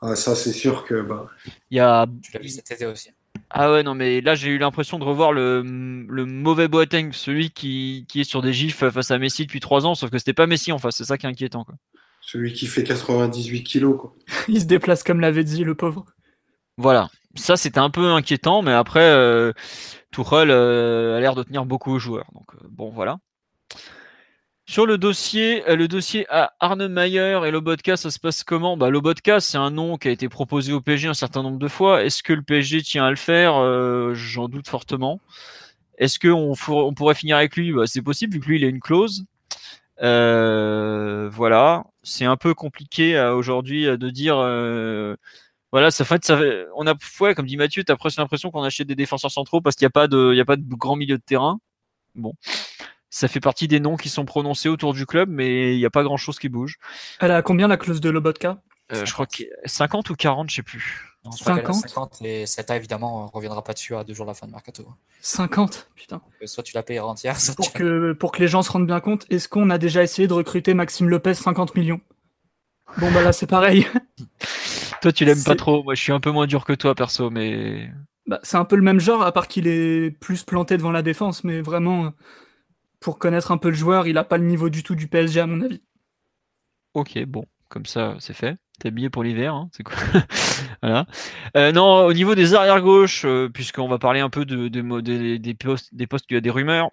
Ah, ça, c'est sûr que. Bah... Il y a. Tu l'as vu cet été aussi. Ah ouais, non, mais là, j'ai eu l'impression de revoir le, le mauvais Boateng, celui qui, qui, est sur des gifs face à Messi depuis 3 ans, sauf que c'était pas Messi en face, c'est ça qui est inquiétant. Quoi. Celui qui fait 98 kilos. Quoi. Il se déplace comme l'avait dit le pauvre. Voilà, ça c'était un peu inquiétant, mais après euh, Tuchel euh, a l'air de tenir beaucoup aux joueurs. Donc euh, bon voilà. Sur le dossier, euh, le dossier à Arne Meyer et Lobotka, ça se passe comment? Bah, Lobotka, c'est un nom qui a été proposé au PSG un certain nombre de fois. Est-ce que le PSG tient à le faire? J'en doute fortement. Est-ce qu'on on pourrait finir avec lui? Bah, C'est possible, vu que lui, il a une clause. voilà. C'est un peu compliqué aujourd'hui de dire voilà, ça fait, ça on a, ouais, comme dit Mathieu, t'as presque l'impression qu'on achète des défenseurs centraux parce qu'il n'y a pas de, il y a pas de grand milieu de terrain. Bon, ça fait partie des noms qui sont prononcés autour du club, mais il n'y a pas grand chose qui bouge. Elle a combien la clause de Lobotka? Euh, Je crois que 50 ou 40, je sais plus. 50. 50 et Seta évidemment on reviendra pas dessus à deux jours de la fin de mercato. 50 putain. Soit tu la payes entière. Soit pour que pour que les gens se rendent bien compte, est-ce qu'on a déjà essayé de recruter Maxime Lopez 50 millions? Bon bah là c'est pareil. Toi, tu l'aimes pas trop. Moi, je suis un peu moins dur que toi, perso, mais. Bah, c'est un peu le même genre, à part qu'il est plus planté devant la défense, mais vraiment, pour connaître un peu le joueur, il a pas le niveau du tout du PSG, à mon avis. Ok, bon, comme ça, c'est fait. T'es habillé pour l'hiver, hein, c'est quoi Voilà. Euh, non, au niveau des arrières gauches, euh, puisqu'on va parler un peu de, des postes, des postes, il y a des rumeurs.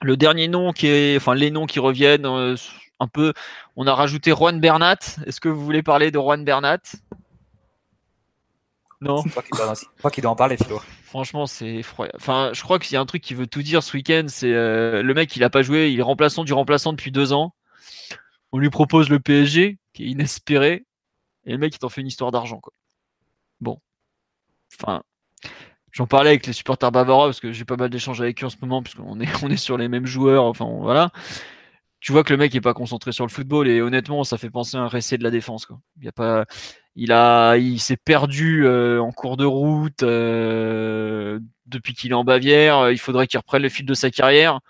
Le dernier nom qui est, enfin les noms qui reviennent, euh, un peu, on a rajouté Juan Bernat. Est-ce que vous voulez parler de Juan Bernat? Non? Je crois qu'il doit, en parler, Philo. Franchement, c'est effroyable. Enfin, je crois qu'il y a un truc qui veut tout dire ce week-end. C'est euh, le mec, il a pas joué, il est remplaçant du remplaçant depuis deux ans. On lui propose le PSG, qui est inespéré, et le mec, il t'en fait une histoire d'argent, quoi. Bon. Enfin, j'en parlais avec les supporters bavarois parce que j'ai pas mal d'échanges avec eux en ce moment, puisqu'on est, on est sur les mêmes joueurs. Enfin, voilà tu vois que le mec est pas concentré sur le football et honnêtement ça fait penser à un récit de la défense quoi. Il a il s'est perdu euh, en cours de route euh, depuis qu'il est en Bavière. Il faudrait qu'il reprenne le fil de sa carrière.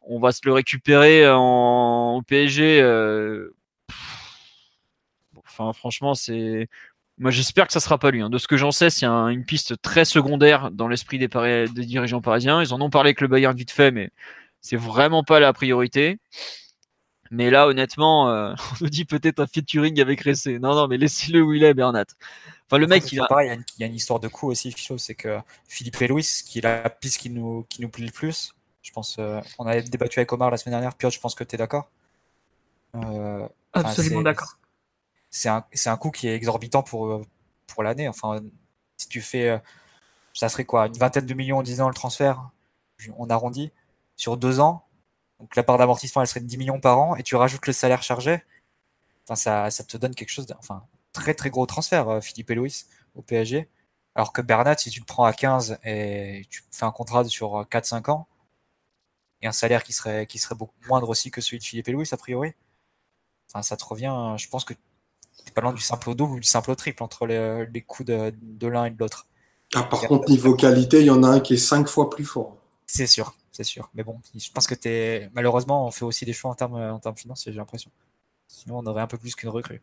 On va se le récupérer en, au PSG. Euh, enfin, franchement, c'est Moi, j'espère que ça sera pas lui. Hein. De ce que j'en sais, c'est une piste très secondaire dans l'esprit des, des, dirigeants parisiens. Ils en ont parlé avec le Bayern vite fait, mais c'est vraiment pas la priorité. Mais là, honnêtement, euh, on nous dit peut-être un featuring avec Ressé. Non, non, mais laissez-le où il est, Bernat. Enfin, le mec, il a... il, y a une, histoire de coup aussi, c'est que Philippe et Louis, qui est la piste qui nous, qui nous plaît le plus, je pense, euh, on avait débattu avec Omar la semaine dernière, Piotr, je pense que tu es d'accord? Euh, Absolument d'accord c'est un, un coût qui est exorbitant pour, pour l'année. Enfin, si tu fais, ça serait quoi, une vingtaine de millions en 10 ans le transfert, on arrondit, sur deux ans. Donc la part d'amortissement, elle serait de 10 millions par an, et tu rajoutes le salaire chargé. Enfin, ça, ça te donne quelque chose, de, enfin, très très gros transfert, euh, Philippe et Louis, au PSG. Alors que Bernat, si tu le prends à 15 et tu fais un contrat sur 4-5 ans, et un salaire qui serait, qui serait beaucoup moindre aussi que celui de Philippe et Louis, a priori, enfin, ça te revient, je pense que pas loin du simple au double ou du simple au triple entre les, les coûts de, de l'un et de l'autre. Ah, par contre, niveau qualité, il y en a un qui est cinq fois plus fort. C'est sûr, c'est sûr. Mais bon, je pense que es... malheureusement, on fait aussi des choix en termes, en termes financiers, j'ai l'impression. Sinon, on aurait un peu plus qu'une recrue.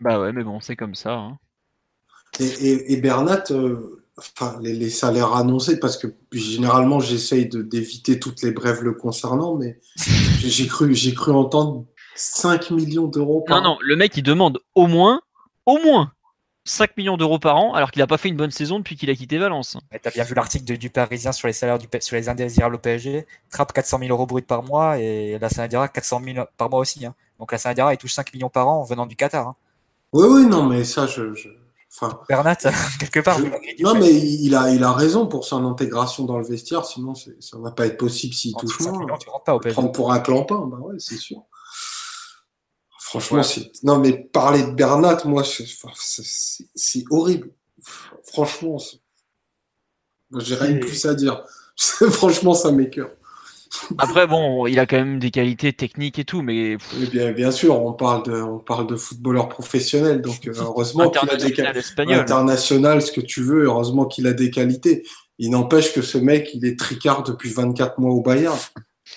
Bah ouais, mais bon, c'est comme ça. Hein. Et, et, Bernat, euh, enfin, les, les, salaires annoncés, parce que généralement, j'essaye d'éviter toutes les brèves le concernant, mais j'ai cru, cru entendre 5 millions d'euros par Non, non, le mec, il demande au moins, au moins 5 millions d'euros par an, alors qu'il n'a pas fait une bonne saison depuis qu'il a quitté Valence. Tu as bien vu l'article du Parisien sur les salaires du, sur les indésirables au PSG. Trappe 400 000 euros bruts par mois et la Sanadira 400 000 par mois aussi. Hein. Donc la Sanadira, il touche 5 millions par an en venant du Qatar. Hein. Oui, oui, non, mais ça, je. Enfin, Bernat, quelque part. Non, mais il a, il a raison pour son intégration dans le vestiaire, sinon ça ne va pas être possible s'il touche moins. Tu rentres pas au PSG. Prendre pour un clampin, bah ouais, c'est sûr. Franchement, c'est... non, mais parler de Bernat, moi, c'est, horrible. Franchement, j'ai rien de plus à dire. Franchement, ça m'écœure. Après, bon, il a quand même des qualités techniques et tout, mais. bien, bien sûr, on parle de, on parle de footballeur professionnel, donc euh, heureusement qu'il a des qualités. International, ce que tu veux, heureusement qu'il a des qualités. Il n'empêche que ce mec, il est tricard depuis 24 mois au Bayern.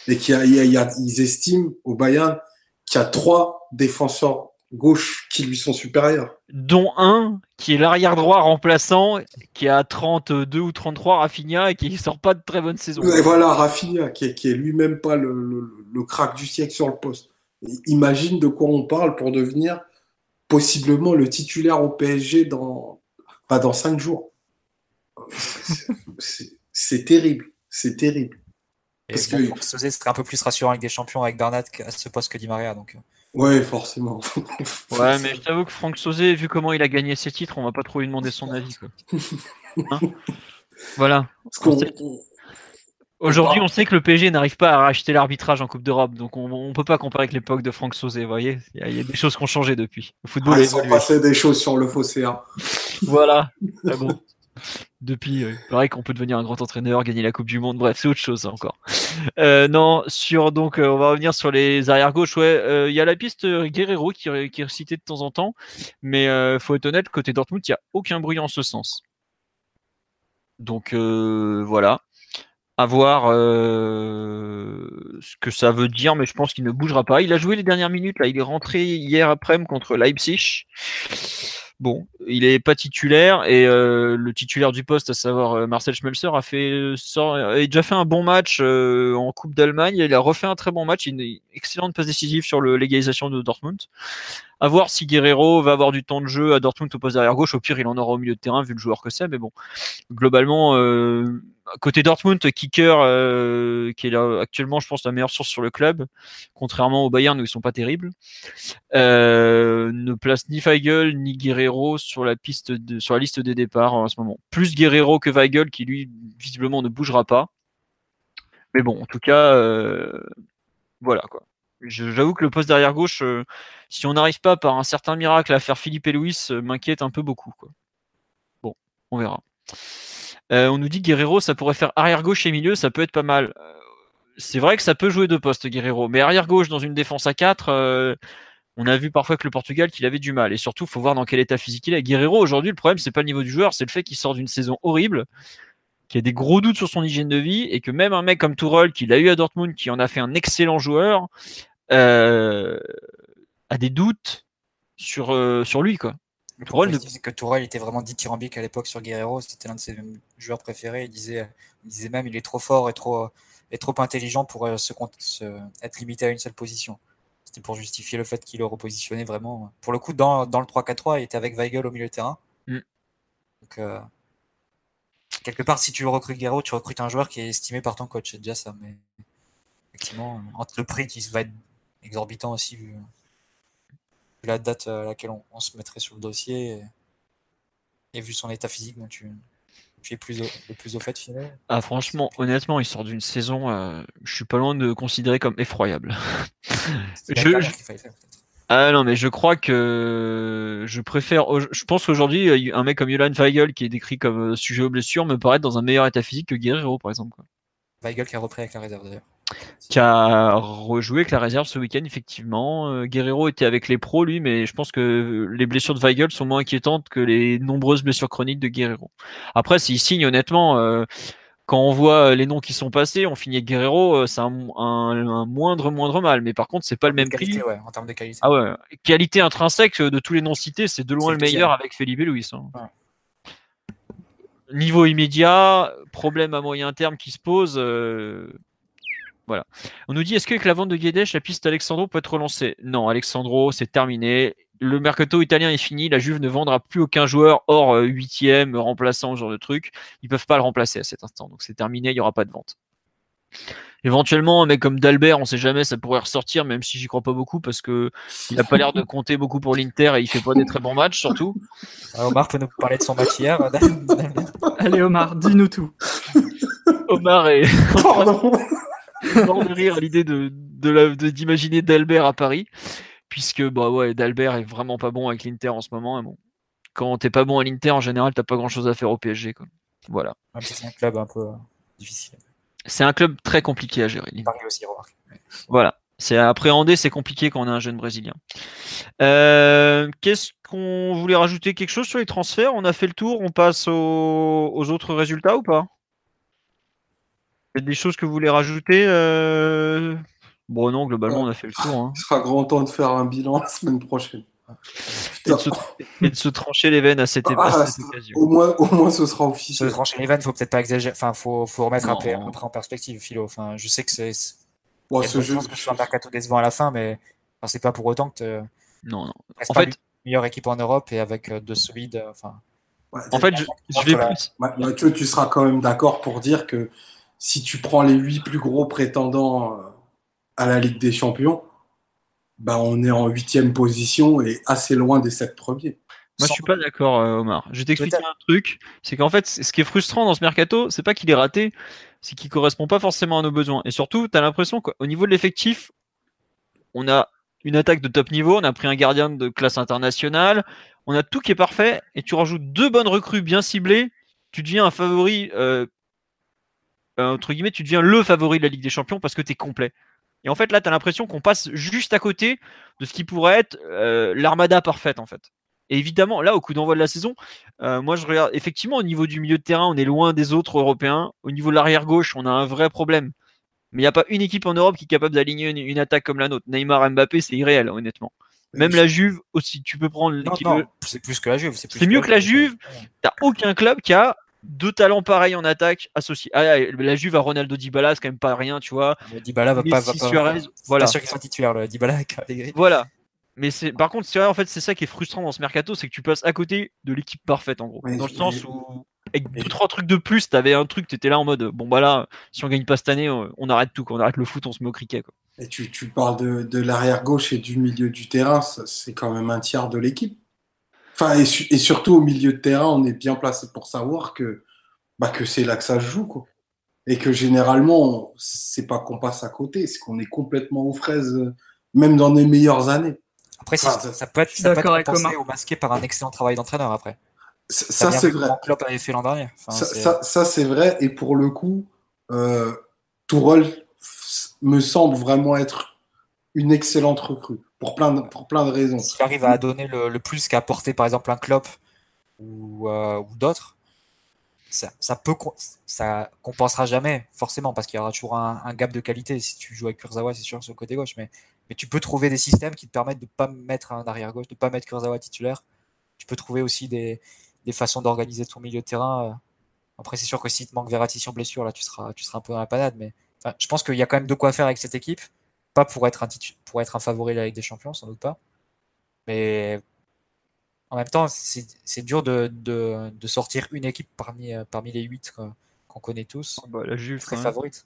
Et qu'ils estiment au Bayern qu'il y a trois défenseurs gauche qui lui sont supérieurs. Dont un qui est l'arrière droit remplaçant, qui a 32 ou 33, Rafinha, et qui sort pas de très bonne saison. Et voilà, Rafinha, qui est, lui-même pas le, crack du siècle sur le poste. Imagine de quoi on parle pour devenir possiblement le titulaire au PSG dans, pas dans 5 jours. C'est terrible, c'est terrible. Parce que ce serait un peu plus rassurant avec des champions avec Bernat à ce poste que Di Maria. Donc... Ouais, forcément. ouais, mais je t'avoue que Franck Sauzé, vu comment il a gagné ses titres, on va pas trop lui demander son avis. Hein voilà. Aujourd'hui, on sait que le PSG n'arrive pas à racheter l'arbitrage en Coupe d'Europe, donc on, ne peut pas comparer avec l'époque de Franck Sauzé. Vous voyez, il y, a des choses qui ont changé depuis. Le football ah, ils ont passé des choses sur le fossé. voilà. Ah bon depuis, euh, pareil qu'on peut devenir un grand entraîneur, gagner la Coupe du Monde, bref, c'est autre chose encore. Euh, non, sur donc, euh, on va revenir sur les arrières gauche. Ouais, il y a la piste Guerrero qui, qui, est citée de temps en temps, mais faut être honnête, côté Dortmund, il n'y a aucun bruit en ce sens. Donc voilà, à voir ce que ça veut dire, mais je pense qu'il ne bougera pas. Il a joué les dernières minutes là, il est rentré hier après-midi contre Leipzig. Bon, il est pas titulaire et euh, le titulaire du poste, à savoir euh, Marcel Schmelzer, a fait sort, a déjà fait un bon match euh, en Coupe d'Allemagne. Il a refait un très bon match, une excellente passe décisive sur l'égalisation de Dortmund. À voir si Guerrero va avoir du temps de jeu à Dortmund au poste derrière gauche. Au pire, il en aura au milieu de terrain vu le joueur que c'est. Mais bon, globalement, euh, côté Dortmund, Kicker, euh, qui est actuellement, je pense, la meilleure source sur le club, contrairement au Bayern où ils sont pas terribles, euh, ne place ni Weigel ni Guerrero sur la piste, sur la liste des départs en ce moment. Plus Guerrero que Weigel, qui lui visiblement ne bougera pas. Mais bon, en tout cas, voilà quoi. J'avoue que le poste derrière gauche, euh, si on n'arrive pas par un certain miracle à faire Philippe et Louis, euh, m'inquiète un peu beaucoup. Bon, on verra. Euh, on nous dit Guerrero, ça pourrait faire arrière gauche et milieu, ça peut être pas mal. c'est vrai que ça peut jouer deux postes, Guerrero, mais arrière gauche dans une défense à 4, on a vu parfois que le Portugal qu'il avait du mal. Et surtout, il faut voir dans quel état physique il est. Guerrero, aujourd'hui, le problème, c'est pas le niveau du joueur, c'est le fait qu'il sort d'une saison horrible qui a des gros doutes sur son hygiène de vie et que même un mec comme Tourelle, qui l'a eu à Dortmund, qui en a fait un excellent joueur, euh, a des doutes sur, sur lui. Quoi. C'est que Tourelle était vraiment dithyrambique à l'époque sur Guerrero. C'était l'un de ses joueurs préférés. Il disait, il disait même il est trop fort et trop, et trop intelligent pour se, être limité à une seule position. C'était pour justifier le fait qu'il le repositionnait vraiment. Pour le coup, dans, dans le 3-4-3, il était avec Weigel au milieu de terrain. Mm. Donc, euh, quelque part, si tu recrutes Guerrero, tu recrutes un joueur qui est estimé par ton coach. C'est déjà ça. Mais effectivement, entre le prix qui va être exorbitant aussi, vu, la date à laquelle on, se mettrait sur le dossier et, vu son état physique, tu, tu es plus le plus au fait finalement. Ah franchement, honnêtement, il sort d'une saison, euh, je suis pas loin de considérer comme effroyable. je, ah non, mais je crois que je préfère. Je pense qu'aujourd'hui, un mec comme Jolan Weigel, qui est décrit comme euh, sujet aux blessures, me paraît dans un meilleur état physique que Guerrero, par exemple. Weigel qui a repris avec la réserve d'ailleurs qui a rejoué avec la réserve ce week-end, effectivement. Euh, Guerrero était avec les pros, lui, mais je pense que les blessures de Weigel sont moins inquiétantes que les nombreuses blessures chroniques de Guerrero. Après, s'il signe, honnêtement, euh, quand on voit les noms qui sont passés, on finit avec Guerrero, euh, c'est un, moindre, moindre mal. Mais par contre, c'est pas le même prix. en termes de qualité. Ah ouais, qualité intrinsèque de tous les noms cités, c'est de loin le meilleur avec Felipe Luis. Hein. Niveau immédiat, problème à moyen terme qui se pose. Voilà. On nous dit est-ce qu'avec la vente de Guedes, la piste Alexandro peut être relancée? Non, Alexandro, c'est terminé. Le mercato italien est fini. La Juve ne vendra plus aucun joueur hors euh, huitième, remplaçant, ce genre de truc. Ils peuvent pas le remplacer à cet instant. Donc c'est terminé, il n'y aura pas de vente. Éventuellement, un mec comme Dalbert, on sait jamais, ça pourrait ressortir, même si j'y crois pas beaucoup, parce que il n'a pas l'air de compter beaucoup pour l'Inter et il fait pas des très bons matchs, surtout. Ah, Omar peut nous parler de son match hier. Allez Omar, dis-nous tout. Omar est. Pardon mort de rire à l'idée de, d'imaginer d'Albert à Paris, puisque bah ouais, d'Albert est vraiment pas bon avec l'Inter en ce moment. bon, quand t'es pas bon à l'Inter, en général, t'as pas grand chose à faire au PSG. Quoi. Voilà. c'est un club un peu euh, difficile. C'est un club très compliqué à gérer. Voilà. C'est à appréhender, c'est compliqué quand on est un jeune Brésilien. Euh, qu'est-ce qu'on voulait rajouter? Quelque chose sur les transferts? On a fait le tour, on passe aux autres résultats ou pas? Y a des choses que vous voulez rajouter euh... Bon, non, globalement, on a fait le tour. Hein. Ce sera grand temps de faire un bilan la semaine prochaine. Et de, se, trancher les veines à cette, ah, occasion. Au moins, au moins, ce sera officiel. Se trancher les veines, faut peut-être pas exagérer. Enfin, faut, faut remettre un peu, en perspective, Philo. Enfin, je sais que c'est. Bon, ce jeu, que je suis un mercato décevant à la fin, mais enfin, c'est pas pour autant que. Te... Non, non. En fait, meilleure équipe en Europe et avec euh, de solides. Euh, en fait, je, je vais plus. tu, tu seras quand même d'accord pour dire que si tu prends les huit plus gros prétendants euh, à la Ligue des Champions, bah on est en huitième position et assez loin des sept premiers. Moi, je suis pas d'accord, euh, Omar. Je vais t'expliquer un truc. C'est qu'en fait, ce qui est frustrant dans ce mercato, c'est pas qu'il est raté, c'est qu'il correspond pas forcément à nos besoins. Et surtout, tu as l'impression qu'au niveau de l'effectif, on a une attaque de top niveau, on a pris un gardien de classe internationale, on a tout qui est parfait, et tu rajoutes deux bonnes recrues bien ciblées, tu deviens un favori euh, euh, entre guillemets, tu deviens le favori de la Ligue des Champions parce que tu es complet. Et en fait, là, tu as l'impression qu'on passe juste à côté de ce qui pourrait être euh, l'armada parfaite, en fait. Et évidemment, là, au coup d'envoi de la saison, euh, moi, je regarde, effectivement, au niveau du milieu de terrain, on est loin des autres Européens. Au niveau de l'arrière gauche, on a un vrai problème. Mais il n'y a pas une équipe en Europe qui est capable d'aligner une, attaque comme la nôtre. Neymar, Mbappé, c'est irréel, honnêtement. Même la Juve aussi, tu peux prendre. c'est plus que la Juve. C'est mieux que la Juve. T'as aucun club qui a deux talents pareils en attaque associés. Ah, la Juve à Ronaldo Dybala, c'est quand même pas rien, tu vois. Dybala va pas, va pas, voilà. sûr qu'il soit titulaire, le Dybala Voilà. Mais c'est par contre, c'est vrai en fait, c'est ça qui est frustrant dans ce mercato, c'est que tu passes à côté de l'équipe parfaite en gros. dans le sens où avec deux trois trucs de plus, t'avais un truc, t'étais là en mode bon bah là, si on gagne pas cette année, on arrête tout, on arrête le foot, on se met au cricket quoi. Et tu, tu parles de, de l'arrière gauche et du milieu du terrain, c'est quand même un tiers de l'équipe et, surtout au milieu de terrain, on est bien placé pour savoir que, bah, que c'est là que ça se joue. Quoi. Et que généralement, c'est pas qu'on passe à côté, c'est qu'on est complètement aux fraises, même dans les meilleures années. Après, ça, peut être, ça peut être ou masqué par un excellent travail d'entraîneur après. Ça, c'est vrai. Klopp avait fait l'an dernier. ça, c'est vrai. Et pour le coup, euh, Tourelle me semble vraiment être une excellente recrue pour plein de, pour plein de raisons. S'il arrive à donner le, plus qu'a apporté par exemple un Klopp ou, euh, ou d'autres, ça, ça, peut ça compensera jamais forcément parce qu'il y aura toujours un, gap de qualité. Si tu joues avec Kurzawa, c'est sûr sur le côté gauche, mais tu peux trouver des systèmes qui te permettent de ne pas mettre un arrière gauche, de ne pas mettre Kurzawa titulaire. Tu peux trouver aussi des, façons d'organiser ton milieu de terrain. Après, c'est sûr que si te manque Verratti sur blessure, là, tu seras, tu seras un peu dans la panade. Mais je pense qu'il y a quand même de quoi faire avec cette équipe. Pas pour être un, pour être un favori de la Ligue des Champions, sans doute pas. Mais en même temps, c'est dur de, de, de, sortir une équipe parmi, parmi les huit qu'on connaît tous. Ah bah, la Juve, très favorite.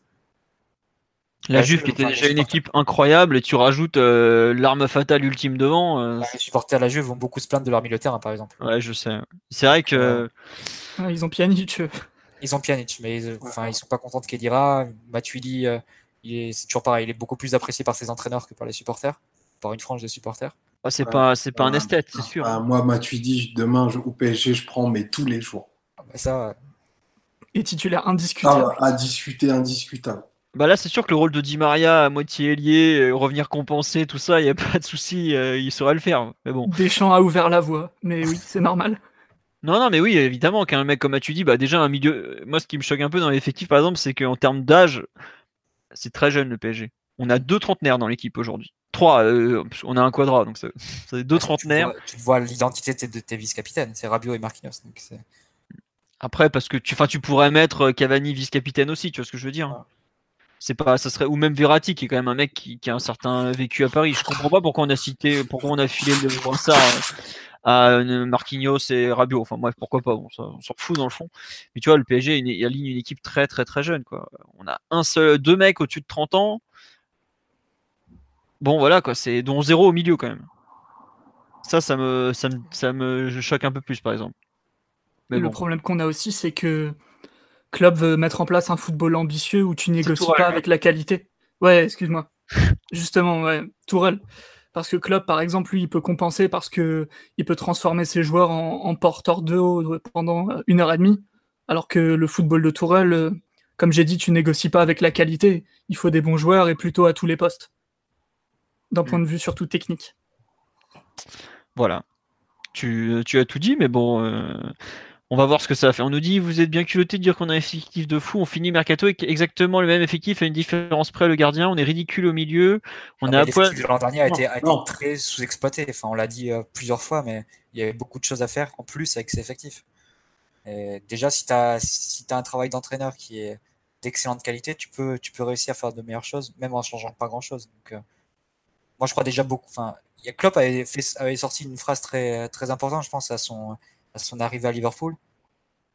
La, Juve qui était déjà une équipe incroyable et tu rajoutes euh, l'arme fatale ultime devant. Euh, les supporters de la Juve vont beaucoup se plaindre de leur milieu de terrain par exemple. Ouais, je sais. C'est vrai que. ils ont Pjanic. Ils ont Pjanic, mais ils, enfin, ils sont pas contents de Kedira. Matuidi, euh, c'est toujours pareil. Il est beaucoup plus apprécié par ses entraîneurs que par les supporters, par une frange de supporters. Ah, c'est pas, c'est pas un esthète, c'est sûr. Ah, moi, Matuidi, demain je, au PSG, je prends, mais tous les jours. Ah, bah, ça. Et titulaire indiscutable. à discuter, indiscutable. Bah là, c'est sûr que le rôle de Di Maria à moitié ailier, euh, revenir compenser, tout ça, il n'y a pas de souci, euh, il saurait le faire. Mais bon. Deschamps a ouvert la voie, mais oui, c'est normal. Non, non, mais oui, évidemment, qu'un mec comme tu dis, bah déjà un milieu. Moi, ce qui me choque un peu dans l'effectif, par exemple, c'est qu'en termes d'âge, c'est très jeune le PSG. On a deux trentenaires dans l'équipe aujourd'hui. Trois, euh, on a un quadra, donc c'est deux trentenaires. Tu vois, l'identité de tes vice-capitaines, c'est Rabiot et Marquinhos. Après, parce que tu, tu pourrais mettre Cavani vice-capitaine aussi, tu vois ce que je veux dire c'est pas ça serait ou même Verratti qui est quand même un mec qui, a un certain vécu à Paris. Je comprends pas pourquoi on a cité pourquoi on a filé le ça à, euh, Marquinhos et Rabiot. Enfin bref pourquoi pas bon, ça, on s'en fout dans le fond. Mais tu vois le PSG il aligne une équipe très très très jeune quoi. On a un seul deux mecs au-dessus de 30 ans. Bon voilà quoi c'est dont zéro au milieu quand même. Ça ça me ça me, ça me choque un peu plus par exemple. Mais le problème qu'on a aussi c'est que club veut mettre en place un football ambitieux où tu négocies pas avec la qualité. Ouais, excuse-moi. Justement, ouais, Tourelle. Parce que Klopp, par exemple, lui, il peut compenser parce que il peut transformer ses joueurs en, porteurs de haut pendant une heure et demie. Alors que le football de Tourelle, euh, comme j'ai dit, tu négocies pas avec la qualité. Il faut des bons joueurs et plutôt à tous les postes. D'un point de vue surtout technique. Voilà. Tu, tu as tout dit, mais bon. Euh, on va voir ce que ça faire. On nous dit, vous êtes bien culotté de dire qu'on a un effectif de fou. On finit Mercato avec exactement le même effectif à une différence près le gardien. On est ridicule au milieu. On a l'an dernier a été, très sous-exploité. Enfin, on l'a dit euh, plusieurs fois, mais il y avait beaucoup de choses à faire en plus avec ces effectifs. déjà, si tu as, si as un travail d'entraîneur qui est d'excellente qualité, tu peux, tu peux réussir à faire de meilleures choses, même en changeant pas grand-chose. Donc, euh, moi, je crois déjà beaucoup. Enfin, Klopp avait, avait sorti une phrase très, très importante, je pense, à son à son arrivée à Liverpool.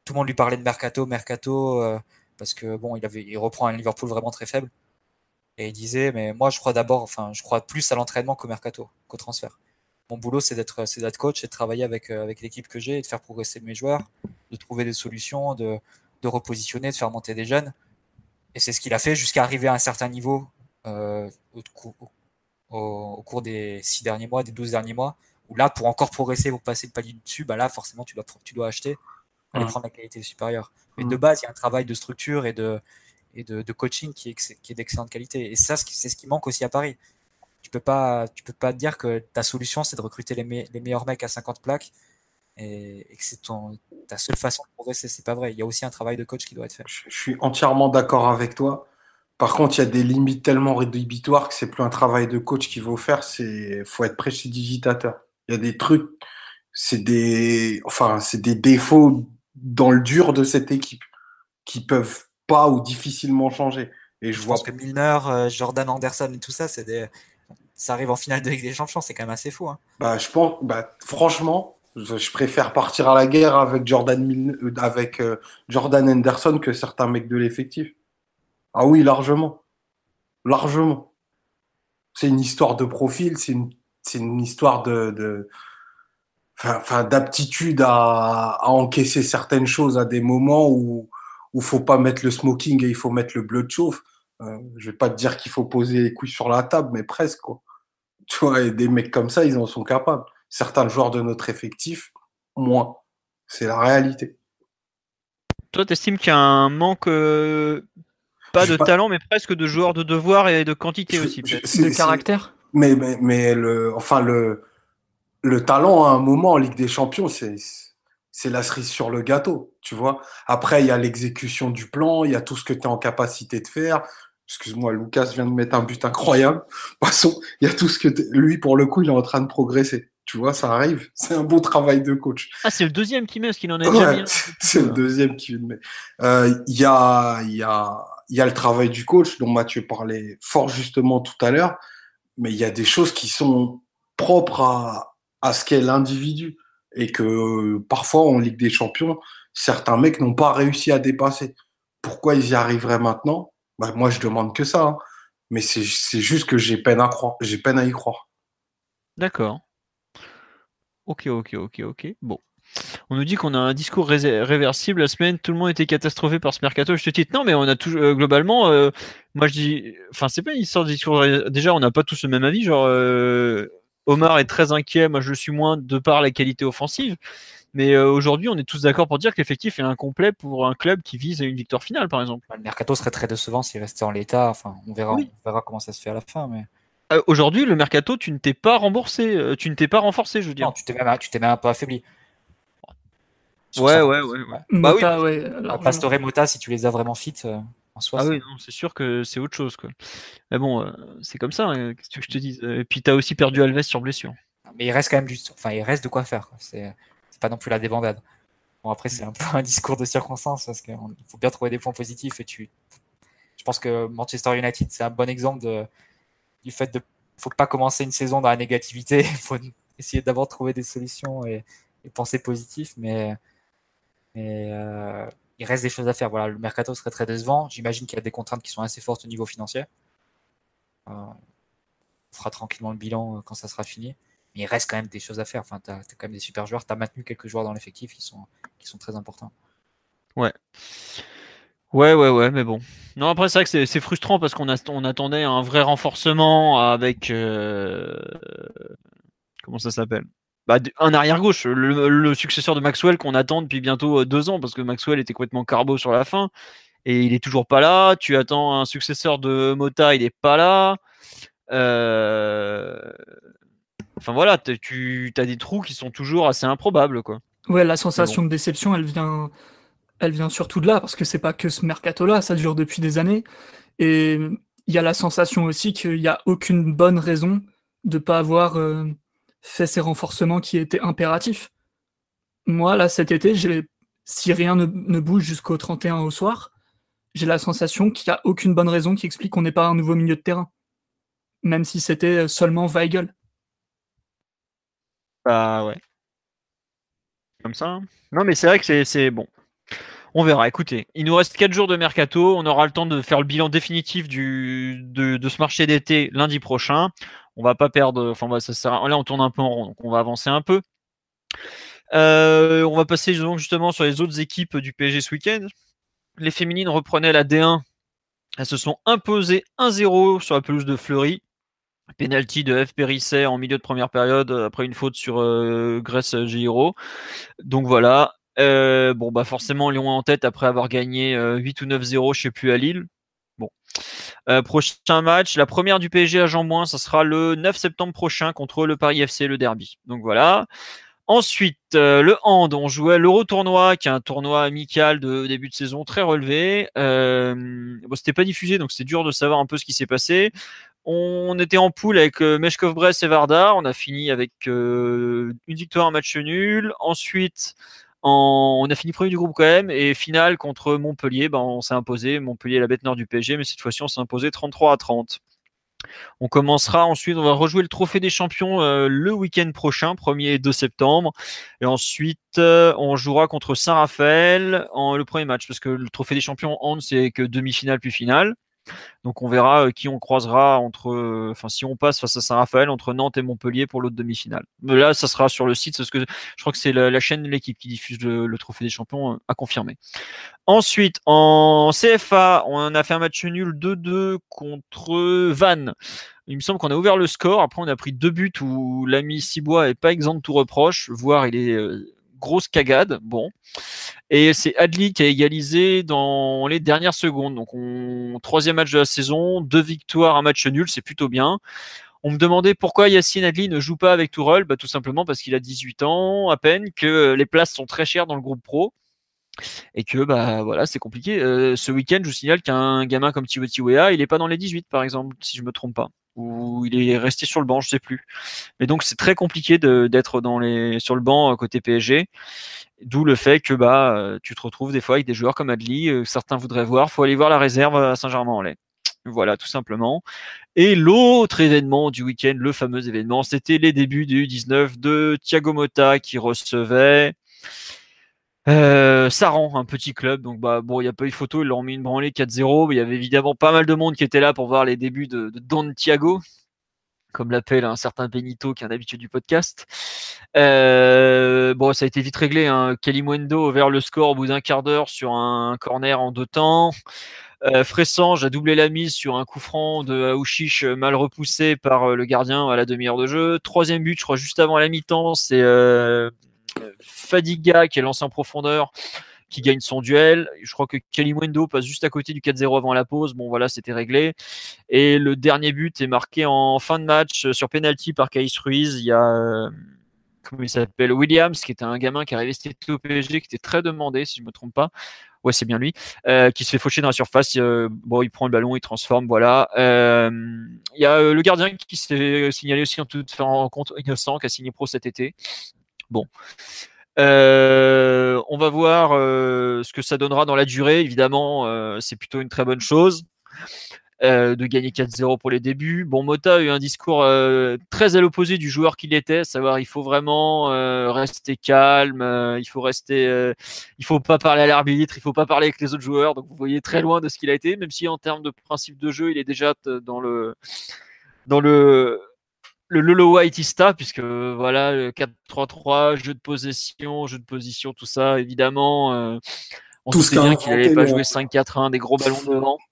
Tout le monde lui parlait de mercato, mercato, euh, parce que bon, il, avait, reprend un Liverpool vraiment très faible. Et il disait, mais moi, je crois d'abord, enfin, je crois plus à l'entraînement qu'au mercato, qu'au transfert. Mon boulot, c'est d'être, coach et de travailler avec, euh, avec l'équipe que j'ai et de faire progresser mes joueurs, de trouver des solutions, de, repositionner, de faire monter des jeunes. Et c'est ce qu'il a fait jusqu'à arriver à un certain niveau euh, au, cours des six derniers mois, des douze derniers mois, ou là, pour encore progresser, pour passer le palier dessus, bah là, forcément, tu dois, tu dois acheter, aller prendre la qualité supérieure. Mais de base, il y a un travail de structure et de, et de, coaching qui est, qui est d'excellente qualité. Et ça, c'est ce qui manque aussi à Paris. Tu peux pas, tu peux pas dire que ta solution, c'est de recruter les, les, meilleurs mecs à 50 plaques et, que c'est ta seule façon de progresser. C'est pas vrai. Il y a aussi un travail de coach qui doit être fait. Je, suis entièrement d'accord avec toi. Par contre, il y a des limites tellement rédhibitoires que c'est plus un travail de coach qu'il faut faire. C'est, faut être précidigitateur. Il y a des trucs, c'est des, enfin, c'est des défauts dans le dur de cette équipe qui peuvent pas ou difficilement changer. Et je, vois pense que Milner, euh, Jordan Anderson et tout ça, c'est des, ça arrive en finale de Ligue des Champions, c'est quand même assez fou. Hein. Bah, je pense, bah, franchement, je préfère partir à la guerre avec Jordan, euh, avec euh, Jordan Anderson que certains mecs de l'effectif. Ah oui, largement, largement. C'est une histoire de profil, c'est une c'est une histoire de, enfin, d'aptitude à, encaisser certaines choses à des moments où il faut pas mettre le smoking et il faut mettre le bleu de chauffe. Euh, je vais pas te dire qu'il faut poser les couilles sur la table, mais presque quoi. Tu vois, et des mecs comme ça, ils en sont capables. Certains joueurs de notre effectif, moins. C'est la réalité. Toi, tu estimes qu'il y a un manque, euh, pas de talent, mais presque de joueurs de devoir et de quantité aussi, de caractère mais, mais, mais, le, enfin, le, le talent à un moment en Ligue des Champions, c'est, c'est la cerise sur le gâteau, tu vois. Après, il y a l'exécution du plan, il y a tout ce que tu es en capacité de faire. Excuse-moi, Lucas vient de mettre un but incroyable. Passons, il y a tout ce que lui, pour le coup, il est en train de progresser. Tu vois, ça arrive. C'est un bon travail de coach. Ah, c'est le deuxième qui met, ce qu'il en a déjà mis. C'est le deuxième qui met. Euh, il y a, il y a, il y a le travail du coach dont Mathieu parlait fort justement tout à l'heure, mais il y a des choses qui sont propres à, à ce qu'est l'individu et que parfois en Ligue des Champions, certains mecs n'ont pas réussi à dépasser. Pourquoi ils y arriveraient maintenant? Bah, Moi, je demande que ça. Hein. Mais c'est juste que j'ai peine à croire, j'ai peine à y croire. D'accord. Ok, ok, ok, ok. Bon. On nous dit qu'on a un discours réversible. La semaine, tout le monde était catastrophé par ce mercato. Je te dis, non, mais on a tout, euh, globalement, euh, moi je dis, enfin, c'est pas une histoire de discours. Déjà, on n'a pas tous le même avis. Genre, euh, Omar est très inquiet, moi je le suis moins de par la qualité offensive. Mais aujourd'hui, on est tous d'accord pour dire que l'effectif est incomplet pour un club qui vise à une victoire finale, par exemple. Le mercato serait très décevant s'il restait en l'état. Enfin, on verra, on verra comment ça se fait à la fin. Mais... aujourd'hui, le mercato, tu ne t'es pas remboursé, tu ne t'es pas renforcé, je veux dire. Non, tu t'es même, tu t'es même un peu affaibli. Ouais, ouais, ouais, Bah Mota, oui. Pastore et Mota, si tu les as vraiment fit euh, en soi. Ah oui, c'est sûr que c'est autre chose. Quoi. Mais bon, euh, c'est comme ça, hein, qu'est-ce que je te dis. Et puis, tu as aussi perdu Alves sur blessure. Mais il reste quand même du. Enfin, il reste de quoi faire. C'est pas non plus la débandade. Bon, après, c'est un peu un discours de circonstance parce qu'il faut bien trouver des points positifs. Et tu... Je pense que Manchester United, c'est un bon exemple de... du fait de. faut pas commencer une saison dans la négativité. Il faut essayer d'abord trouver des solutions et, et penser positif. Mais mais euh, il reste des choses à faire. Voilà, le mercato serait très décevant. J'imagine qu'il y a des contraintes qui sont assez fortes au niveau financier. Euh, on fera tranquillement le bilan euh, quand ça sera fini. Mais il reste quand même des choses à faire. Enfin, tu as, quand même des super joueurs. Tu as maintenu quelques joueurs dans l'effectif qui sont, qui sont très importants. Ouais. Ouais, ouais, ouais, mais bon. Non, après, c'est vrai que c'est frustrant parce qu'on on attendait un vrai renforcement avec. Comment ça s'appelle? Bah, un arrière gauche, le, successeur de Maxwell qu'on attend depuis bientôt euh, deux ans parce que Maxwell était complètement carbo sur la fin et il est toujours pas là. Tu attends un successeur de Mota, il est pas là. Euh, enfin voilà, tu as des trous qui sont toujours assez improbables quoi. Ouais, la sensation de déception, elle vient, elle vient surtout de là parce que c'est pas que ce mercato là, ça dure depuis des années et il y a la sensation aussi qu'il n'y a aucune bonne raison de pas avoir euh, fait ces renforcements qui étaient impératifs. Moi, là, cet été, si rien ne, bouge jusqu'au 31 au soir, j'ai la sensation qu'il n'y a aucune bonne raison qui explique qu'on n'ait pas un nouveau milieu de terrain. Même si c'était seulement Weigel. Bah ouais. Comme ça. Hein. Non, mais c'est vrai que c'est bon. On verra. Écoutez, il nous reste 4 jours de mercato. On aura le temps de faire le bilan définitif de, ce marché d'été lundi prochain. On va pas perdre. Enfin, ça sert là, on tourne un peu en rond, donc on va avancer un peu. Euh, on va passer justement sur les autres équipes du PSG ce week-end. Les féminines reprenaient la D1. Elles se sont imposées 1-0 sur la pelouse de Fleury. Penalty de F. Périsset en milieu de première période après une faute sur euh, Grèce Giro. Donc voilà, euh, bon, bah forcément, Lyon en tête après avoir gagné 8 euh, ou 9-0, je sais plus, à Lille. Bon. Euh, prochain match, la première du PSG à Jean ça sera le 9 septembre prochain contre le Paris FC, le derby. Donc voilà. Ensuite, le hand, on jouait l'Euro tournoi, qui est un tournoi amical de début de saison très relevé. bon, c'était pas diffusé, donc c'est dur de savoir un peu ce qui s'est passé. On était en poule avec Meshkov Brest et Vardar. On a fini avec une victoire, un match nul. Ensuite, on a fini premier du groupe quand même et finale contre Montpellier, ben, on s'est imposé. Montpellier, la bête nord du PSG, mais cette fois-ci on s'est imposé 33 à 30. On commencera ensuite, on va rejouer le Trophée des Champions euh, le week-end prochain, 1er et 2 septembre. Et ensuite, euh, on jouera contre Saint-Raphaël en le premier match, parce que le Trophée des Champions, hand, c'est que demi-finale puis finale. Donc on verra euh, qui on croisera entre, euh, enfin si on passe face à Saint-Raphaël entre Nantes et Montpellier pour l'autre demi-finale. Mais là, ça sera sur le site parce que je crois que c'est la, chaîne de l'équipe qui diffuse le, Trophée des Champions euh, à confirmer. Ensuite, en CFA, on a fait un match nul 2-2 contre Vannes. Il me semble qu'on a ouvert le score. Après, on a pris deux buts où l'ami Cibois est pas exempt de tout reproche, voire il est grosse cagade. Bon. Et c'est Adli qui a égalisé dans les dernières secondes. Donc, on, troisième match de la saison, deux victoires, un match nul, c'est plutôt bien. On me demandait pourquoi Yacine Adli ne joue pas avec Tourelle. Bah, tout simplement parce qu'il a 18 ans à peine, que les places sont très chères dans le groupe pro. et que bah voilà c'est compliqué. ce week-end, je vous signale qu'un gamin comme Timothy Weah, il est pas dans les 18 par exemple, si je me trompe pas, ou il est resté sur le banc, je sais plus. Mais donc c'est très compliqué d'être dans les sur le banc côté PSG. D'où le fait que bah tu te retrouves des fois avec des joueurs comme Adli, certains voudraient voir, faut aller voir la réserve à Saint-Germain-en-Laye. Voilà, tout simplement. Et l'autre événement du week-end, le fameux événement, c'était les débuts du 19 de Thiago Motta qui recevait euh, Saran, un petit club. Donc bah bon, il n'y a pas eu photo, ils l'ont mis une branlée 4-0. Mais il y avait évidemment pas mal de monde qui était là pour voir les débuts de, Don Thiago, comme l'appelle un certain Benito qui est un habitué du podcast. Euh, bon, ça a été vite réglé. Hein. Kalimundo vers le score au bout d'un quart d'heure sur un corner en deux temps. Euh, Fressange a doublé la mise sur un coup franc de Aouchiche mal repoussé par euh, le gardien à la demi-heure de jeu. Troisième but, je crois, juste avant la mi-temps, c'est euh, Fadiga qui est lancé en profondeur qui gagne son duel. Je crois que Kalimwendo passe juste à côté du 4-0 avant la pause. Bon, voilà, c'était réglé. Et le dernier but est marqué en fin de match sur penalty par Kais Ruiz. Il y a, comment il s'appelle, Williams, qui était un gamin qui arrivait au PSG, qui était très demandé, si je ne me trompe pas ouais, c'est bien lui, euh, qui se fait faucher dans la surface. Euh, bon, il prend le ballon, il transforme, voilà. Euh, il y a le gardien qui s'est signalé aussi en toute rencontre innocent, qui a signé pro cet été. Bon. on va voir ce que ça donnera dans la durée. Évidemment, c'est plutôt une très bonne chose. Euh, de gagner 4-0 pour les débuts. Bon, Mota a eu un discours euh, très à l'opposé du joueur qu'il était, savoir il faut vraiment euh, rester calme, il faut rester, il faut pas parler à l'arbitre, il faut pas parler avec les autres joueurs. Donc vous voyez très loin de ce qu'il a été, même si en termes de principe de jeu, il est déjà dans le dans le le Lolo Whiteista, puisque voilà, le 4-3-3, jeu de possession, jeu de position, tout ça, évidemment. on tout sait bien qu'il n'allait pas jouer 5-4-1, des gros ballons devant.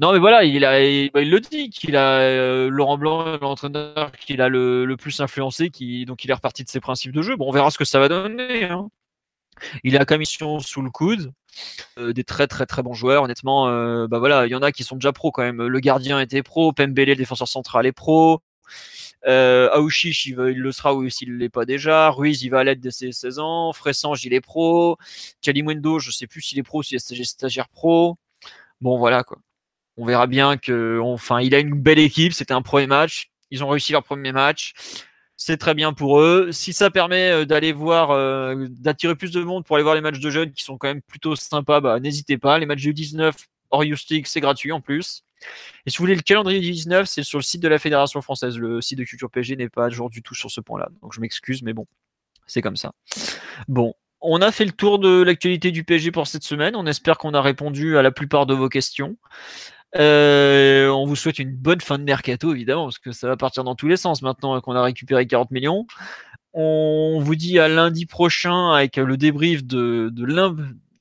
Non, mais voilà, il, a, il, bah, le dit qu'il a euh, Laurent Blanc, l'entraîneur qu'il a le, plus influencé, qui, donc il est reparti de ses principes de jeu. Bon, on verra ce que ça va donner. Hein. Il a commission sous le coude, euh, des très très très bons joueurs. Honnêtement, euh, bah voilà, il y en a qui sont déjà pro quand même. Le gardien était pro, Pembele, le défenseur central, est pro. Euh, il, le sera ou s'il ne l'est pas déjà. Ruiz, il va à l'aide de ses 16 ans. Fressange, il est pro. Kalimundo, je ne sais plus s'il est pro ou s'il est stagiaire pro. Bon, voilà quoi on verra bien que, enfin, il a une belle équipe. C'était un premier match. Ils ont réussi leur premier match. C'est très bien pour eux. Si ça permet euh, d'aller voir, euh, d'attirer plus de monde pour aller voir les matchs de jeunes qui sont quand même plutôt sympas, bah, n'hésitez pas. Les matchs du 19 hors Stick, c'est gratuit en plus. Et si vous voulez le calendrier du 19, c'est sur le site de la Fédération française. Le site de Culture PG n'est pas à jour du tout sur ce point-là. Donc je m'excuse, mais bon, c'est comme ça. Bon, on a fait le tour de l'actualité du PSG pour cette semaine. On espère qu'on a répondu à la plupart de vos questions. Euh, on vous souhaite une bonne fin de mercato, évidemment, parce que ça va partir dans tous les sens maintenant qu'on a récupéré 40 millions. On vous dit à lundi prochain avec le débrief de,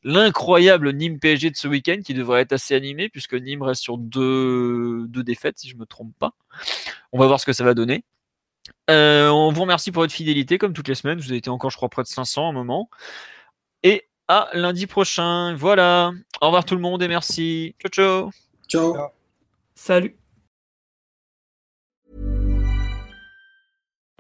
l'incroyable Nîmes PSG de ce week-end qui devrait être assez animé puisque Nîmes reste sur deux, défaites si je ne me trompe pas. On va voir ce que ça va donner. Euh, on vous remercie pour votre fidélité comme toutes les semaines. Vous avez été encore je crois près de 500 à un moment. Et à lundi prochain. Voilà. Au revoir tout le monde et merci. Ciao ciao. Ciao. Salut.